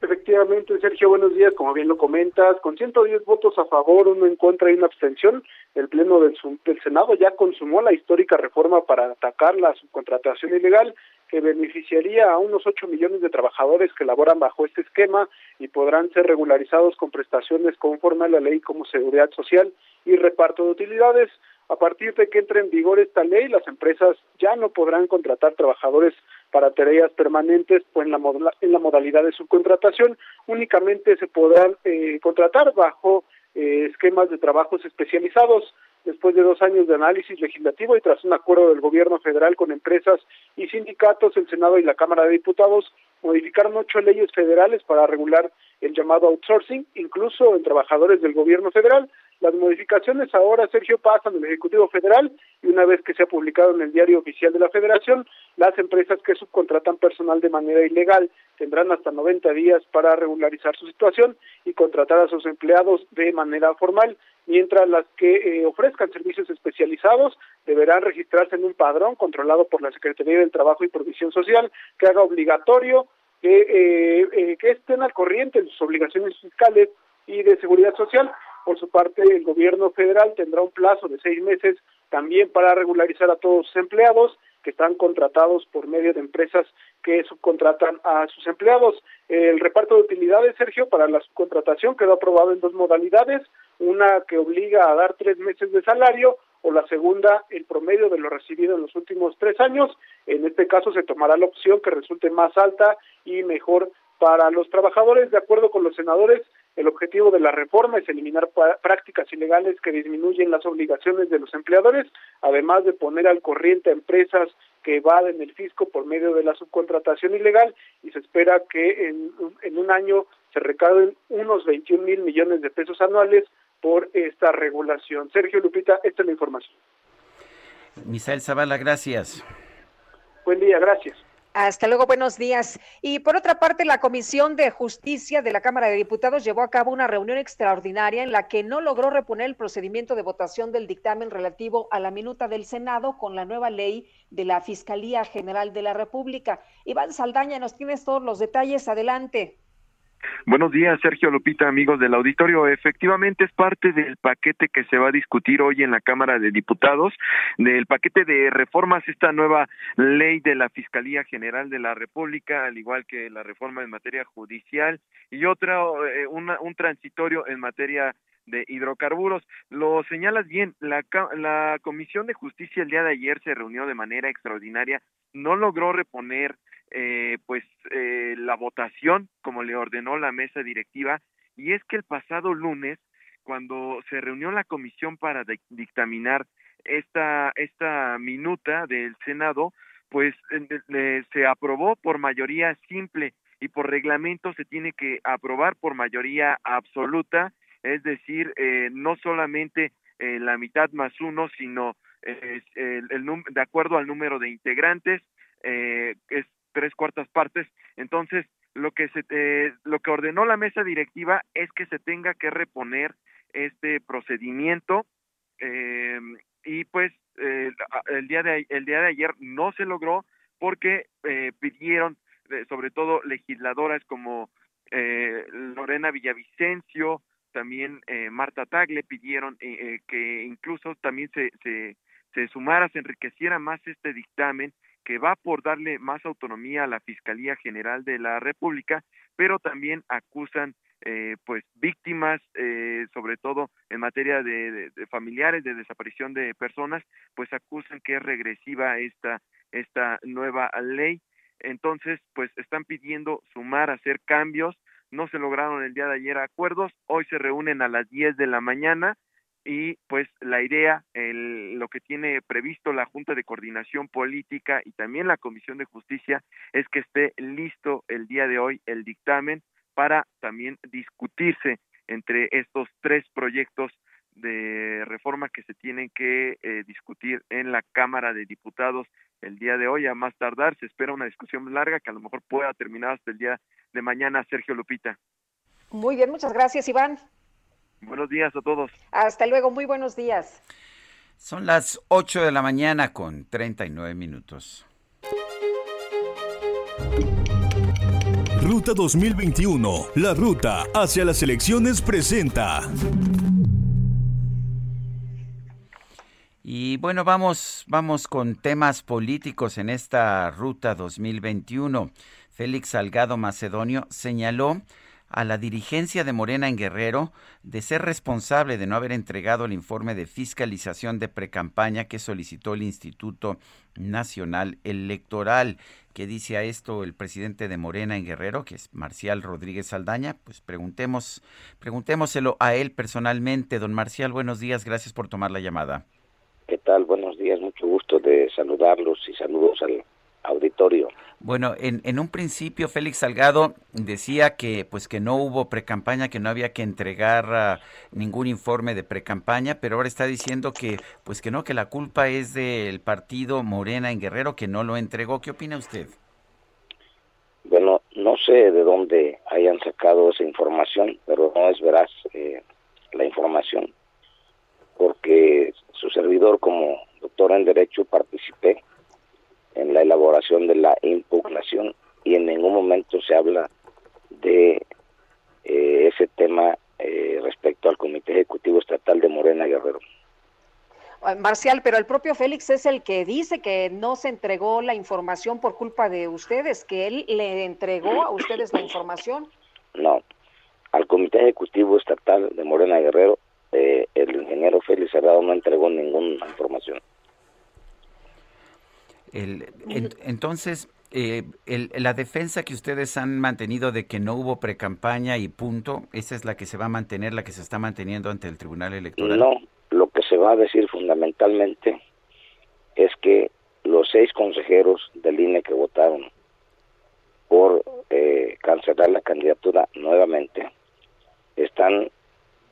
Efectivamente, Sergio, buenos días. Como bien lo comentas, con 110 votos a favor, uno en contra y una abstención, el Pleno del, del Senado ya consumó la histórica reforma para atacar la subcontratación ilegal que beneficiaría a unos 8 millones de trabajadores que laboran bajo este esquema y podrán ser regularizados con prestaciones conforme a la ley como seguridad social y reparto de utilidades. A partir de que entre en vigor esta ley, las empresas ya no podrán contratar trabajadores para tareas permanentes pues en, la en la modalidad de subcontratación, únicamente se podrán eh, contratar bajo eh, esquemas de trabajos especializados después de dos años de análisis legislativo y tras un acuerdo del gobierno federal con empresas y sindicatos, el Senado y la Cámara de Diputados modificaron ocho leyes federales para regular el llamado outsourcing, incluso en trabajadores del gobierno federal. Las modificaciones ahora, Sergio, pasan del Ejecutivo Federal y una vez que se publicado en el Diario Oficial de la Federación, las empresas que subcontratan personal de manera ilegal tendrán hasta 90 días para regularizar su situación y contratar a sus empleados de manera formal, mientras las que eh, ofrezcan servicios especializados deberán registrarse en un padrón controlado por la Secretaría del Trabajo y Provisión Social que haga obligatorio que, eh, eh, que estén al corriente en sus obligaciones fiscales y de seguridad social. Por su parte, el gobierno federal tendrá un plazo de seis meses también para regularizar a todos sus empleados que están contratados por medio de empresas que subcontratan a sus empleados. El reparto de utilidades, Sergio, para la subcontratación quedó aprobado en dos modalidades, una que obliga a dar tres meses de salario o la segunda, el promedio de lo recibido en los últimos tres años. En este caso se tomará la opción que resulte más alta y mejor para los trabajadores. De acuerdo con los senadores, el objetivo de la reforma es eliminar prácticas ilegales que disminuyen las obligaciones de los empleadores, además de poner al corriente a empresas que evaden el fisco por medio de la subcontratación ilegal y se espera que en, en un año se recauden unos 21 mil millones de pesos anuales por esta regulación. Sergio Lupita, esta es la información. Misael Zavala, gracias. Buen día, gracias. Hasta luego, buenos días. Y por otra parte, la Comisión de Justicia de la Cámara de Diputados llevó a cabo una reunión extraordinaria en la que no logró reponer el procedimiento de votación del dictamen relativo a la minuta del Senado con la nueva ley de la Fiscalía General de la República. Iván Saldaña, nos tienes todos los detalles. Adelante. Buenos días, Sergio Lupita, amigos del auditorio. Efectivamente, es parte del paquete que se va a discutir hoy en la Cámara de Diputados, del paquete de reformas, esta nueva ley de la Fiscalía General de la República, al igual que la reforma en materia judicial y otra, eh, un transitorio en materia de hidrocarburos. Lo señalas bien, la, la Comisión de Justicia el día de ayer se reunió de manera extraordinaria, no logró reponer eh, pues eh, la votación como le ordenó la mesa directiva. Y es que el pasado lunes cuando se reunió la comisión para dictaminar esta esta minuta del senado pues se aprobó por mayoría simple y por reglamento se tiene que aprobar por mayoría absoluta es decir, eh, no solamente eh, la mitad más uno, sino eh, el, de acuerdo al número de integrantes, eh, es tres cuartas partes. Entonces, lo que se eh, lo que ordenó la mesa directiva es que se tenga que reponer este procedimiento eh, y pues eh, el día de el día de ayer no se logró porque eh, pidieron eh, sobre todo legisladoras como eh, Lorena Villavicencio también Marta Tagle pidieron que incluso también se se sumara se enriqueciera más este dictamen que va por darle más autonomía a la Fiscalía General de la República, pero también acusan eh, pues víctimas, eh, sobre todo en materia de, de- de familiares, de desaparición de personas, pues acusan que es regresiva esta, esta nueva ley. Entonces, pues están pidiendo sumar, hacer cambios. No se lograron el día de ayer acuerdos. Hoy se reúnen a las 10 de la mañana y pues la idea, el, lo que tiene previsto la Junta de Coordinación Política y también la Comisión de Justicia es que esté listo el día de hoy el dictamen para también discutirse entre estos tres proyectos de reforma que se tienen que eh, discutir en la Cámara de Diputados el día de hoy. A más tardar se espera una discusión larga que a lo mejor pueda terminar hasta el día de mañana. Sergio Lupita. Muy bien, muchas gracias, Iván. Buenos días a todos. Hasta luego, muy buenos días. Son las 8 de la mañana con 39 minutos. Ruta 2021, la ruta hacia las elecciones presenta. Y bueno, vamos, vamos con temas políticos en esta ruta 2021. Félix Salgado Macedonio señaló a la dirigencia de Morena en Guerrero de ser responsable de no haber entregado el informe de fiscalización de precampaña que solicitó el Instituto Nacional Electoral. ¿Qué dice a esto el presidente de Morena en Guerrero, que es Marcial Rodríguez Saldaña? Pues preguntemos, preguntémoselo a él personalmente. Don Marcial, buenos días, gracias por tomar la llamada. ¿Qué tal? Buenos días, mucho gusto de saludarlos y saludos al auditorio. Bueno, en, en un principio Félix Salgado decía que pues que no hubo precampaña, que no había que entregar ah, ningún informe de precampaña, pero ahora está diciendo que pues que no, que la culpa es del partido Morena en Guerrero que no lo entregó. ¿Qué opina usted? Bueno, no sé de dónde hayan sacado esa información, pero no es veraz eh, la información, porque su servidor como doctor en Derecho participé en la elaboración de la impugnación y en ningún momento se habla de eh, ese tema eh, respecto al Comité Ejecutivo Estatal de Morena Guerrero. Eh, Marcial, pero el propio Félix es el que dice que no se entregó la información por culpa de ustedes, que él le entregó a ustedes la información. No, al Comité Ejecutivo Estatal de Morena Guerrero, eh, el ingeniero Félix Cerrado no entregó ninguna información. El, en- entonces, eh, el- la defensa que ustedes han mantenido de que no hubo precampaña y punto, esa es la que se va a mantener, la que se está manteniendo ante el Tribunal Electoral. No, lo que se va a decir fundamentalmente es que los seis consejeros del INE que votaron por eh, cancelar la candidatura nuevamente están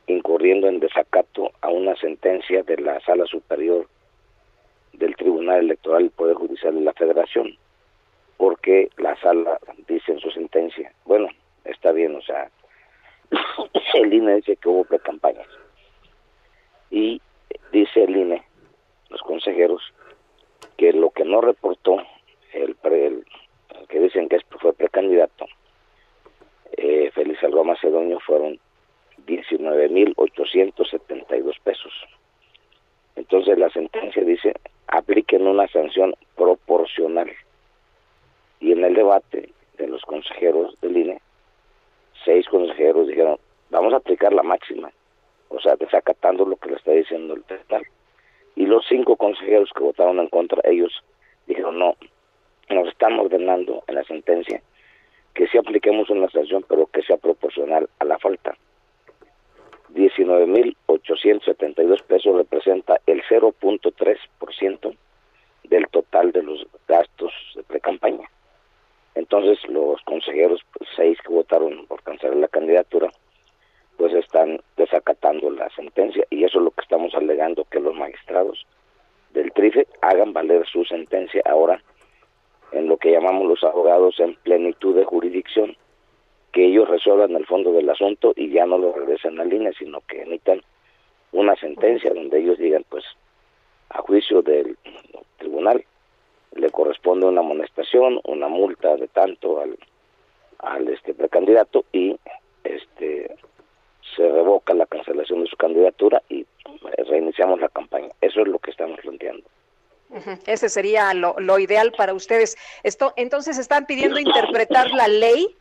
incurriendo en desacato a una sentencia de la Sala Superior del Tribunal Electoral del Poder Judicial de la Federación, porque la sala dice en su sentencia, bueno, está bien, o sea, el INE dice que hubo precampañas y dice el INE, los consejeros, que lo que no reportó el, pre- el- que dicen que fue precandidato, eh, Félix Alba Macedonio, fueron 19.872 pesos. Entonces la sentencia dice, apliquen una sanción proporcional. Y en el debate de los consejeros del INE, seis consejeros dijeron, vamos a aplicar la máxima, o sea, desacatando lo que le está diciendo el tribunal. Y los cinco consejeros que votaron en contra, ellos dijeron, no, nos están ordenando en la sentencia que sí apliquemos una sanción, pero que sea proporcional a la falta. 19.872 pesos representa el 0.3% del total de los gastos de pre-campaña. Entonces, los consejeros, pues, seis que votaron por cancelar la candidatura, pues están desacatando la sentencia y eso es lo que estamos alegando, que los magistrados del TRIFE hagan valer su sentencia ahora en lo que llamamos los abogados en plenitud de jurisdicción, que ellos resuelvan el fondo del asunto y ya no lo regresen a línea, sino que emitan una sentencia donde ellos digan, pues, a juicio del tribunal le corresponde una amonestación, una multa de tanto al, al este precandidato y este se revoca la cancelación de su candidatura y reiniciamos la campaña. Eso es lo que estamos planteando. Ese sería lo, lo ideal para ustedes. Esto, entonces están pidiendo interpretar la ley.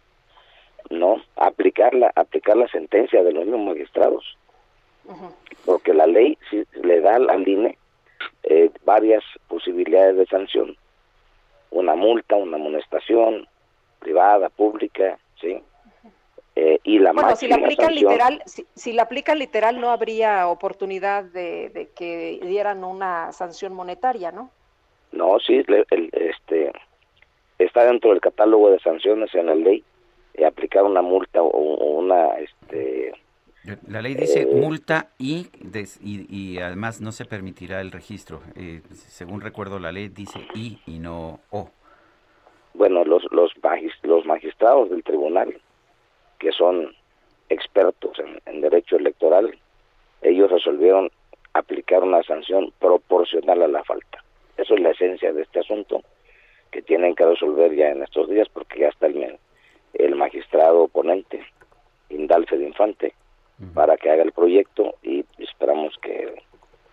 No, aplicar la, aplicar la sentencia de los mismos magistrados. Porque la ley sí le da al INE eh, varias posibilidades de sanción, una multa, una amonestación privada, pública, sí, Eh, y la Bueno, si la aplican sanción, literal, si, si la aplican literal no habría oportunidad de, de que dieran una sanción monetaria, ¿no? no, sí, le- el- este, está dentro del catálogo de sanciones en la ley aplicar una multa o, una, este, La ley dice Eh, multa y, des- y, y además no se permitirá el registro. Eh, según recuerdo, la ley dice y y no o. bueno, los, los, magis- los magistrados del tribunal, que son expertos en, en derecho electoral, ellos resolvieron aplicar una sanción proporcional a la falta. Eso es la esencia de este asunto que tienen que resolver ya en estos días porque ya está el, el magistrado oponente, Indalce de Infante, para que haga el proyecto y esperamos que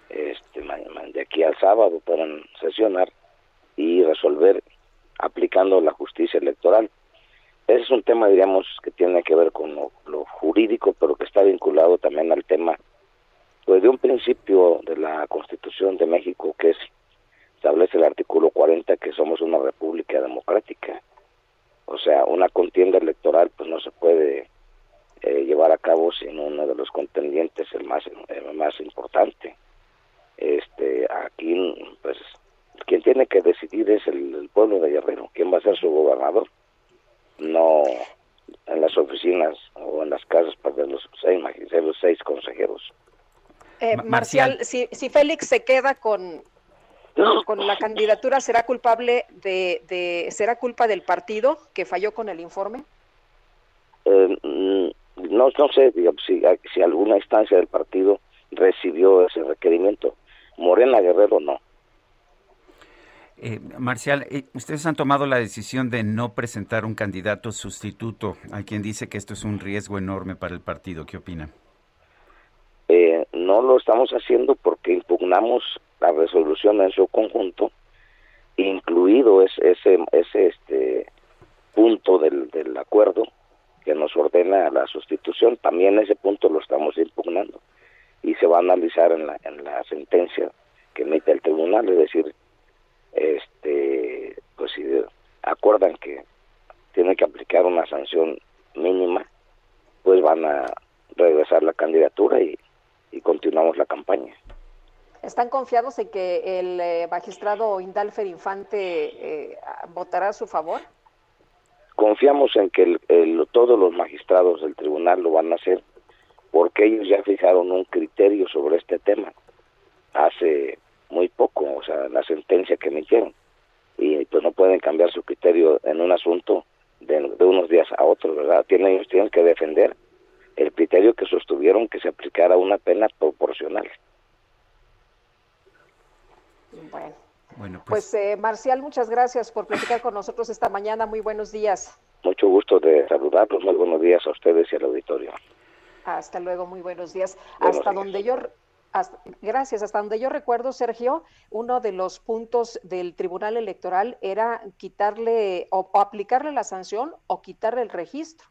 este de aquí al sábado puedan sesionar y resolver aplicando la justicia electoral. Ese es un tema, diríamos, que tiene que ver con lo, lo jurídico, pero que está vinculado también al tema, pues de un principio de la Constitución de México, que es, establece el artículo 40, que somos una república democrática. O sea, una contienda electoral, pues no se puede eh, llevar a cabo sin uno de los contendientes, el más, el más importante. Este, aquí, pues, quien tiene que decidir es el, el pueblo de Guerrero, quién va a ser su gobernador, no en las oficinas o en las casas para de los seis, los seis consejeros. Eh, Ma- Marcial, Marcial. si, si Félix se queda con, con la candidatura, ¿será culpable de, de, será culpa del partido que falló con el informe? Eh, mm, no, no sé digamos, si, si alguna instancia del partido recibió ese requerimiento. Morena Guerrero no. Eh, Marcial, eh, ustedes han tomado la decisión de no presentar un candidato sustituto. Hay quien dice que esto es un riesgo enorme para el partido. ¿Qué opina? Eh, no lo estamos haciendo porque impugnamos la resolución en su conjunto, incluido es- ese, ese este punto del, del acuerdo que nos ordena la sustitución. También ese punto lo estamos impugnando y se va a analizar en la, en la sentencia que emite el tribunal, es decir, este, pues si acuerdan que tienen que aplicar una sanción mínima, pues van a regresar la candidatura y continuamos la campaña. ¿Están confiados en que el eh, magistrado Indalfer Infante eh, votará a su favor? Confiamos en que todos los magistrados del tribunal lo van a hacer porque ellos ya fijaron un criterio sobre este tema hace muy poco, o sea, la sentencia que emitieron. Y pues no pueden cambiar su criterio en un asunto de, de unos días a otros, ¿verdad? Tienen, ellos tienen que defender el criterio que sostuvieron que se aplicara una pena proporcional. Bueno, Bueno, pues eh, Marcial, muchas gracias por platicar con nosotros esta mañana. Muy buenos días. Mucho gusto de saludarlos, muy buenos días a ustedes y al auditorio. Hasta luego, muy buenos días. Buenos hasta días. donde yo, hasta- gracias, hasta donde yo recuerdo, Sergio, uno de los puntos del Tribunal Electoral era quitarle o, o aplicarle la sanción o quitarle el registro.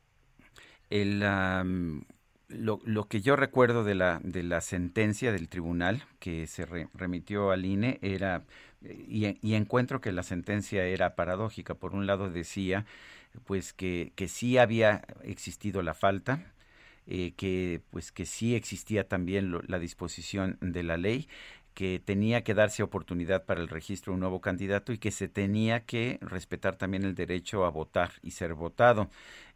El, am, lo, lo que yo recuerdo de la, de la sentencia del tribunal que se re- remitió al INE era, y, encuentro que la sentencia era paradójica. Por un lado decía, pues que, que sí había existido la falta, eh, que pues que sí existía también lo- la disposición de la ley que tenía que darse oportunidad para el registro de un nuevo candidato y que se tenía que respetar también el derecho a votar y ser votado.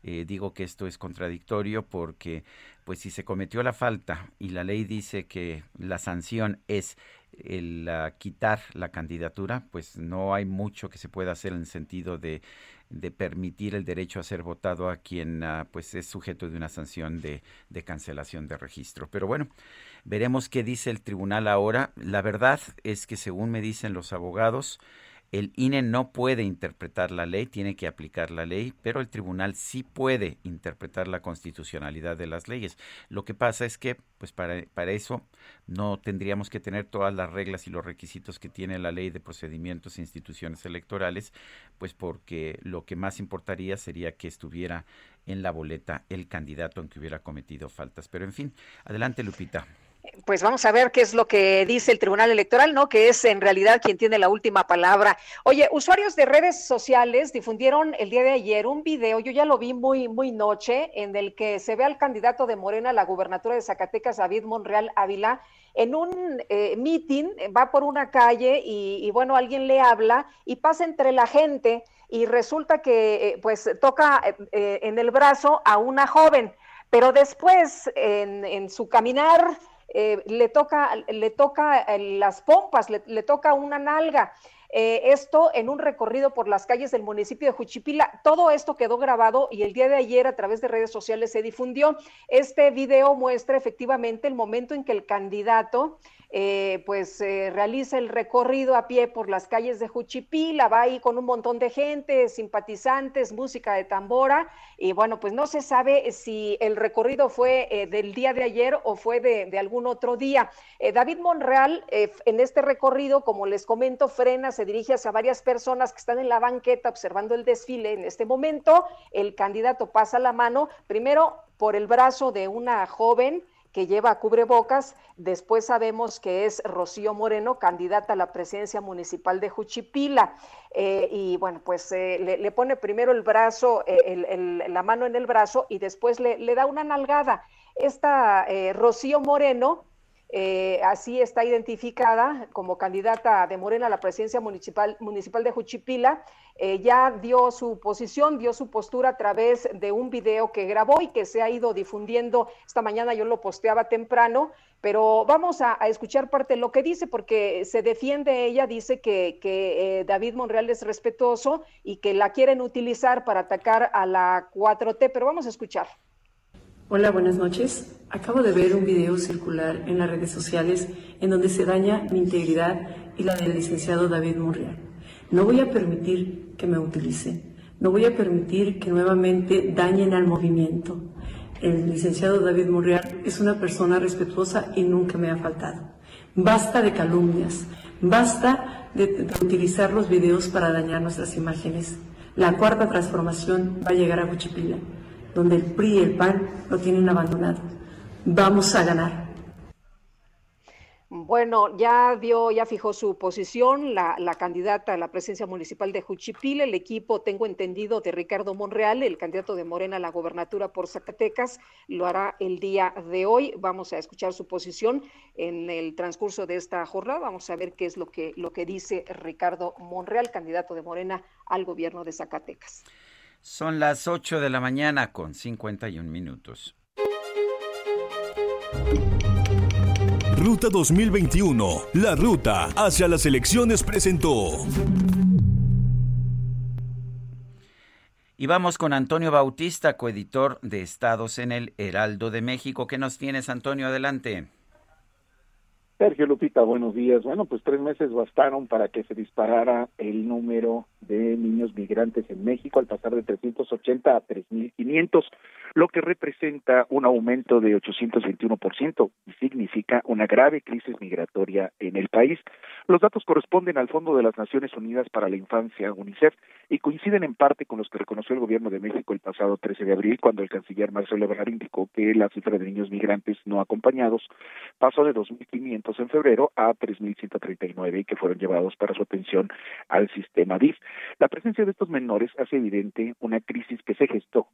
Eh, digo que esto es contradictorio porque, pues, si se cometió la falta y la ley dice que la sanción es el ah, quitar la candidatura, pues no hay mucho que se pueda hacer en el sentido de, de permitir el derecho a ser votado a quien ah, pues es sujeto de una sanción de, de cancelación de registro. Pero bueno, veremos qué dice el tribunal ahora. La verdad es que según me dicen los abogados, el INE no puede interpretar la ley, tiene que aplicar la ley, pero el tribunal sí puede interpretar la constitucionalidad de las leyes. Lo que pasa es que, pues para, para eso no tendríamos que tener todas las reglas y los requisitos que tiene la ley de procedimientos e instituciones electorales, pues porque lo que más importaría sería que estuviera en la boleta el candidato en que hubiera cometido faltas. Pero en fin, adelante Lupita pues vamos a ver qué es lo que dice el Tribunal Electoral, ¿no? Que es en realidad quien tiene la última palabra. Oye, usuarios de redes sociales difundieron el día de ayer un video, yo ya lo vi muy, muy noche, en el que se ve al candidato de Morena a la gubernatura de Zacatecas, David Monreal Ávila, en un eh, meeting, va por una calle y, bueno, alguien le habla y pasa entre la gente y resulta que eh, pues toca eh, en el brazo a una joven, pero después en su caminar eh, le toca, le toca las pompas, le, toca una nalga. Eh, esto en un recorrido por las calles del municipio de Juchipila. Todo esto quedó grabado y el día de ayer a través de redes sociales se difundió. Este video muestra efectivamente el momento en que el candidato eh, pues eh, realiza el recorrido a pie por las calles de Juchipila, va ahí con un montón de gente, simpatizantes, música de tambora, y bueno, pues no se sabe si el recorrido fue eh, del día de ayer o fue de, algún otro día. David Monreal, en este recorrido, como les comento, frena, se dirige hacia varias personas que están en la banqueta observando el desfile. En este momento, el candidato pasa la mano, primero por el brazo de una joven, que lleva cubrebocas. Después sabemos que es Rocío Moreno, candidata a la presidencia municipal de Juchipila. Eh, y bueno, pues eh, le, pone primero el brazo, eh, la mano en el brazo y después le, le da una nalgada. Esta Rocío Moreno eh, así está identificada como candidata de Morena a la presidencia municipal, municipal de Juchipila. Eh, ya dio su posición, dio su postura a través de un video que grabó y que se ha ido difundiendo. Esta mañana yo lo posteaba temprano, pero vamos a, escuchar parte de lo que dice, porque se defiende ella, dice que, eh, David Monreal es respetuoso y que la quieren utilizar para atacar a la 4T, pero vamos a escuchar. Hola, buenas noches. Acabo de ver un video circular en las redes sociales en donde se daña mi integridad y la del licenciado David Monreal. No voy a permitir que me utilicen. No voy a permitir que nuevamente dañen al movimiento. El licenciado David Monreal es una persona respetuosa y nunca me ha faltado. Basta de calumnias. Basta de, de utilizar los videos para dañar nuestras imágenes. La cuarta transformación va a llegar a Cuchipila donde el PRI y el PAN lo tienen abandonado. Vamos a ganar. Bueno, ya dio, ya fijó su posición la, candidata a la presidencia municipal de Juchipil, el equipo, tengo entendido, de Ricardo Monreal, el candidato de Morena a la gobernatura por Zacatecas, lo hará el día de hoy. Vamos a escuchar su posición en el transcurso de esta jornada. Vamos a ver qué es lo que, lo que dice Ricardo Monreal, candidato de Morena al gobierno de Zacatecas. Son las 8 de la mañana con 51 minutos. Ruta 2021, la ruta hacia las elecciones presentó. Y vamos con Antonio Bautista, coeditor de Estados en el Heraldo de México. ¿Qué nos tienes, Antonio? Adelante. Sergio Lupita, buenos días. Bueno, pues tres meses bastaron para que se disparara el número de niños migrantes en México al pasar de 380 a 3.500, lo que representa un aumento de 821% y significa una grave crisis migratoria en el país. Los datos corresponden al Fondo de las Naciones Unidas para la Infancia, UNICEF, y coinciden en parte con los que reconoció el gobierno de México el pasado 13 de abril, cuando el canciller Marcelo Ebrard indicó que la cifra de niños migrantes no acompañados pasó de 2.500 en febrero a 3.139 y que fueron llevados para su atención al sistema DIF. La presencia de estos menores hace evidente una crisis que se gestó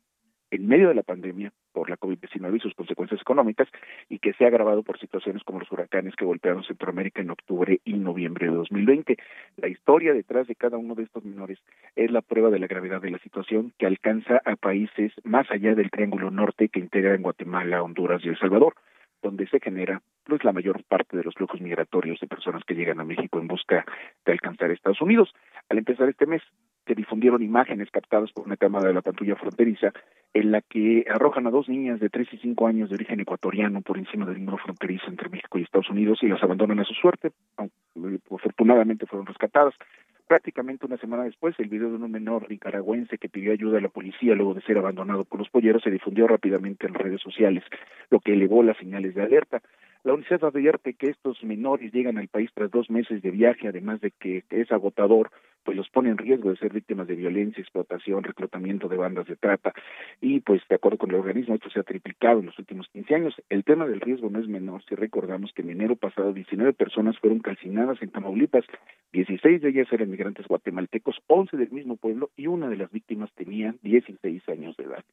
en medio de la pandemia por la COVID-19 y sus consecuencias económicas y que se ha agravado por situaciones como los huracanes que golpearon Centroamérica en octubre y noviembre de 2020. La historia detrás de cada uno de estos menores es la prueba de la gravedad de la situación que alcanza a países más allá del Triángulo Norte que integran Guatemala, Honduras y El Salvador donde se genera pues la mayor parte de los flujos migratorios de personas que llegan a México en busca de alcanzar Estados Unidos. Al empezar este mes, se difundieron imágenes captadas por una cámara de la patrulla fronteriza en la que arrojan a dos niñas de 3 y 5 años de origen ecuatoriano por encima del muro fronterizo entre México y Estados Unidos y las abandonan a su suerte. Aunque, afortunadamente fueron rescatadas. Prácticamente una semana después, el video de un menor nicaragüense que pidió ayuda a la policía luego de ser abandonado por los polleros se difundió rápidamente en redes sociales, lo que elevó las señales de alerta. La UNICEF advierte que estos menores llegan al país tras dos meses de viaje, además de que es agotador, pues los pone en riesgo de ser víctimas de violencia, explotación, reclutamiento de bandas de trata. Y pues de acuerdo con el organismo, esto se ha triplicado en los últimos 15 años. El tema del riesgo no es menor si recordamos que en enero pasado 19 personas fueron calcinadas en Tamaulipas, 16 de ellas eran migrantes guatemaltecos, 11 del mismo pueblo y una de las víctimas tenía 16 años de edad.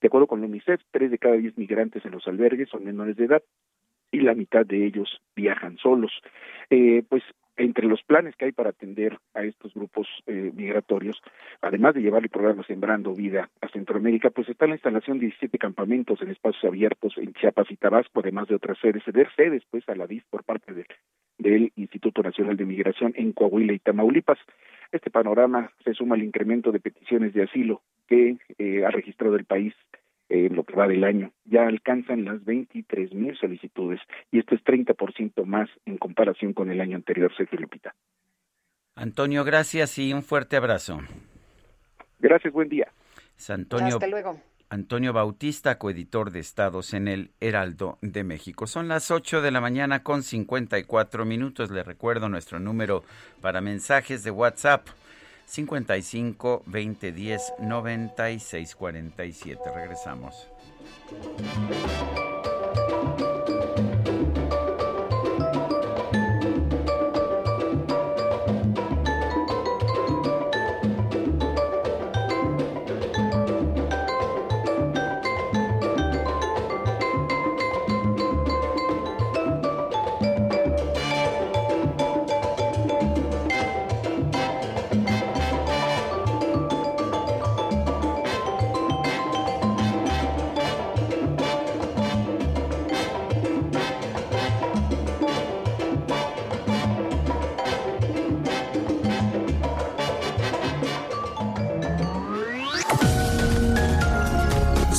De acuerdo con la UNICEF, tres de cada diez migrantes en los albergues son menores de edad y la mitad de ellos viajan solos. Eh, pues entre los planes que hay para atender a estos grupos eh, migratorios, además de llevar el programa Sembrando Vida a Centroamérica, pues está la instalación de 17 campamentos en espacios abiertos en Chiapas y Tabasco, además de otras sedes, ceder sedes pues a la DIF por parte de, del Instituto Nacional de Migración en Coahuila y Tamaulipas. Este panorama se suma al incremento de peticiones de asilo que eh, ha registrado el país en lo que va del año. Ya alcanzan las 23 mil solicitudes y esto es 30% más en comparación con el año anterior, Sergio Lupita. Antonio, gracias y un fuerte abrazo. Gracias, buen día. Es Antonio, Hasta luego. Antonio Bautista, coeditor de Estados en el Heraldo de México. Son las 8 de la mañana con 54 minutos. Le recuerdo nuestro número para mensajes de WhatsApp. 55 20 10 96 47. Regresamos.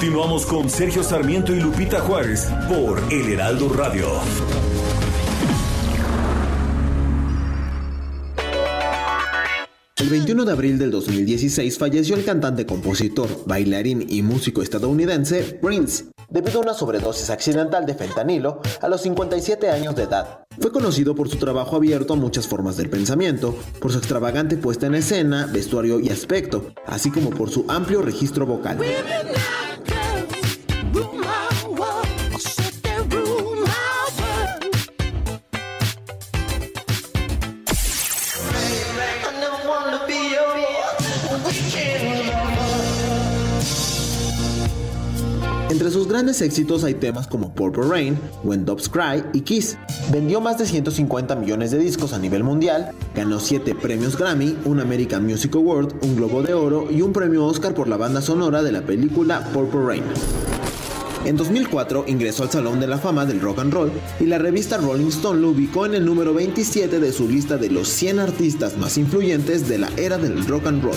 Continuamos con Sergio Sarmiento y Lupita Juárez por El Heraldo Radio. El 21 de abril del 2016 falleció el cantante, compositor, bailarín y músico estadounidense Prince, debido a una sobredosis accidental de fentanilo a los 57 años de edad. Fue conocido por su trabajo abierto a muchas formas del pensamiento, por su extravagante puesta en escena, vestuario y aspecto, así como por su amplio registro vocal. Sus grandes éxitos hay temas como Purple Rain, When Doves Cry y Kiss. Vendió más de 150 millones de discos a nivel mundial, ganó 7 premios Grammy, un American Music Award, un Globo de Oro y un premio Oscar por la banda sonora de la película Purple Rain. En 2004 ingresó al Salón de la Fama del Rock and Roll y la revista Rolling Stone lo ubicó en el número 27 de su lista de los 100 artistas más influyentes de la era del rock and roll.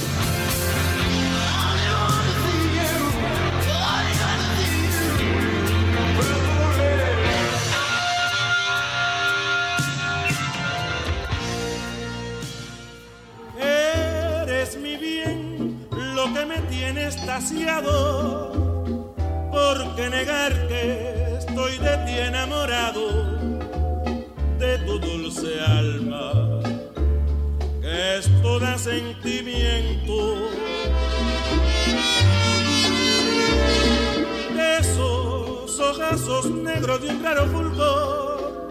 Sentimiento. Ojazos negros de un fulgor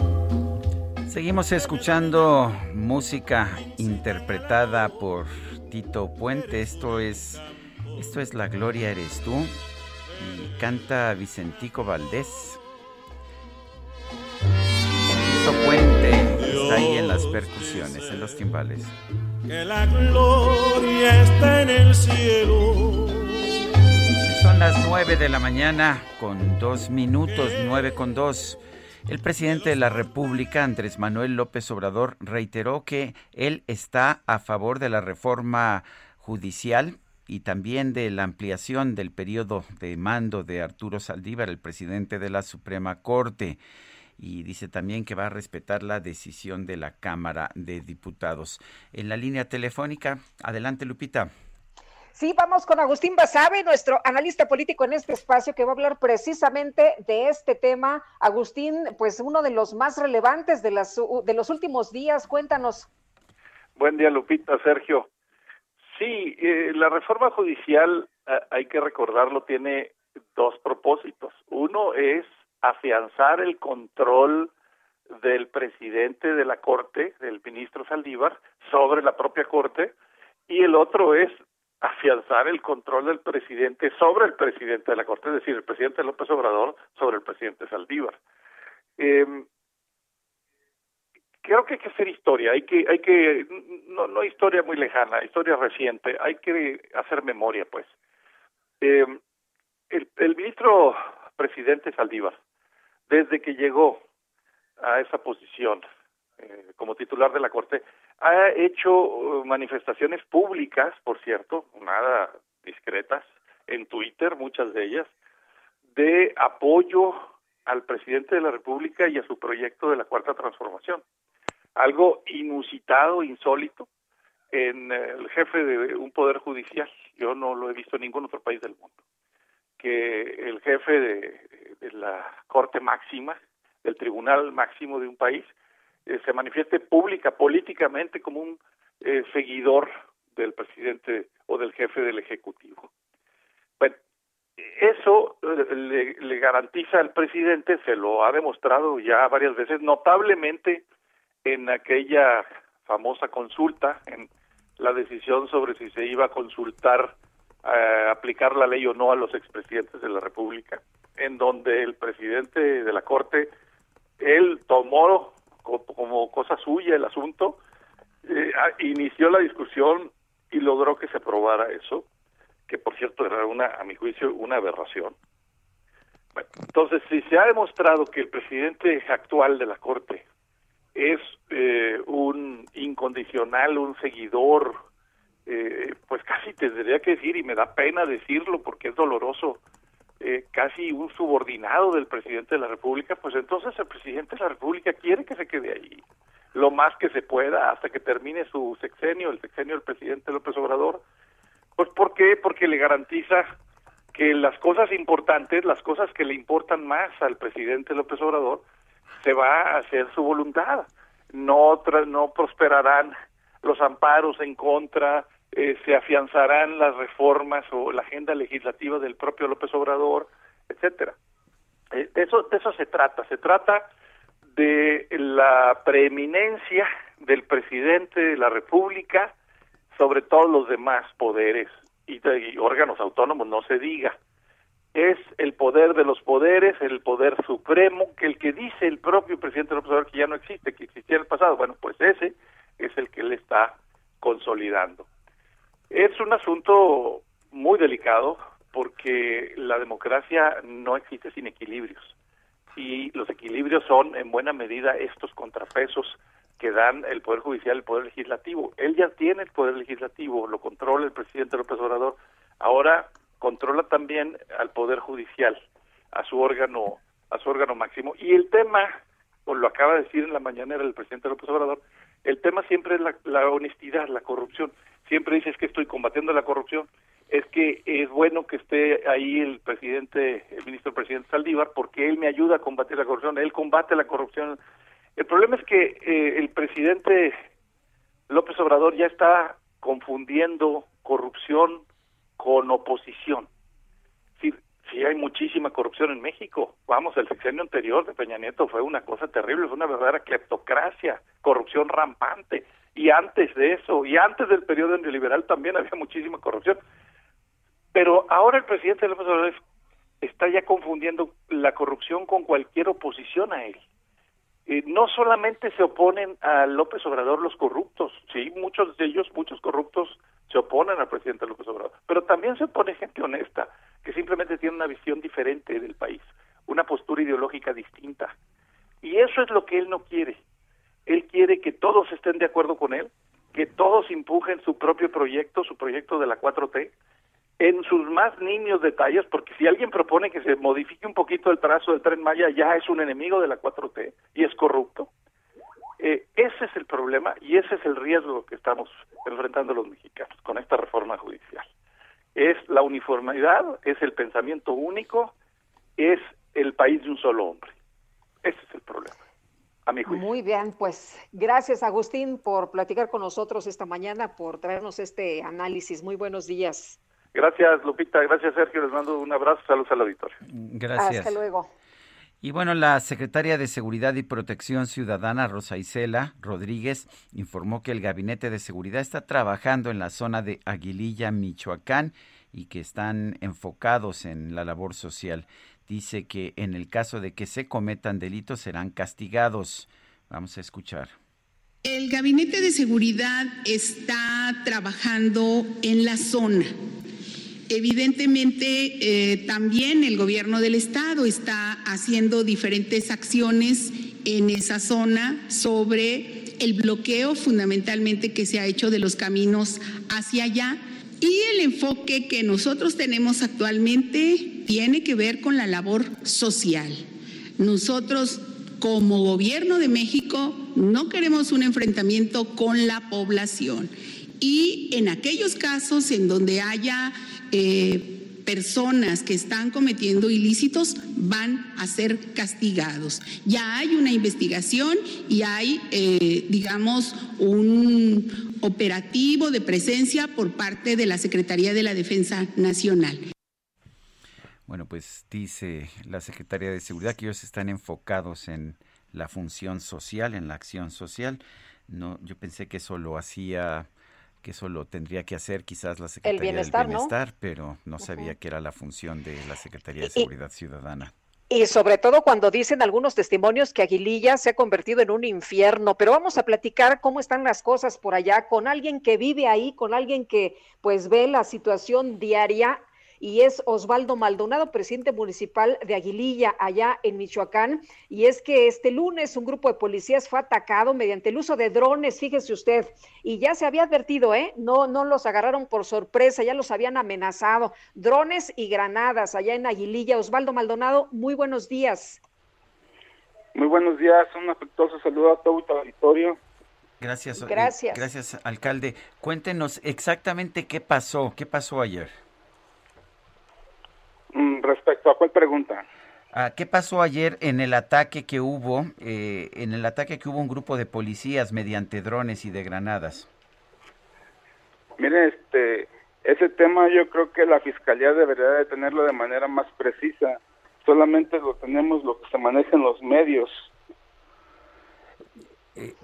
Seguimos escuchando música interpretada por Tito Puente. Esto es esto es La Gloria eres tú y canta Vicentico Valdés. Las percusiones, en los timbales. Que la gloria está en el cielo. Son las nueve de la mañana con dos minutos, nueve con dos. El presidente de la República, Andrés Manuel López Obrador, reiteró que él está a favor de la reforma judicial y también de la ampliación del periodo de mando de Arturo Saldívar, el presidente de la Suprema Corte. Y dice también que va a respetar la decisión de la Cámara de Diputados. En la línea telefónica, adelante Lupita. Sí, vamos con Agustín Basabe, nuestro analista político en este espacio, que va a hablar precisamente de este tema. Agustín, pues uno de los más relevantes de, las, de los últimos días. Cuéntanos. Buen día, Lupita, Sergio. Sí, eh, la reforma judicial, eh, hay que recordarlo, tiene dos propósitos. Uno es afianzar el control del presidente de la Corte, del ministro Saldívar, sobre la propia Corte, y el otro es afianzar el control del presidente sobre el presidente de la Corte, es decir, el presidente López Obrador sobre el presidente Saldívar. Eh, creo que hay que hacer historia, hay que, hay que, no, no historia muy lejana, historia reciente, hay que hacer memoria, pues. Eh, el, el ministro presidente Saldívar, desde que llegó a esa posición eh, como titular de la Corte, ha hecho manifestaciones públicas, por cierto, nada discretas, en Twitter, muchas de ellas, de apoyo al presidente de la República y a su proyecto de la Cuarta Transformación algo inusitado, insólito, en el jefe de un poder judicial. Yo no lo he visto en ningún otro país del mundo. Que el jefe de, la Corte Máxima, del Tribunal Máximo de un país, eh, se manifieste pública, políticamente, como un eh, seguidor del presidente o del jefe del Ejecutivo. Bueno, eso eh, le, le garantiza al presidente, se lo ha demostrado ya varias veces, notablemente en aquella famosa consulta, en la decisión sobre si se iba a consultar, eh, aplicar la ley o no a los expresidentes de la República, en donde el presidente de la Corte, él tomó como, cosa suya el asunto, eh, inició la discusión y logró que se aprobara eso, que por cierto era una, a mi juicio, una aberración. entonces, si se ha demostrado que el presidente actual de la Corte es eh, un incondicional, un seguidor, eh, pues casi tendría que decir, y me da pena decirlo porque es doloroso, eh, casi un subordinado del presidente de la República, pues entonces el presidente de la República quiere que se quede ahí lo más que se pueda hasta que termine su sexenio, el sexenio del presidente López Obrador. Pues ¿por qué? Porque le garantiza que las cosas importantes, las cosas que le importan más al presidente López Obrador, se va a hacer su voluntad. No, no prosperarán los amparos en contra, eh, se afianzarán las reformas o la agenda legislativa del propio López Obrador, etcétera. Eh, eso, de eso se trata, se trata de la preeminencia del presidente de la República sobre todos los demás poderes y órganos autónomos, no se diga. Es el poder de los poderes, el poder supremo, que el que dice el propio presidente López Obrador que ya no existe, que existía en el pasado, bueno, pues ese es el que él está consolidando. Es un asunto muy delicado porque la democracia no existe sin equilibrios y los equilibrios son en buena medida estos contrapesos que dan el Poder Judicial el Poder Legislativo. Él ya tiene el Poder Legislativo, lo controla el presidente López Obrador. Ahora controla también al poder judicial, a su órgano, a su órgano máximo. Y el tema, o lo acaba de decir en la mañanera el presidente López Obrador, el tema siempre es la, honestidad, la corrupción. Siempre dice es que estoy combatiendo la corrupción, es que es bueno que esté ahí el presidente, el ministro presidente Saldívar, porque él me ayuda a combatir la corrupción, él combate la corrupción. El problema es que eh, el presidente López Obrador ya está confundiendo corrupción con oposición. Sí, hay muchísima corrupción en México. Vamos, el sexenio anterior de Peña Nieto fue una cosa terrible, fue una verdadera cleptocracia, corrupción rampante. Y antes de eso, y antes del periodo neoliberal también había muchísima corrupción. Pero ahora el presidente López Obrador está ya confundiendo la corrupción con cualquier oposición a él. Eh, no solamente se oponen a López Obrador los corruptos, sí, muchos de ellos, muchos corruptos se oponen al presidente López Obrador, pero también se opone gente honesta, que simplemente tiene una visión diferente del país, una postura ideológica distinta. Y eso es lo que él no quiere. Él quiere que todos estén de acuerdo con él, que todos empujen su propio proyecto, su proyecto de la 4T, en sus más niños detalles, porque si alguien propone que se modifique un poquito el trazo del tren Maya, ya es un enemigo de la 4T y es corrupto. Eh, ese es el problema y ese es el riesgo que estamos enfrentando los mexicanos con esta reforma judicial. Es la uniformidad, es el pensamiento único, es el país de un solo hombre. Ese es el problema. A mi juicio. Muy bien, pues gracias Agustín por platicar con nosotros esta mañana, por traernos este análisis. Muy buenos días. Gracias, Lupita. Gracias, Sergio. Les mando un abrazo. Saludos al auditorio. Gracias. Hasta luego. Y bueno, la secretaria de Seguridad y Protección Ciudadana, Rosa Isela Rodríguez, informó que el Gabinete de Seguridad está trabajando en la zona de Aguililla, Michoacán, y que están enfocados en la labor social. Dice que en el caso de que se cometan delitos serán castigados. Vamos a escuchar. El Gabinete de Seguridad está trabajando en la zona Evidentemente, eh, también el gobierno del estado está haciendo diferentes acciones en esa zona sobre el bloqueo fundamentalmente que se ha hecho de los caminos hacia allá. Y el enfoque que nosotros tenemos actualmente tiene que ver con la labor social. Nosotros, como gobierno de México, no queremos un enfrentamiento con la población. Y en aquellos casos en donde haya eh, personas que están cometiendo ilícitos van a ser castigados. Ya hay una investigación y hay, eh, digamos, un operativo de presencia por parte de la Secretaría de la Defensa Nacional. Bueno, pues dice la Secretaría de Seguridad que ellos están enfocados en la función social, en la acción social. No, yo pensé que eso lo hacía que eso lo tendría que hacer quizás la Secretaría del Bienestar, pero no sabía que era la función de la Secretaría de Seguridad Ciudadana. Y sobre todo cuando dicen algunos testimonios que Aguililla se ha convertido en un infierno, pero vamos a platicar cómo están las cosas por allá con alguien que vive ahí, con alguien que pues ve la situación diaria y es Osvaldo Maldonado, presidente municipal de Aguililla, allá en Michoacán. Y es que este lunes un grupo de policías fue atacado mediante el uso de drones, fíjese usted, y ya se había advertido, ¿eh? No, no los agarraron por sorpresa, ya los habían amenazado. Drones y granadas allá en Aguililla. Osvaldo Maldonado, muy buenos días. Muy buenos días, un afectuoso saludo a todo el auditorio. Gracias. eh, Gracias. gracias, alcalde. Cuéntenos exactamente qué pasó, qué pasó ayer. Mm, respecto a cuál pregunta. Ah, ¿Qué pasó ayer en el ataque que hubo, eh, en el ataque que hubo un grupo de policías mediante drones y de granadas? Mire, este, ese tema yo creo que la fiscalía debería de tenerlo de manera más precisa. Solamente lo tenemos lo que se maneja en los medios. Eh,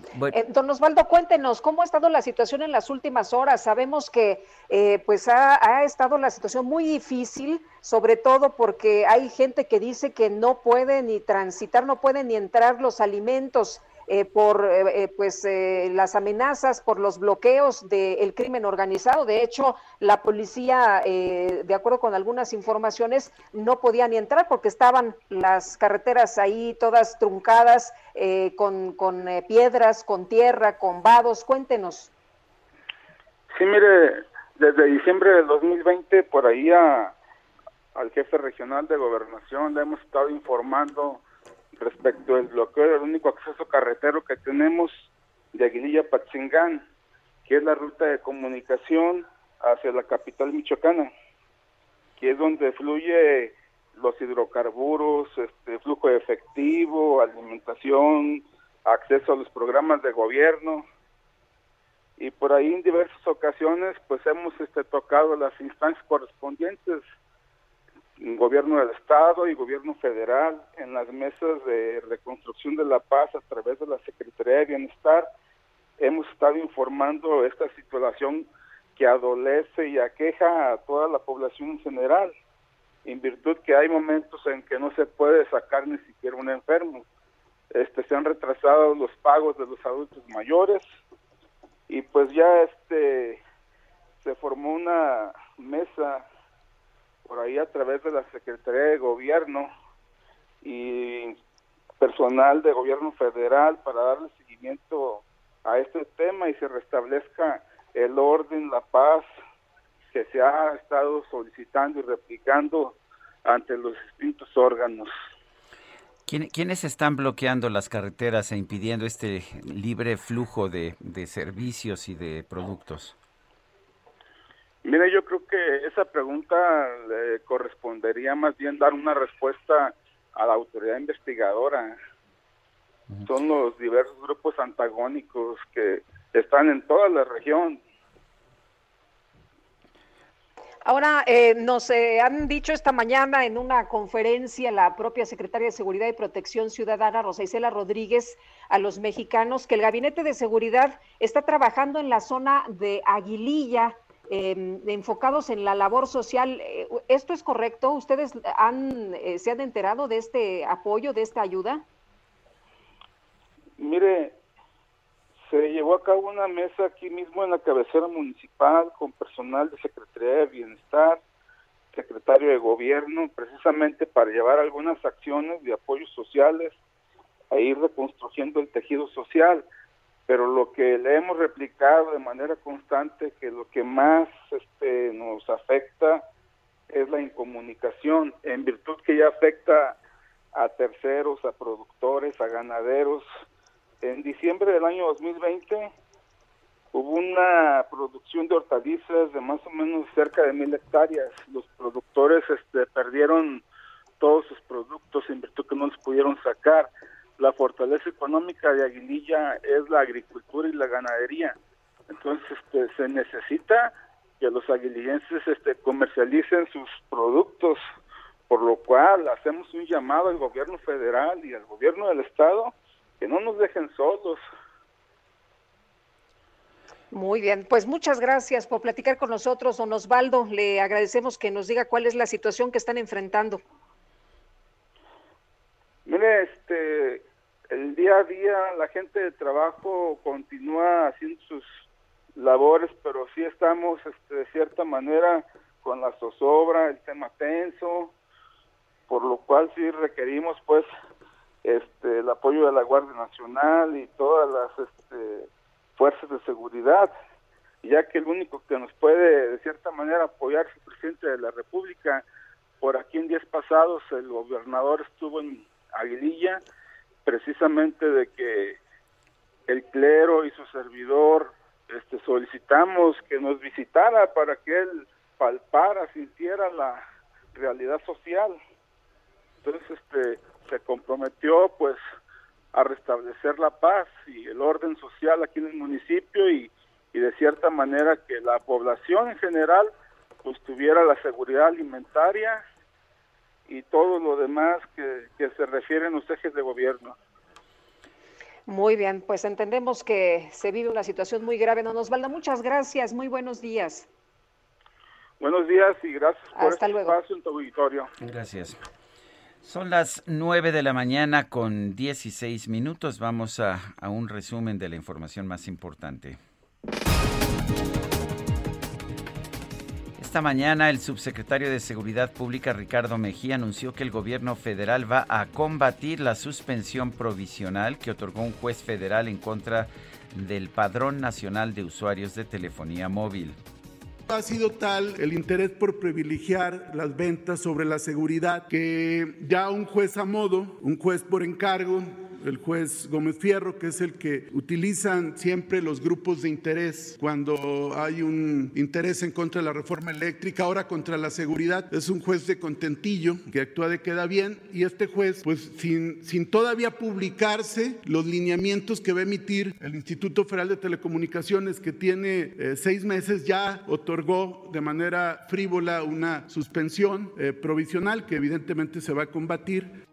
don Osvaldo, cuéntenos cómo ha estado la situación en las últimas horas. Sabemos que eh, pues ha, ha, estado la situación muy difícil, sobre todo porque hay gente que dice que no puede ni transitar, no pueden ni entrar los alimentos eh, por eh, eh, pues las amenazas, por los bloqueos del crimen organizado. De hecho, la policía, de acuerdo con algunas informaciones, no podía ni entrar porque estaban las carreteras ahí todas truncadas con, con piedras, con tierra, con vados. Cuéntenos. Sí, mire, desde diciembre del 2020 por ahí al jefe regional de gobernación le hemos estado informando respecto al bloqueo del único acceso carretero que tenemos de Aguililla a que es la ruta de comunicación hacia la capital michoacana, que es donde fluye los hidrocarburos, este flujo de efectivo, alimentación, acceso a los programas de gobierno. Y por ahí en diversas ocasiones pues hemos este tocado las instancias correspondientes gobierno del Estado y gobierno federal en las mesas de reconstrucción de la paz a través de la Secretaría de Bienestar. Hemos estado informando esta situación que adolece y aqueja a toda la población en general, en virtud que hay momentos en que no se puede sacar ni siquiera un enfermo. Este, se han retrasado los pagos de los adultos mayores y pues ya este se formó una mesa por ahí a través de la Secretaría de Gobierno y personal de gobierno federal para darle seguimiento a este tema y se restablezca el orden, la paz que se ha estado solicitando y replicando ante los distintos órganos. ¿Quiénes están bloqueando las carreteras e impidiendo este libre flujo de, de servicios y de productos? Mire, yo creo que esa pregunta le correspondería más bien dar una respuesta a la autoridad investigadora. Son los diversos grupos antagónicos que están en toda la región. Ahora, eh, nos eh, han dicho esta mañana en una conferencia la propia secretaria de Seguridad y Protección Ciudadana, Rosa Isela Rodríguez, a los mexicanos que el Gabinete de Seguridad está trabajando en la zona de Aguililla, eh, enfocados en la labor social. Eh, ¿Esto es correcto? ¿Ustedes han, eh, se han enterado de este apoyo, de esta ayuda? Mire, se llevó a cabo una mesa aquí mismo en la cabecera municipal con personal de Secretaría de Bienestar, secretario de Gobierno, precisamente para llevar algunas acciones de apoyos sociales a ir reconstruyendo el tejido social. Pero lo que le hemos replicado de manera constante que lo que más este, nos afecta es la incomunicación, en virtud que ya afecta a terceros, a productores, a ganaderos, en diciembre del año 2020 hubo una producción de hortalizas de más o menos cerca de mil hectáreas. Los productores este, perdieron todos sus productos en virtud que no los pudieron sacar. La fortaleza económica de Aguililla es la agricultura y la ganadería. Entonces este, se necesita que los aguilillenses este, comercialicen sus productos, por lo cual hacemos un llamado al gobierno federal y al gobierno del estado que no nos dejen solos. Muy bien, pues muchas gracias por platicar con nosotros, don Osvaldo. Le agradecemos que nos diga cuál es la situación que están enfrentando. Mire, este, el día a día la gente de trabajo continúa haciendo sus labores, pero sí estamos, este, de cierta manera, con la zozobra, el tema tenso, por lo cual sí requerimos, pues, este, el apoyo de la Guardia Nacional y todas las este, fuerzas de seguridad, ya que el único que nos puede de cierta manera apoyar es el presidente de la República. Por aquí en días pasados el gobernador estuvo en Aguililla precisamente de que el clero y su servidor este, solicitamos que nos visitara para que él palpara, sintiera la realidad social. Entonces, este, se comprometió pues a restablecer la paz y el orden social aquí en el municipio y, y de cierta manera que la población en general pues tuviera la seguridad alimentaria y todo lo demás que, que se refieren los ejes de gobierno. Muy bien, pues entendemos que se vive una situación muy grave. No nos valda. Muchas gracias. Muy buenos días. Buenos días y gracias por Hasta este luego. espacio en tu auditorio. Gracias. Son las 9 de la mañana con 16 minutos. Vamos a, a un resumen de la información más importante. Esta mañana el subsecretario de Seguridad Pública Ricardo Mejía anunció que el gobierno federal va a combatir la suspensión provisional que otorgó un juez federal en contra del Padrón Nacional de Usuarios de Telefonía Móvil. Ha sido tal el interés por privilegiar las ventas sobre la seguridad que ya un juez a modo, un juez por encargo, el juez Gómez Fierro, que es el que utilizan siempre los grupos de interés cuando hay un interés en contra de la reforma eléctrica, ahora contra la seguridad. Es un juez de contentillo que actúa de queda bien y este juez, pues sin, sin todavía publicarse los lineamientos que va a emitir el Instituto Federal de Telecomunicaciones, que tiene eh, seis meses, ya otorgó de manera frívola una suspensión eh, provisional que evidentemente se va a combatir.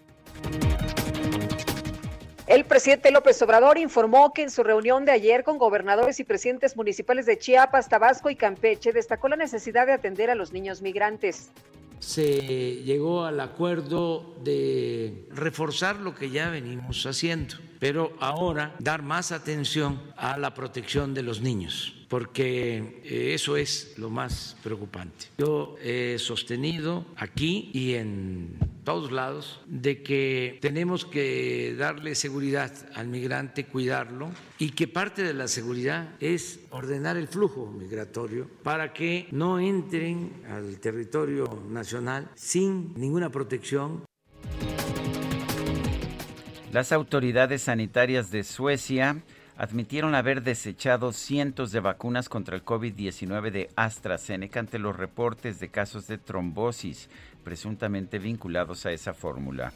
El presidente López Obrador informó que en su reunión de ayer con gobernadores y presidentes municipales de Chiapas, Tabasco y Campeche destacó la necesidad de atender a los niños migrantes. Se llegó al acuerdo de reforzar lo que ya venimos haciendo, pero ahora dar más atención a la protección de los niños porque eh, eso es lo más preocupante. Yo he sostenido aquí y en todos lados de que tenemos que darle seguridad al migrante, cuidarlo y que parte de la seguridad es ordenar el flujo migratorio para que no entren al territorio nacional sin ninguna protección. Las autoridades sanitarias de Suecia admitieron haber desechado cientos de vacunas contra el COVID-19 de AstraZeneca ante los reportes de casos de trombosis presuntamente vinculados a esa fórmula.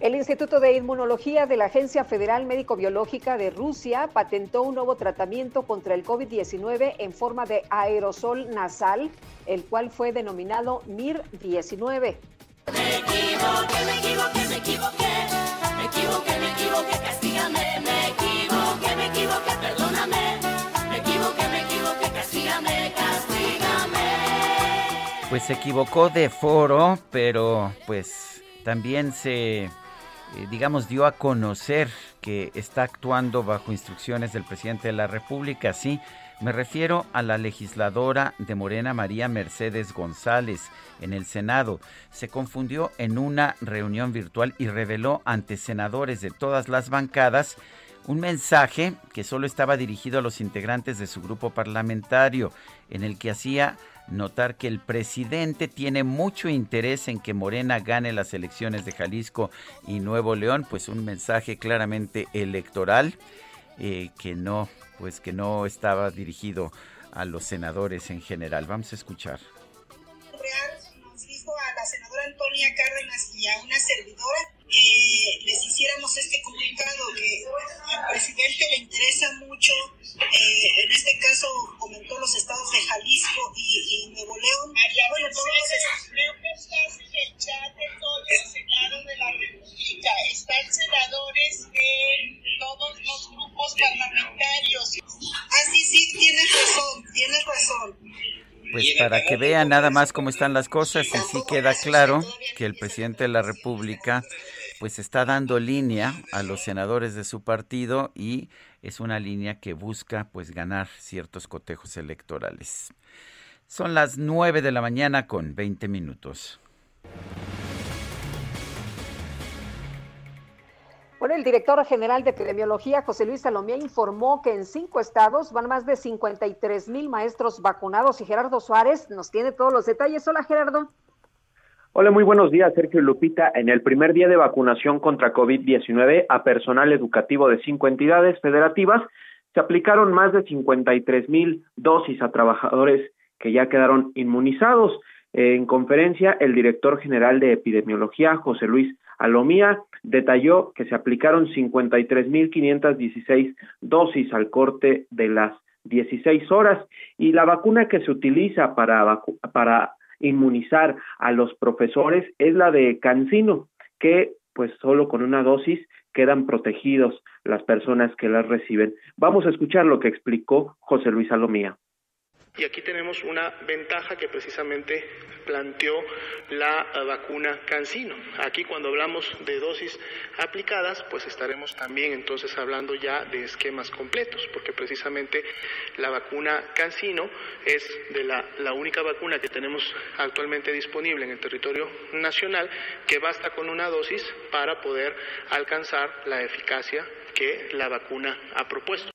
El Instituto de Inmunología de la Agencia Federal Médico-Biológica de Rusia patentó un nuevo tratamiento contra el COVID-19 en forma de aerosol nasal, el cual fue denominado MIR-19. Me equivoqué, me equivoqué, me equivoqué, me equivoqué, me equivoqué, castígame, me equivoqué, me equivoqué, perdóname, Pues se equivocó de foro, pero pues también se, eh, digamos, dio a conocer que está actuando bajo instrucciones del presidente de la República, sí. Me refiero a la legisladora de Morena María Mercedes González en el Senado. Se confundió en una reunión virtual y reveló ante senadores de todas las bancadas un mensaje que solo estaba dirigido a los integrantes de su grupo parlamentario, en el que hacía notar que el presidente tiene mucho interés en que Morena gane las elecciones de Jalisco y Nuevo León, pues un mensaje claramente electoral eh, que no, pues que no estaba dirigido a los senadores en general. Vamos a escuchar. dijo a la senadora Antonia Cárdenas y a una servidora que les hiciéramos este comunicado, que al presidente le interesa mucho, eh, en este caso comentó los estados de Jalisco y, y Nuevo León. Bueno, todos los Creo que estás en el chat de todos los senados de la República. Están senadores de todos los grupos parlamentarios. Ah, sí, sí, tienes razón, tienes razón. Pues para que vean nada más cómo están las cosas y sí queda claro que el presidente de la República pues está dando línea a los senadores de su partido y es una línea que busca pues ganar ciertos cotejos electorales. Son las 9 de la mañana con 20 minutos. Bueno, el director general de epidemiología, José Luis Salomía, informó que en cinco estados van más de 53 mil maestros vacunados y Gerardo Suárez nos tiene todos los detalles. Hola, Gerardo. Hola, muy buenos días, Sergio Lupita. En el primer día de vacunación contra COVID-19 a personal educativo de cinco entidades federativas, se aplicaron más de 53 mil dosis a trabajadores que ya quedaron inmunizados. En conferencia, el director general de epidemiología, José Luis Alomía, detalló que se aplicaron 53.516 dosis al corte de las 16 horas y la vacuna que se utiliza para, para inmunizar a los profesores es la de Cancino, que pues solo con una dosis quedan protegidos las personas que las reciben. Vamos a escuchar lo que explicó José Luis Alomía. Y aquí tenemos una ventaja que precisamente planteó la eh, vacuna Cancino. Aquí cuando hablamos de dosis aplicadas, pues estaremos también entonces hablando ya de esquemas completos, porque precisamente la vacuna Cancino es de la, la única vacuna que tenemos actualmente disponible en el territorio nacional que basta con una dosis para poder alcanzar la eficacia que la vacuna ha propuesto.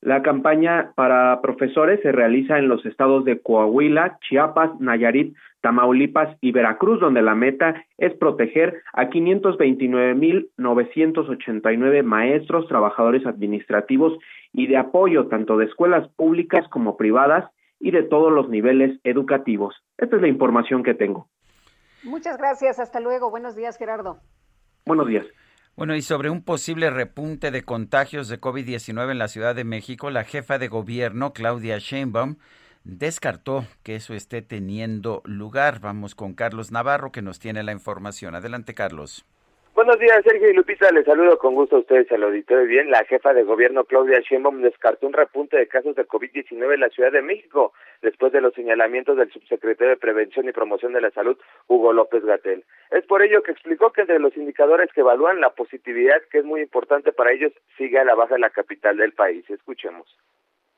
La campaña para profesores se realiza en los estados de Coahuila, Chiapas, Nayarit, Tamaulipas y Veracruz, donde la meta es proteger a 529.989 maestros, trabajadores administrativos y de apoyo tanto de escuelas públicas como privadas y de todos los niveles educativos. Esta es la información que tengo. Muchas gracias. Hasta luego. Buenos días, Gerardo. Buenos días. Bueno, y sobre un posible repunte de contagios de COVID-19 en la Ciudad de México, la jefa de gobierno, Claudia Sheinbaum, descartó que eso esté teniendo lugar. Vamos con Carlos Navarro, que nos tiene la información. Adelante, Carlos. Buenos días, Sergio y Lupita. Les saludo con gusto a ustedes al auditorio. Bien, la jefa de gobierno, Claudia Sheinbaum, descartó un repunte de casos de COVID-19 en la Ciudad de México, después de los señalamientos del subsecretario de Prevención y Promoción de la Salud, Hugo López Gatel. Es por ello que explicó que entre los indicadores que evalúan la positividad, que es muy importante para ellos, sigue a la baja en la capital del país. Escuchemos.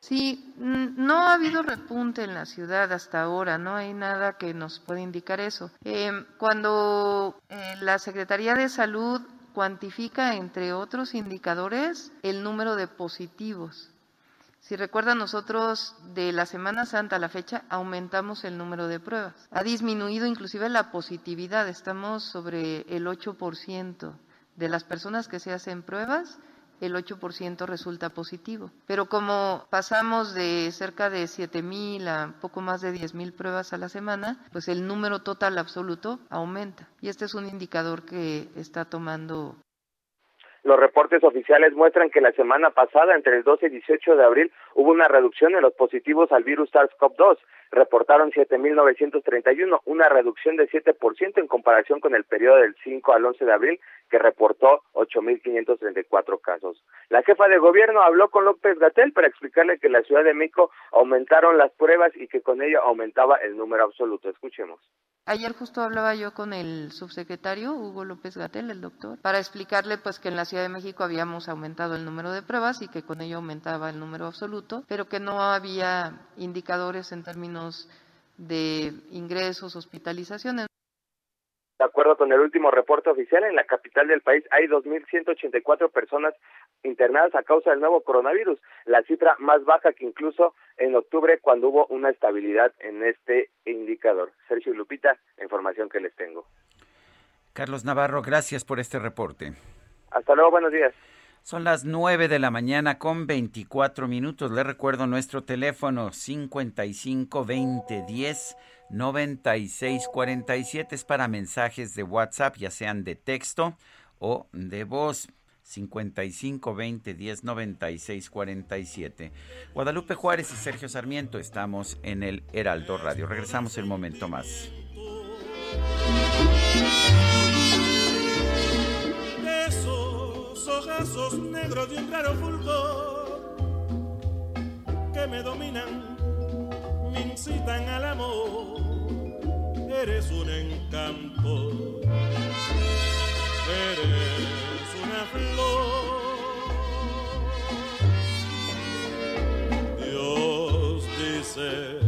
Sí, no ha habido repunte en la ciudad hasta ahora, no hay nada que nos pueda indicar eso. Eh, cuando eh, la Secretaría de Salud cuantifica, entre otros indicadores, el número de positivos. Si recuerdan, nosotros de la Semana Santa a la fecha aumentamos el número de pruebas. Ha disminuido inclusive la positividad, estamos sobre el 8% de las personas que se hacen pruebas el 8% resulta positivo. Pero como pasamos de cerca de 7 mil a poco más de 10 mil pruebas a la semana, pues el número total absoluto aumenta. Y este es un indicador que está tomando los reportes oficiales muestran que la semana pasada, entre el 12 y 18 de abril, hubo una reducción en los positivos al virus SARS-CoV-2. Reportaron 7.931, una reducción de 7% en comparación con el periodo del 5 al 11 de abril, que reportó 8.534 casos. La jefa de gobierno habló con López Gatel para explicarle que en la Ciudad de México aumentaron las pruebas y que con ello aumentaba el número absoluto. Escuchemos. Ayer justo hablaba yo con el subsecretario Hugo López Gatel, el doctor, para explicarle pues que en la Ciudad de México habíamos aumentado el número de pruebas y que con ello aumentaba el número absoluto, pero que no había indicadores en términos de ingresos, hospitalizaciones. De acuerdo con el último reporte oficial, en la capital del país hay 2.184 personas internadas a causa del nuevo coronavirus, la cifra más baja que incluso en octubre cuando hubo una estabilidad en este indicador. Sergio Lupita, información que les tengo. Carlos Navarro, gracias por este reporte. Hasta luego, buenos días. Son las 9 de la mañana con 24 minutos. Le recuerdo nuestro teléfono 55 20 10 9647 es para mensajes de WhatsApp, ya sean de texto o de voz. 55 20 10 96 47. Guadalupe Juárez y Sergio Sarmiento estamos en el Heraldo Radio. Regresamos en un momento más. Esos ojazos negros de un raro fulgor que me dominan incitan al amor. Eres un encanto, eres una flor. Dios dice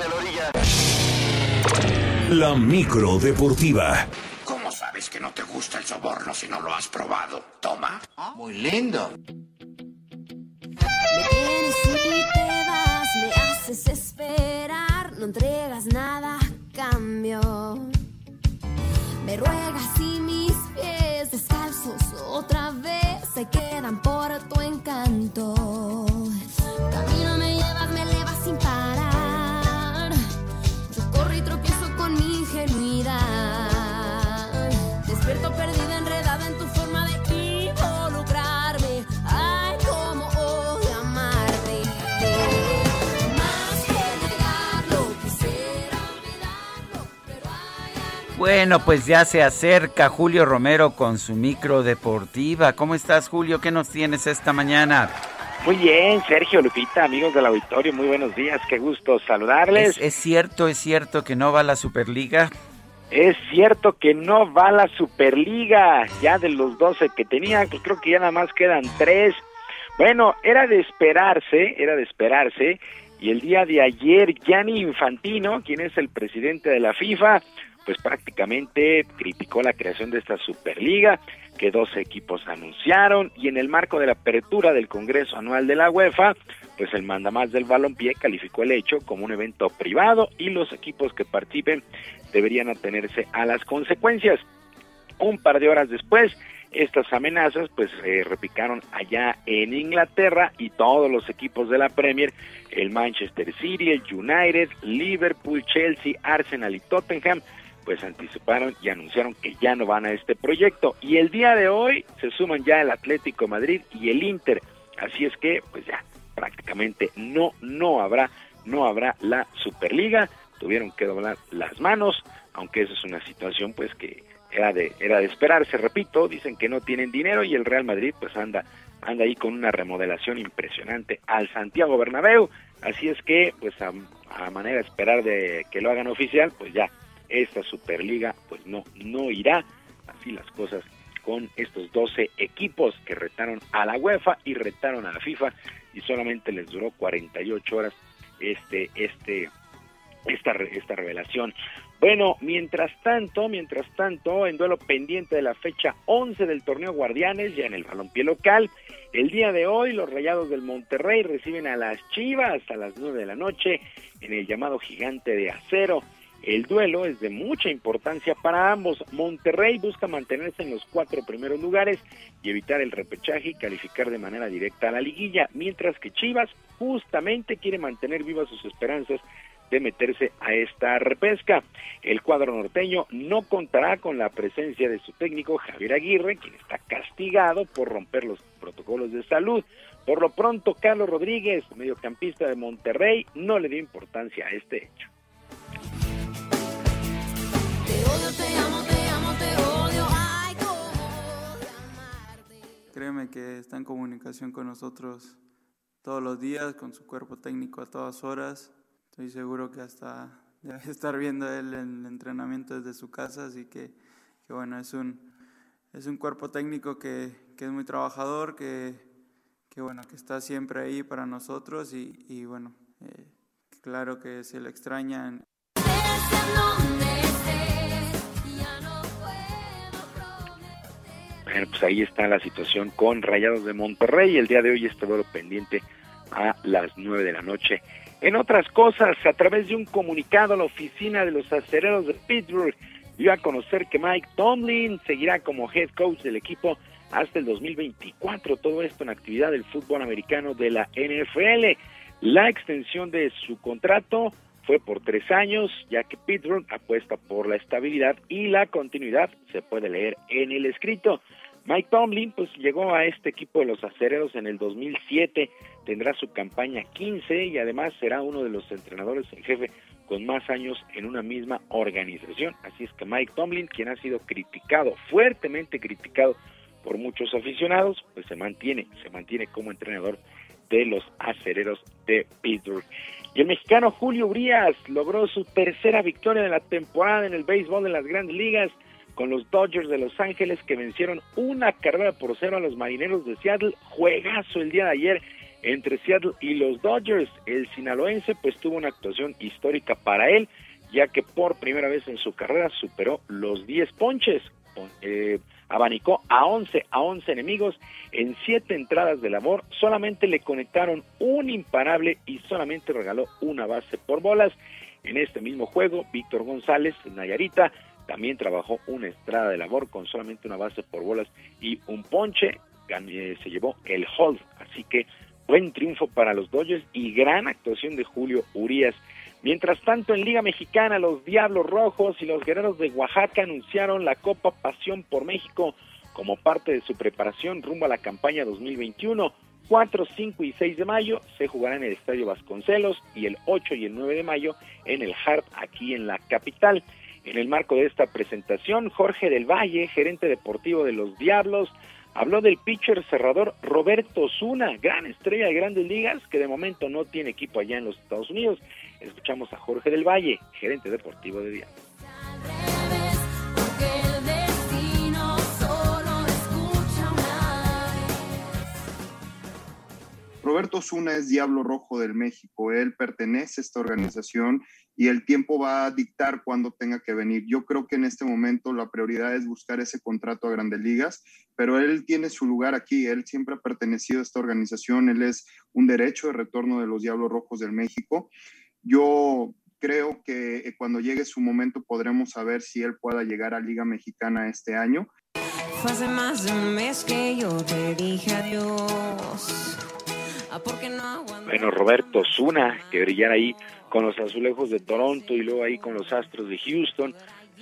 A la orilla. La micro deportiva. ¿Cómo sabes que no te gusta el soborno si no lo has probado? Toma. Muy lindo. Me tienes y te vas, me haces esperar, no entregas nada a cambio. Me ruegas y mis pies descalzos otra vez se quedan por tu encanto. Bueno, pues ya se acerca Julio Romero con su micro deportiva. ¿Cómo estás, Julio? ¿Qué nos tienes esta mañana? Muy bien, Sergio Lupita, amigos del auditorio, muy buenos días, qué gusto saludarles. ¿Es, es cierto, es cierto que no va la Superliga? Es cierto que no va la Superliga, ya de los 12 que tenía, pues creo que ya nada más quedan tres. Bueno, era de esperarse, era de esperarse, y el día de ayer Gianni Infantino, quien es el presidente de la FIFA, pues prácticamente criticó la creación de esta Superliga que dos equipos anunciaron y en el marco de la apertura del Congreso Anual de la UEFA, pues el mandamás del balompié calificó el hecho como un evento privado y los equipos que participen deberían atenerse a las consecuencias. Un par de horas después, estas amenazas pues se repicaron allá en Inglaterra y todos los equipos de la Premier, el Manchester City, el United, Liverpool, Chelsea, Arsenal y Tottenham, pues anticiparon y anunciaron que ya no van a este proyecto. Y el día de hoy se suman ya el Atlético Madrid y el Inter. Así es que, pues ya, prácticamente no, no habrá, no habrá la Superliga. Tuvieron que doblar las manos, aunque eso es una situación pues que era de, era de esperarse, repito, dicen que no tienen dinero y el Real Madrid pues anda, anda ahí con una remodelación impresionante al Santiago Bernabéu. Así es que, pues a, a manera de esperar de que lo hagan oficial, pues ya esta Superliga pues no, no irá. Así las cosas con estos 12 equipos que retaron a la UEFA y retaron a la FIFA y solamente les duró 48 horas este, este, esta, esta revelación. Bueno, mientras tanto, mientras tanto, en duelo pendiente de la fecha 11 del torneo Guardianes, ya en el balompié local, el día de hoy los Rayados del Monterrey reciben a las Chivas a las 9 de la noche en el llamado Gigante de Acero. El duelo es de mucha importancia para ambos. Monterrey busca mantenerse en los cuatro primeros lugares y evitar el repechaje y calificar de manera directa a la liguilla, mientras que Chivas justamente quiere mantener vivas sus esperanzas de meterse a esta repesca. El cuadro norteño no contará con la presencia de su técnico Javier Aguirre, quien está castigado por romper los protocolos de salud. Por lo pronto, Carlos Rodríguez, mediocampista de Monterrey, no le dio importancia a este hecho. Créeme que está en comunicación con nosotros todos los días, con su cuerpo técnico a todas horas. Estoy seguro que hasta debe estar viendo él el entrenamiento desde su casa, así que, que bueno, es un, es un cuerpo técnico que, que es muy trabajador, que, que, bueno, que está siempre ahí para nosotros y, y bueno, eh, claro que se le extrañan. Bueno, pues ahí está la situación con Rayados de Monterrey. El día de hoy está duelo pendiente a las 9 de la noche. En otras cosas, a través de un comunicado, la oficina de los acereros de Pittsburgh dio a conocer que Mike Tomlin seguirá como head coach del equipo hasta el 2024. Todo esto en actividad del fútbol americano de la NFL. La extensión de su contrato fue por tres años, ya que Pittsburgh apuesta por la estabilidad y la continuidad, se puede leer en el escrito. Mike Tomlin pues llegó a este equipo de los acereros en el 2007, tendrá su campaña 15 y además será uno de los entrenadores en jefe con más años en una misma organización. Así es que Mike Tomlin, quien ha sido criticado, fuertemente criticado por muchos aficionados, pues se mantiene, se mantiene como entrenador de los acereros de Pittsburgh. Y el mexicano Julio Urias logró su tercera victoria de la temporada en el béisbol de las grandes ligas con los Dodgers de Los Ángeles que vencieron una carrera por cero a los Marineros de Seattle. Juegazo el día de ayer entre Seattle y los Dodgers. El sinaloense pues tuvo una actuación histórica para él, ya que por primera vez en su carrera superó los 10 ponches. Eh, abanicó a 11 a 11 enemigos en 7 entradas de labor, solamente le conectaron un imparable y solamente regaló una base por bolas. En este mismo juego, Víctor González, Nayarita, también trabajó una estrada de labor con solamente una base por bolas y un ponche. Se llevó el hold. Así que buen triunfo para los Dodgers y gran actuación de Julio Urias. Mientras tanto, en Liga Mexicana, los Diablos Rojos y los Guerreros de Oaxaca anunciaron la Copa Pasión por México como parte de su preparación rumbo a la campaña 2021. 4, 5 y 6 de mayo se jugará en el Estadio Vasconcelos y el 8 y el 9 de mayo en el Hart aquí en la capital. En el marco de esta presentación, Jorge del Valle, gerente deportivo de los Diablos, habló del pitcher cerrador Roberto Zuna, gran estrella de grandes ligas, que de momento no tiene equipo allá en los Estados Unidos. Escuchamos a Jorge del Valle, gerente deportivo de Diablos. Roberto Zuna es Diablo Rojo del México, él pertenece a esta organización y el tiempo va a dictar cuándo tenga que venir. Yo creo que en este momento la prioridad es buscar ese contrato a grandes ligas, pero él tiene su lugar aquí, él siempre ha pertenecido a esta organización, él es un derecho de retorno de los Diablos Rojos del México. Yo creo que eh, cuando llegue su momento podremos saber si él pueda llegar a Liga Mexicana este año. Fue hace más de un mes que yo te dije adiós. Bueno, Roberto Zuna, que brillara ahí con los azulejos de Toronto y luego ahí con los Astros de Houston,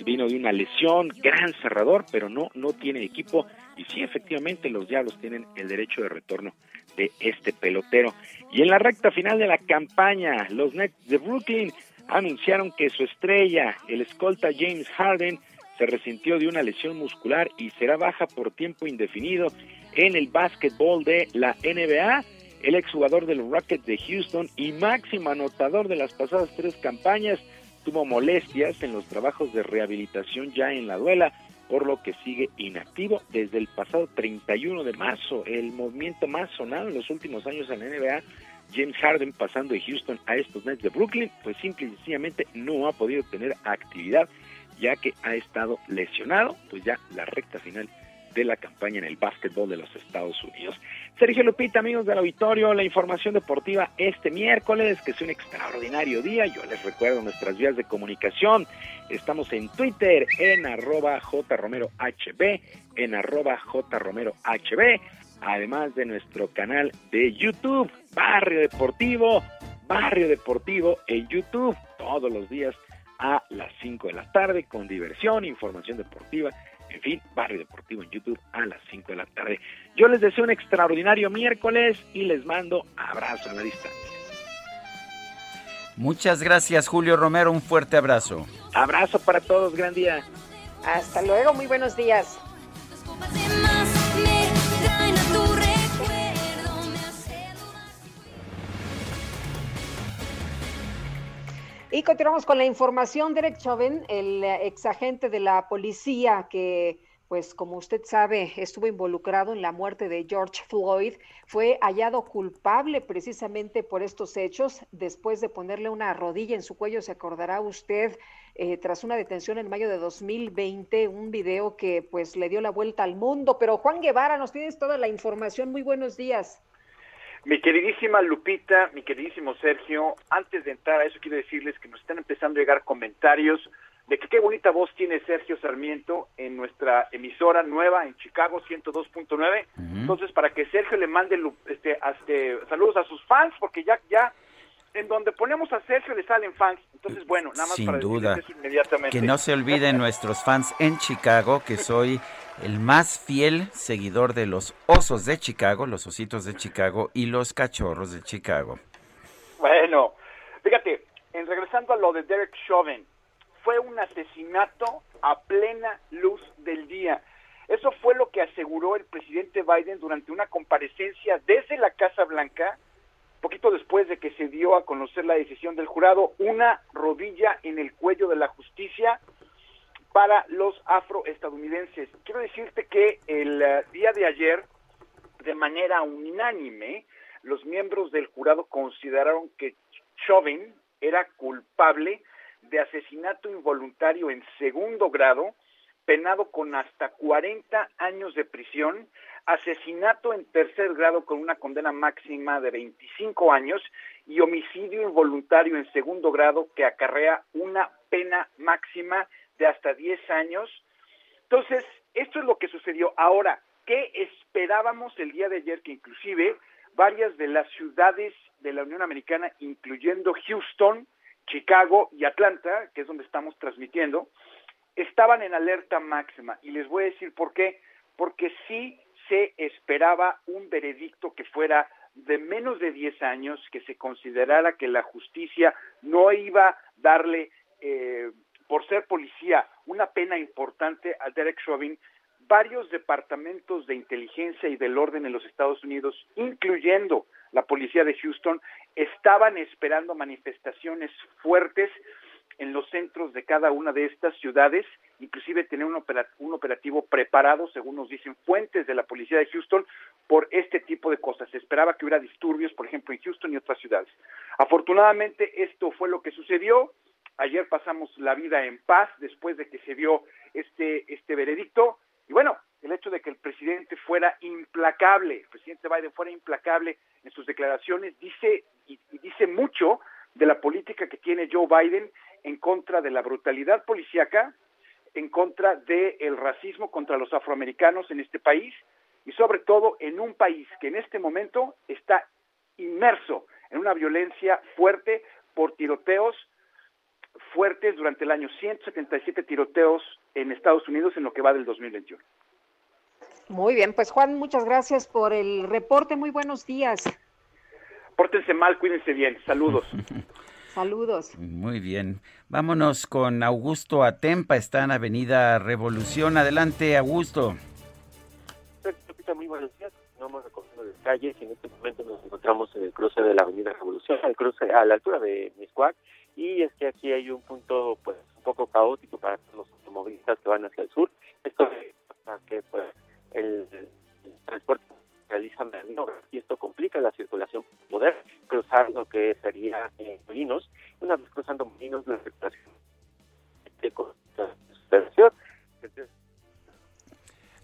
vino de una lesión, gran cerrador, pero no, no tiene equipo. Y sí, efectivamente, los Diablos tienen el derecho de retorno de este pelotero. Y en la recta final de la campaña, los Nets de Brooklyn anunciaron que su estrella, el escolta James Harden, se resintió de una lesión muscular y será baja por tiempo indefinido en el básquetbol de la NBA. El exjugador del Rockets de Houston y máximo anotador de las pasadas tres campañas tuvo molestias en los trabajos de rehabilitación ya en la duela, por lo que sigue inactivo desde el pasado 31 de marzo. El movimiento más sonado en los últimos años en la NBA, James Harden pasando de Houston a estos Nets de Brooklyn, pues simple y sencillamente no ha podido tener actividad ya que ha estado lesionado, pues ya la recta final de la campaña en el básquetbol de los Estados Unidos. Sergio Lupita, amigos del auditorio, la información deportiva este miércoles, que es un extraordinario día. Yo les recuerdo nuestras vías de comunicación. Estamos en Twitter en arroba jromerohb, en arroba jromerohb, además de nuestro canal de YouTube, Barrio Deportivo, Barrio Deportivo en YouTube, todos los días a las 5 de la tarde con diversión, información deportiva en fin, Barrio Deportivo en YouTube a las 5 de la tarde. Yo les deseo un extraordinario miércoles y les mando abrazo a la distancia. Muchas gracias, Julio Romero. Un fuerte abrazo. Abrazo para todos, gran día. Hasta luego, muy buenos días. Y continuamos con la información. Derek Chauvin, el ex agente de la policía que, pues como usted sabe, estuvo involucrado en la muerte de George Floyd, fue hallado culpable precisamente por estos hechos después de ponerle una rodilla en su cuello. Se acordará usted, eh, tras una detención en mayo de 2020, un video que pues le dio la vuelta al mundo. Pero Juan Guevara, nos tienes toda la información. Muy buenos días. Mi queridísima Lupita, mi queridísimo Sergio, antes de entrar a eso quiero decirles que nos están empezando a llegar comentarios de que qué bonita voz tiene Sergio Sarmiento en nuestra emisora nueva en Chicago 102.9. Entonces, para que Sergio le mande este, este, saludos a sus fans, porque ya, ya en donde ponemos a Sergio le salen fans. Entonces, bueno, nada más Sin para duda. eso inmediatamente. Que no se olviden nuestros fans en Chicago que soy el más fiel seguidor de los osos de Chicago, los ositos de Chicago y los cachorros de Chicago. Bueno, fíjate, en regresando a lo de Derek Chauvin, fue un asesinato a plena luz del día. Eso fue lo que aseguró el presidente Biden durante una comparecencia desde la Casa Blanca, poquito después de que se dio a conocer la decisión del jurado, una rodilla en el cuello de la justicia para los afroestadounidenses. Quiero decirte que el eh, día de ayer, de manera unánime, los miembros del jurado consideraron que Chauvin era culpable de asesinato involuntario en segundo grado, penado con hasta 40 años de prisión, asesinato en tercer grado con una condena máxima de 25 años y homicidio involuntario en segundo grado que acarrea una pena máxima de hasta 10 años. Entonces, esto es lo que sucedió. Ahora, ¿qué esperábamos el día de ayer? Que inclusive varias de las ciudades de la Unión Americana, incluyendo Houston, Chicago y Atlanta, que es donde estamos transmitiendo, estaban en alerta máxima. Y les voy a decir por qué. Porque sí se esperaba un veredicto que fuera de menos de 10 años, que se considerara que la justicia no iba a darle eh, por ser policía, una pena importante a Derek Chauvin, varios departamentos de inteligencia y del orden en los Estados Unidos, incluyendo la policía de Houston, estaban esperando manifestaciones fuertes en los centros de cada una de estas ciudades, inclusive tener un, operativo preparado, según nos dicen fuentes de la policía de Houston, por este tipo de cosas. Se esperaba que hubiera disturbios, por ejemplo, en Houston y otras ciudades. Afortunadamente, esto fue lo que sucedió. Ayer pasamos la vida en paz después de que se dio este, este veredicto. Y bueno, el hecho de que el presidente fuera implacable, el presidente Biden fuera implacable en sus declaraciones, dice, y, y dice mucho de la política que tiene Joe Biden en contra de la brutalidad policíaca, en contra del racismo contra los afroamericanos en este país y sobre todo en un país que en este momento está inmerso en una violencia fuerte por tiroteos fuertes durante el año 177 tiroteos en Estados Unidos en lo que va del 2021. Muy bien, pues Juan, muchas gracias por el reporte. Muy buenos días. Pórtense mal, cuídense bien. Saludos. Saludos. Muy bien. Vámonos con Augusto Atempa, está en Avenida Revolución. Adelante, Augusto. Muy buenos días. No hemos recorrido de calles y en este momento nos encontramos en el cruce de la Avenida Revolución, el cruce a la altura de Miscuac. Y es que aquí hay un punto pues un poco caótico para los automovilistas que van hacia el sur. Esto es para que pues el, el transporte realiza maniobras y esto complica la circulación poder cruzar lo que sería eh, Molinos. Una vez cruzando Molinos, la circulación de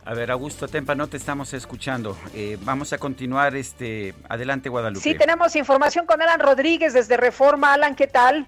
a ver, Augusto Tempa, no te estamos escuchando. Eh, vamos a continuar. este Adelante, Guadalupe. Sí, tenemos información con Alan Rodríguez desde Reforma. Alan, ¿qué tal?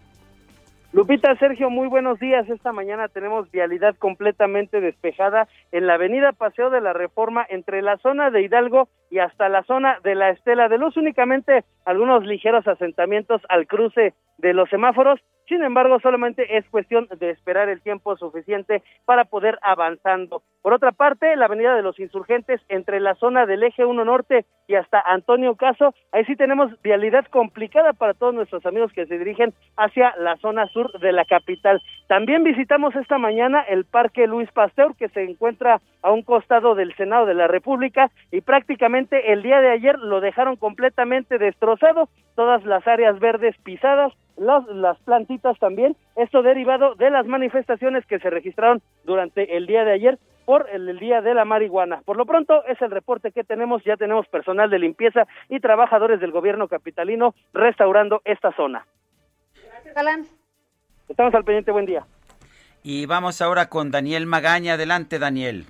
Lupita, Sergio, muy buenos días. Esta mañana tenemos vialidad completamente despejada en la avenida Paseo de la Reforma entre la zona de Hidalgo y hasta la zona de la Estela de Luz. Únicamente algunos ligeros asentamientos al cruce de los semáforos sin embargo, solamente es cuestión de esperar el tiempo suficiente para poder avanzando. Por otra parte, la avenida de los insurgentes entre la zona del eje 1 norte y hasta Antonio Caso, ahí sí tenemos vialidad complicada para todos nuestros amigos que se dirigen hacia la zona sur de la capital. También visitamos esta mañana el Parque Luis Pasteur que se encuentra a un costado del Senado de la República y prácticamente el día de ayer lo dejaron completamente destrozado, todas las áreas verdes pisadas, las, las plantitas también, esto derivado de las manifestaciones que se registraron durante el día de ayer por el, día de la marihuana. Por lo pronto es el reporte que tenemos, ya tenemos personal de limpieza y trabajadores del gobierno capitalino restaurando esta zona. Gracias, Galán. Estamos al pendiente, buen día. Y vamos ahora con Daniel Magaña, adelante Daniel.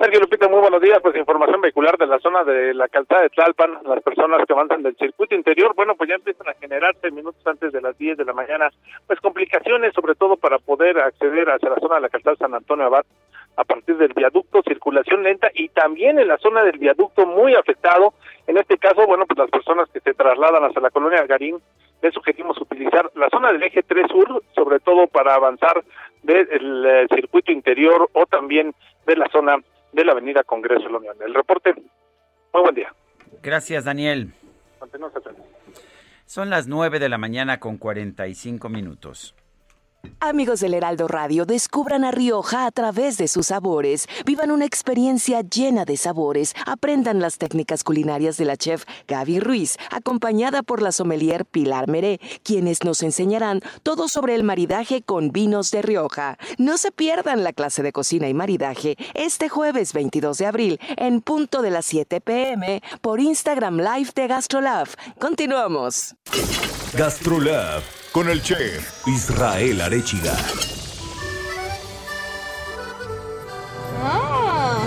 Sergio Lupita, muy buenos días. Pues información vehicular de la zona de la calzada de Tlalpan. Las personas que avanzan del circuito interior, bueno, pues ya empiezan a generarse minutos antes de las 10 de la mañana, pues complicaciones, sobre todo para poder acceder hacia la zona de la calzada San Antonio Abad a partir del viaducto, circulación lenta y también en la zona del viaducto muy afectado. En este caso, bueno, pues las personas que se trasladan hacia la colonia Garín, les sugerimos utilizar la zona del eje 3 sur, sobre todo para avanzar del eh, circuito interior o también de la zona de la Avenida Congreso de la Unión. El reporte, muy buen día. Gracias, Daniel. Continuamos. Son las 9 de la mañana con 45 minutos. Amigos del Heraldo Radio, descubran a Rioja a través de sus sabores. Vivan una experiencia llena de sabores. Aprendan las técnicas culinarias de la chef Gaby Ruiz, acompañada por la sommelier Pilar Meré, quienes nos enseñarán todo sobre el maridaje con vinos de Rioja. No se pierdan la clase de cocina y maridaje este jueves 22 de abril en punto de las 7 pm por Instagram Live de Gastrolab. Continuamos. Gastrolab con el chef Israel Arechiga.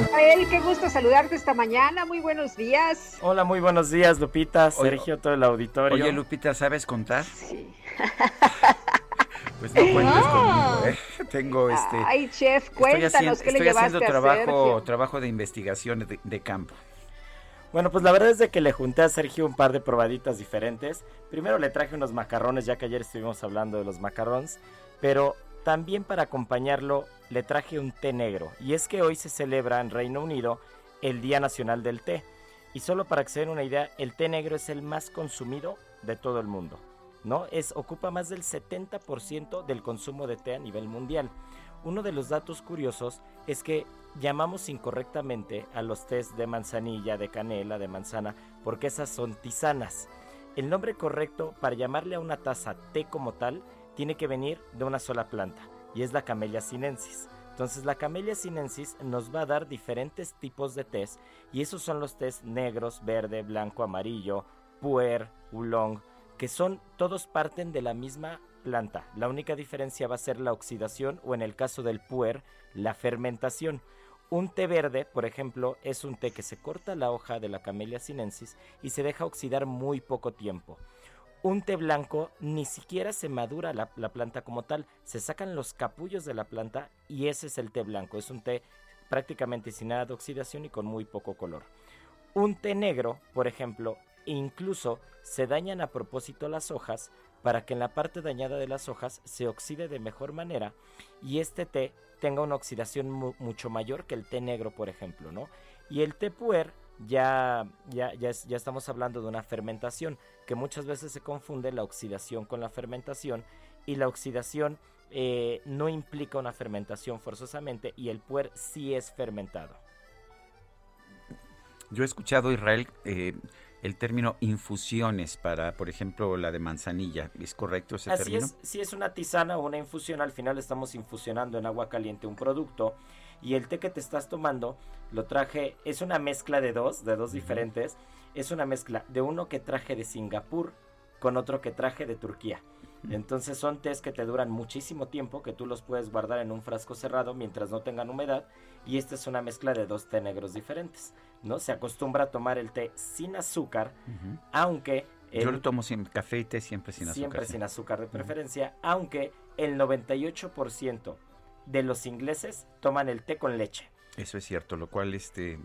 Israel, qué gusto saludarte esta mañana. Muy buenos días. Hola, muy buenos días, Lupita, Sergio, todo el auditorio. Oye, Lupita, ¿sabes contar? Sí. Pues no cuentes conmigo, ¿eh? Tengo este. Ay, chef, cuéntanos estoy haciendo, qué le estoy llevaste haciendo a trabajo, trabajo de investigación de, de campo. Bueno, pues la verdad es de que le junté a Sergio un par de probaditas diferentes. Primero le traje unos macarrones, ya que ayer estuvimos hablando de los macarrones, pero también para acompañarlo le traje un té negro. Y es que hoy se celebra en Reino Unido el Día Nacional del Té. Y solo para que se den una idea, el té negro es el más consumido de todo el mundo. ¿No? Es, ocupa más del 70% del consumo de té a nivel mundial. Uno de los datos curiosos es que llamamos incorrectamente a los tés de manzanilla, de canela, de manzana, porque esas son tisanas. El nombre correcto para llamarle a una taza té como tal tiene que venir de una sola planta, y es la Camellia sinensis. Entonces la Camellia sinensis nos va a dar diferentes tipos de tés, y esos son los tés negros, verde, blanco, amarillo, puer, oolong, que son, todos parten de la misma planta. La única diferencia va a ser la oxidación o en el caso del puer, la fermentación. Un té verde, por ejemplo, es un té que se corta la hoja de la Camellia sinensis y se deja oxidar muy poco tiempo. Un té blanco ni siquiera se madura la, la, planta como tal, se sacan los capullos de la planta y ese es el té blanco. Es un té prácticamente sin nada de oxidación y con muy poco color. Un té negro, por ejemplo, incluso se dañan a propósito las hojas para que en la parte dañada de las hojas se oxide de mejor manera y este té tenga una oxidación mu mucho mayor que el té negro, por ejemplo, ¿no? Y el té puer ya, ya, ya, ya, estamos hablando de una fermentación, que muchas veces se confunde la oxidación con la fermentación y la oxidación eh, no implica una fermentación forzosamente y el puer sí es fermentado. Yo he escuchado, Israel, eh, el término infusiones para, por ejemplo, la de manzanilla. ¿Es correcto ese Así término? Es, si es una tisana o una infusión, al final estamos infusionando en agua caliente un producto. Y el té que te estás tomando, lo traje, es una mezcla de dos, de dos uh -huh. diferentes. Es una mezcla de uno que traje de Singapur con otro que traje de Turquía. Entonces son tés que te duran muchísimo tiempo, que tú los puedes guardar en un frasco cerrado mientras no tengan humedad. Y esta es una mezcla de dos té negros diferentes, ¿no? Se acostumbra a tomar el té sin azúcar, uh -huh. aunque... El, Yo lo tomo sin café y té siempre sin azúcar. Siempre sin azúcar de preferencia, uh -huh. aunque el 98% de los ingleses toman el té con leche. Eso es cierto, lo cual este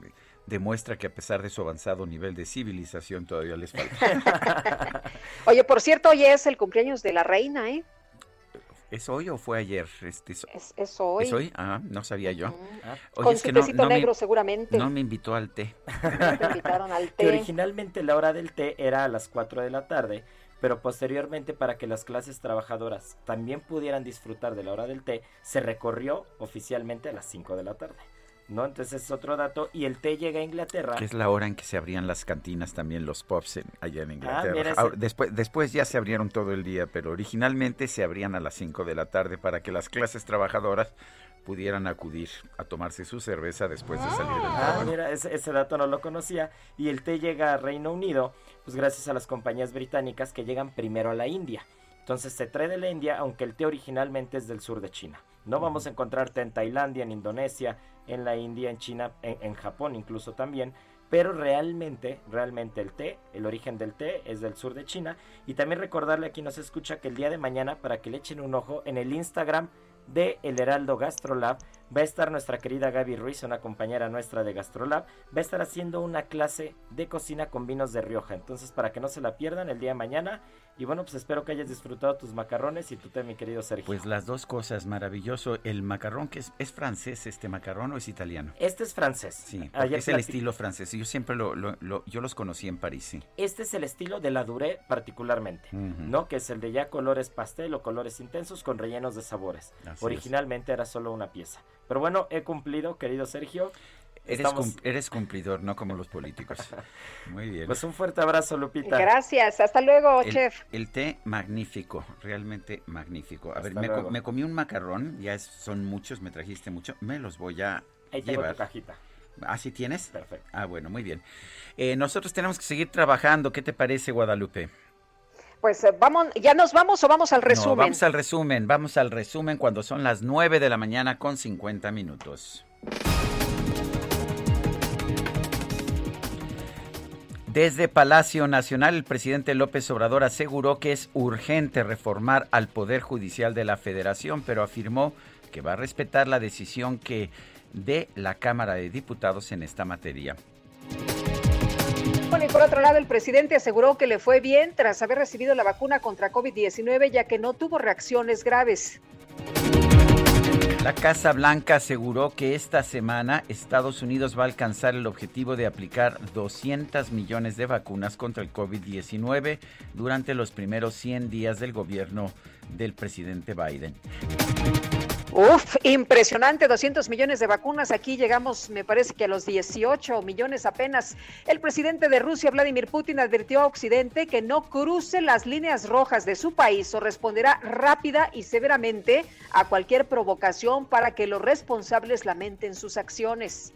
demuestra que a pesar de su avanzado nivel de civilización todavía les falta. Oye, por cierto, hoy es el cumpleaños de la reina, ¿eh? ¿Es hoy o fue ayer? Este, es, es, hoy. ¿Es hoy? Ah, no sabía yo. Mm. Oye, Con es su tecito no, no negro, me, seguramente. No me invitó al té. te invitaron al té. Que originalmente la hora del té era a las 4 de la tarde, pero posteriormente para que las clases trabajadoras también pudieran disfrutar de la hora del té, se recorrió oficialmente a las 5 de la tarde. ¿No? Entonces es otro dato. Y el té llega a Inglaterra. Que es la hora en que se abrían las cantinas también, los pubs en, allá en Inglaterra. Ah, ese... después, después ya se abrieron todo el día, pero originalmente se abrían a las 5 de la tarde para que las clases trabajadoras pudieran acudir a tomarse su cerveza después de salir del trabajo. Ah, mira, ese, ese, dato no lo conocía. Y el té llega a Reino Unido, pues gracias a las compañías británicas que llegan primero a la India. Entonces se trae de la India, aunque el té originalmente es del sur de China. No vamos a encontrar té en Tailandia, en Indonesia, en la India, en China, en, en, Japón incluso también. Pero realmente, realmente el té, el origen del té es del sur de China. Y también recordarle a quien nos escucha que el día de mañana, para que le echen un ojo en el Instagram de El Heraldo Gastrolab, va a estar nuestra querida Gaby Ruiz, una compañera nuestra de Gastrolab, va a estar haciendo una clase de cocina con vinos de Rioja. Entonces, para que no se la pierdan el día de mañana. Y bueno, pues espero que hayas disfrutado tus macarrones y tu té, mi querido Sergio. Pues las dos cosas, maravilloso. El macarrón, que es, es francés, este macarrón o es italiano? Este es francés. Sí, es el estilo francés. Yo siempre lo, lo, lo, yo los conocí en París, sí. Este es el estilo de la Duré particularmente, uh -huh. ¿no? Que es el de ya colores pastel o colores intensos con rellenos de sabores. Así Originalmente es. era solo una pieza. Pero bueno, he cumplido, querido Sergio. Eres, Estamos... cum eres, cumplidor, no como los políticos. Muy bien. Pues un fuerte abrazo, Lupita. Gracias, hasta luego, el, chef. El té magnífico, realmente magnífico. A hasta ver, me, co me, comí un macarrón, ya es, son muchos, me trajiste mucho, me los voy a Ahí tengo llevar. Tu cajita. ¿Ah, sí tienes? Perfecto. Ah, bueno, muy bien. Eh, nosotros tenemos que seguir trabajando. ¿Qué te parece, Guadalupe? Pues eh, vamos, ¿ya nos vamos o vamos al resumen? No, vamos al resumen, vamos al resumen cuando son las 9 de la mañana con 50 minutos. Desde Palacio Nacional, el presidente López Obrador aseguró que es urgente reformar al Poder Judicial de la Federación, pero afirmó que va a respetar la decisión que dé la Cámara de Diputados en esta materia. Bueno, y por otro lado, el presidente aseguró que le fue bien tras haber recibido la vacuna contra COVID-19, ya que no tuvo reacciones graves. La Casa Blanca aseguró que esta semana Estados Unidos va a alcanzar el objetivo de aplicar 200 millones de vacunas contra el COVID-19 durante los primeros 100 días del gobierno del presidente Biden. Uf, impresionante, 200 millones de vacunas. Aquí llegamos, me parece que a los 18 millones apenas. El presidente de Rusia, Vladimir Putin, advirtió a Occidente que no cruce las líneas rojas de su país o responderá rápida y severamente a cualquier provocación para que los responsables lamenten sus acciones.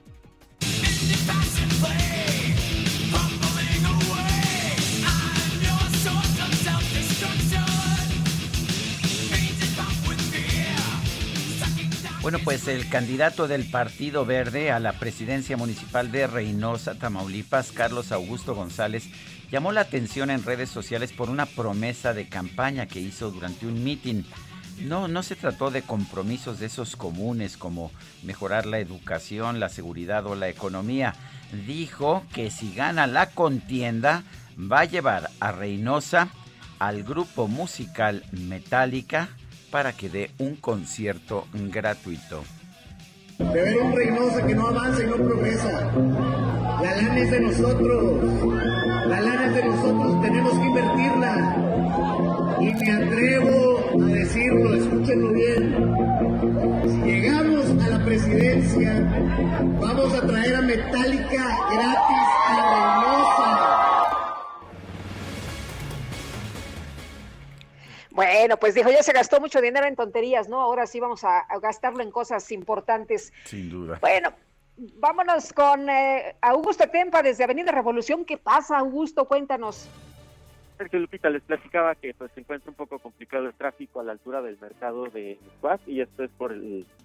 Bueno, pues el candidato del Partido Verde a la presidencia municipal de Reynosa, Tamaulipas, Carlos Augusto González, llamó la atención en redes sociales por una promesa de campaña que hizo durante un mitin. No, no se trató de compromisos de esos comunes como mejorar la educación, la seguridad o la economía. Dijo que si gana la contienda va a llevar a Reynosa al grupo musical Metallica para que dé un concierto gratuito. De ver un Reynosa que no avanza y no progresa. La lana es de nosotros. La lana es de nosotros. Tenemos que invertirla. Y me atrevo a decirlo, escúchenlo bien. Si llegamos a la presidencia, vamos a traer a Metallica gratis Bueno, pues dijo, ya se gastó mucho dinero en tonterías, ¿no? Ahora sí vamos a, gastarlo en cosas importantes. Sin duda. Bueno, vámonos con eh, Augusto Tempa desde Avenida Revolución. ¿Qué pasa, Augusto? Cuéntanos. Sergio Lupita les platicaba que pues, se encuentra un poco complicado el tráfico a la altura del mercado de Miscuac y esto es por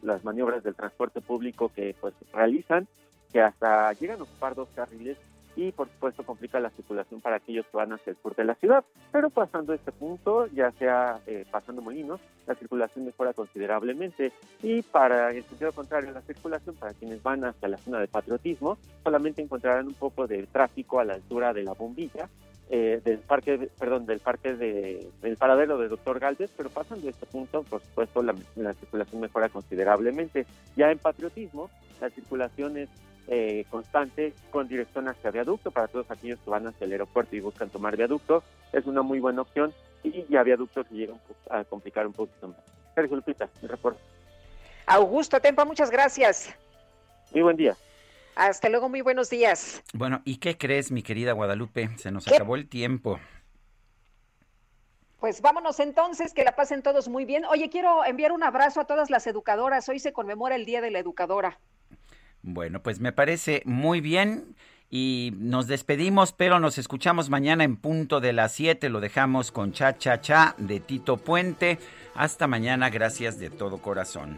las maniobras del transporte público que pues realizan, que hasta llegan a ocupar dos carriles y por supuesto complica la circulación para aquellos que van hacia el sur de la ciudad. Pero pasando este punto, ya sea eh, pasando Molinos, la circulación mejora considerablemente y para el sentido contrario, la circulación para quienes van hacia la zona de patriotismo, solamente encontrarán un poco de tráfico a la altura de la bombilla, eh, del parque, perdón, del parque de, del paradero de Doctor Galvez, pero pasando este punto, por supuesto, la, la circulación mejora considerablemente. Ya en patriotismo, la circulación es eh, constante con dirección hacia viaducto para todos aquellos que van hacia el aeropuerto y buscan tomar viaducto. Es una muy buena opción y ya viaductos que llegan a complicar un poquito más. Sergio Lupita, mi reporte. Augusto Tempa, muchas gracias. Muy buen día. Hasta luego, muy buenos días. Bueno, ¿y qué crees, mi querida Guadalupe? Se nos acabó el tiempo. Pues vámonos entonces, que la pasen todos muy bien. Oye, quiero enviar un abrazo a todas las educadoras. Hoy se conmemora el Día de la Educadora. Bueno, pues me parece muy bien y nos despedimos, pero nos escuchamos mañana en punto de las 7. Lo dejamos con Cha Cha Cha de Tito Puente. Hasta mañana, gracias de todo corazón.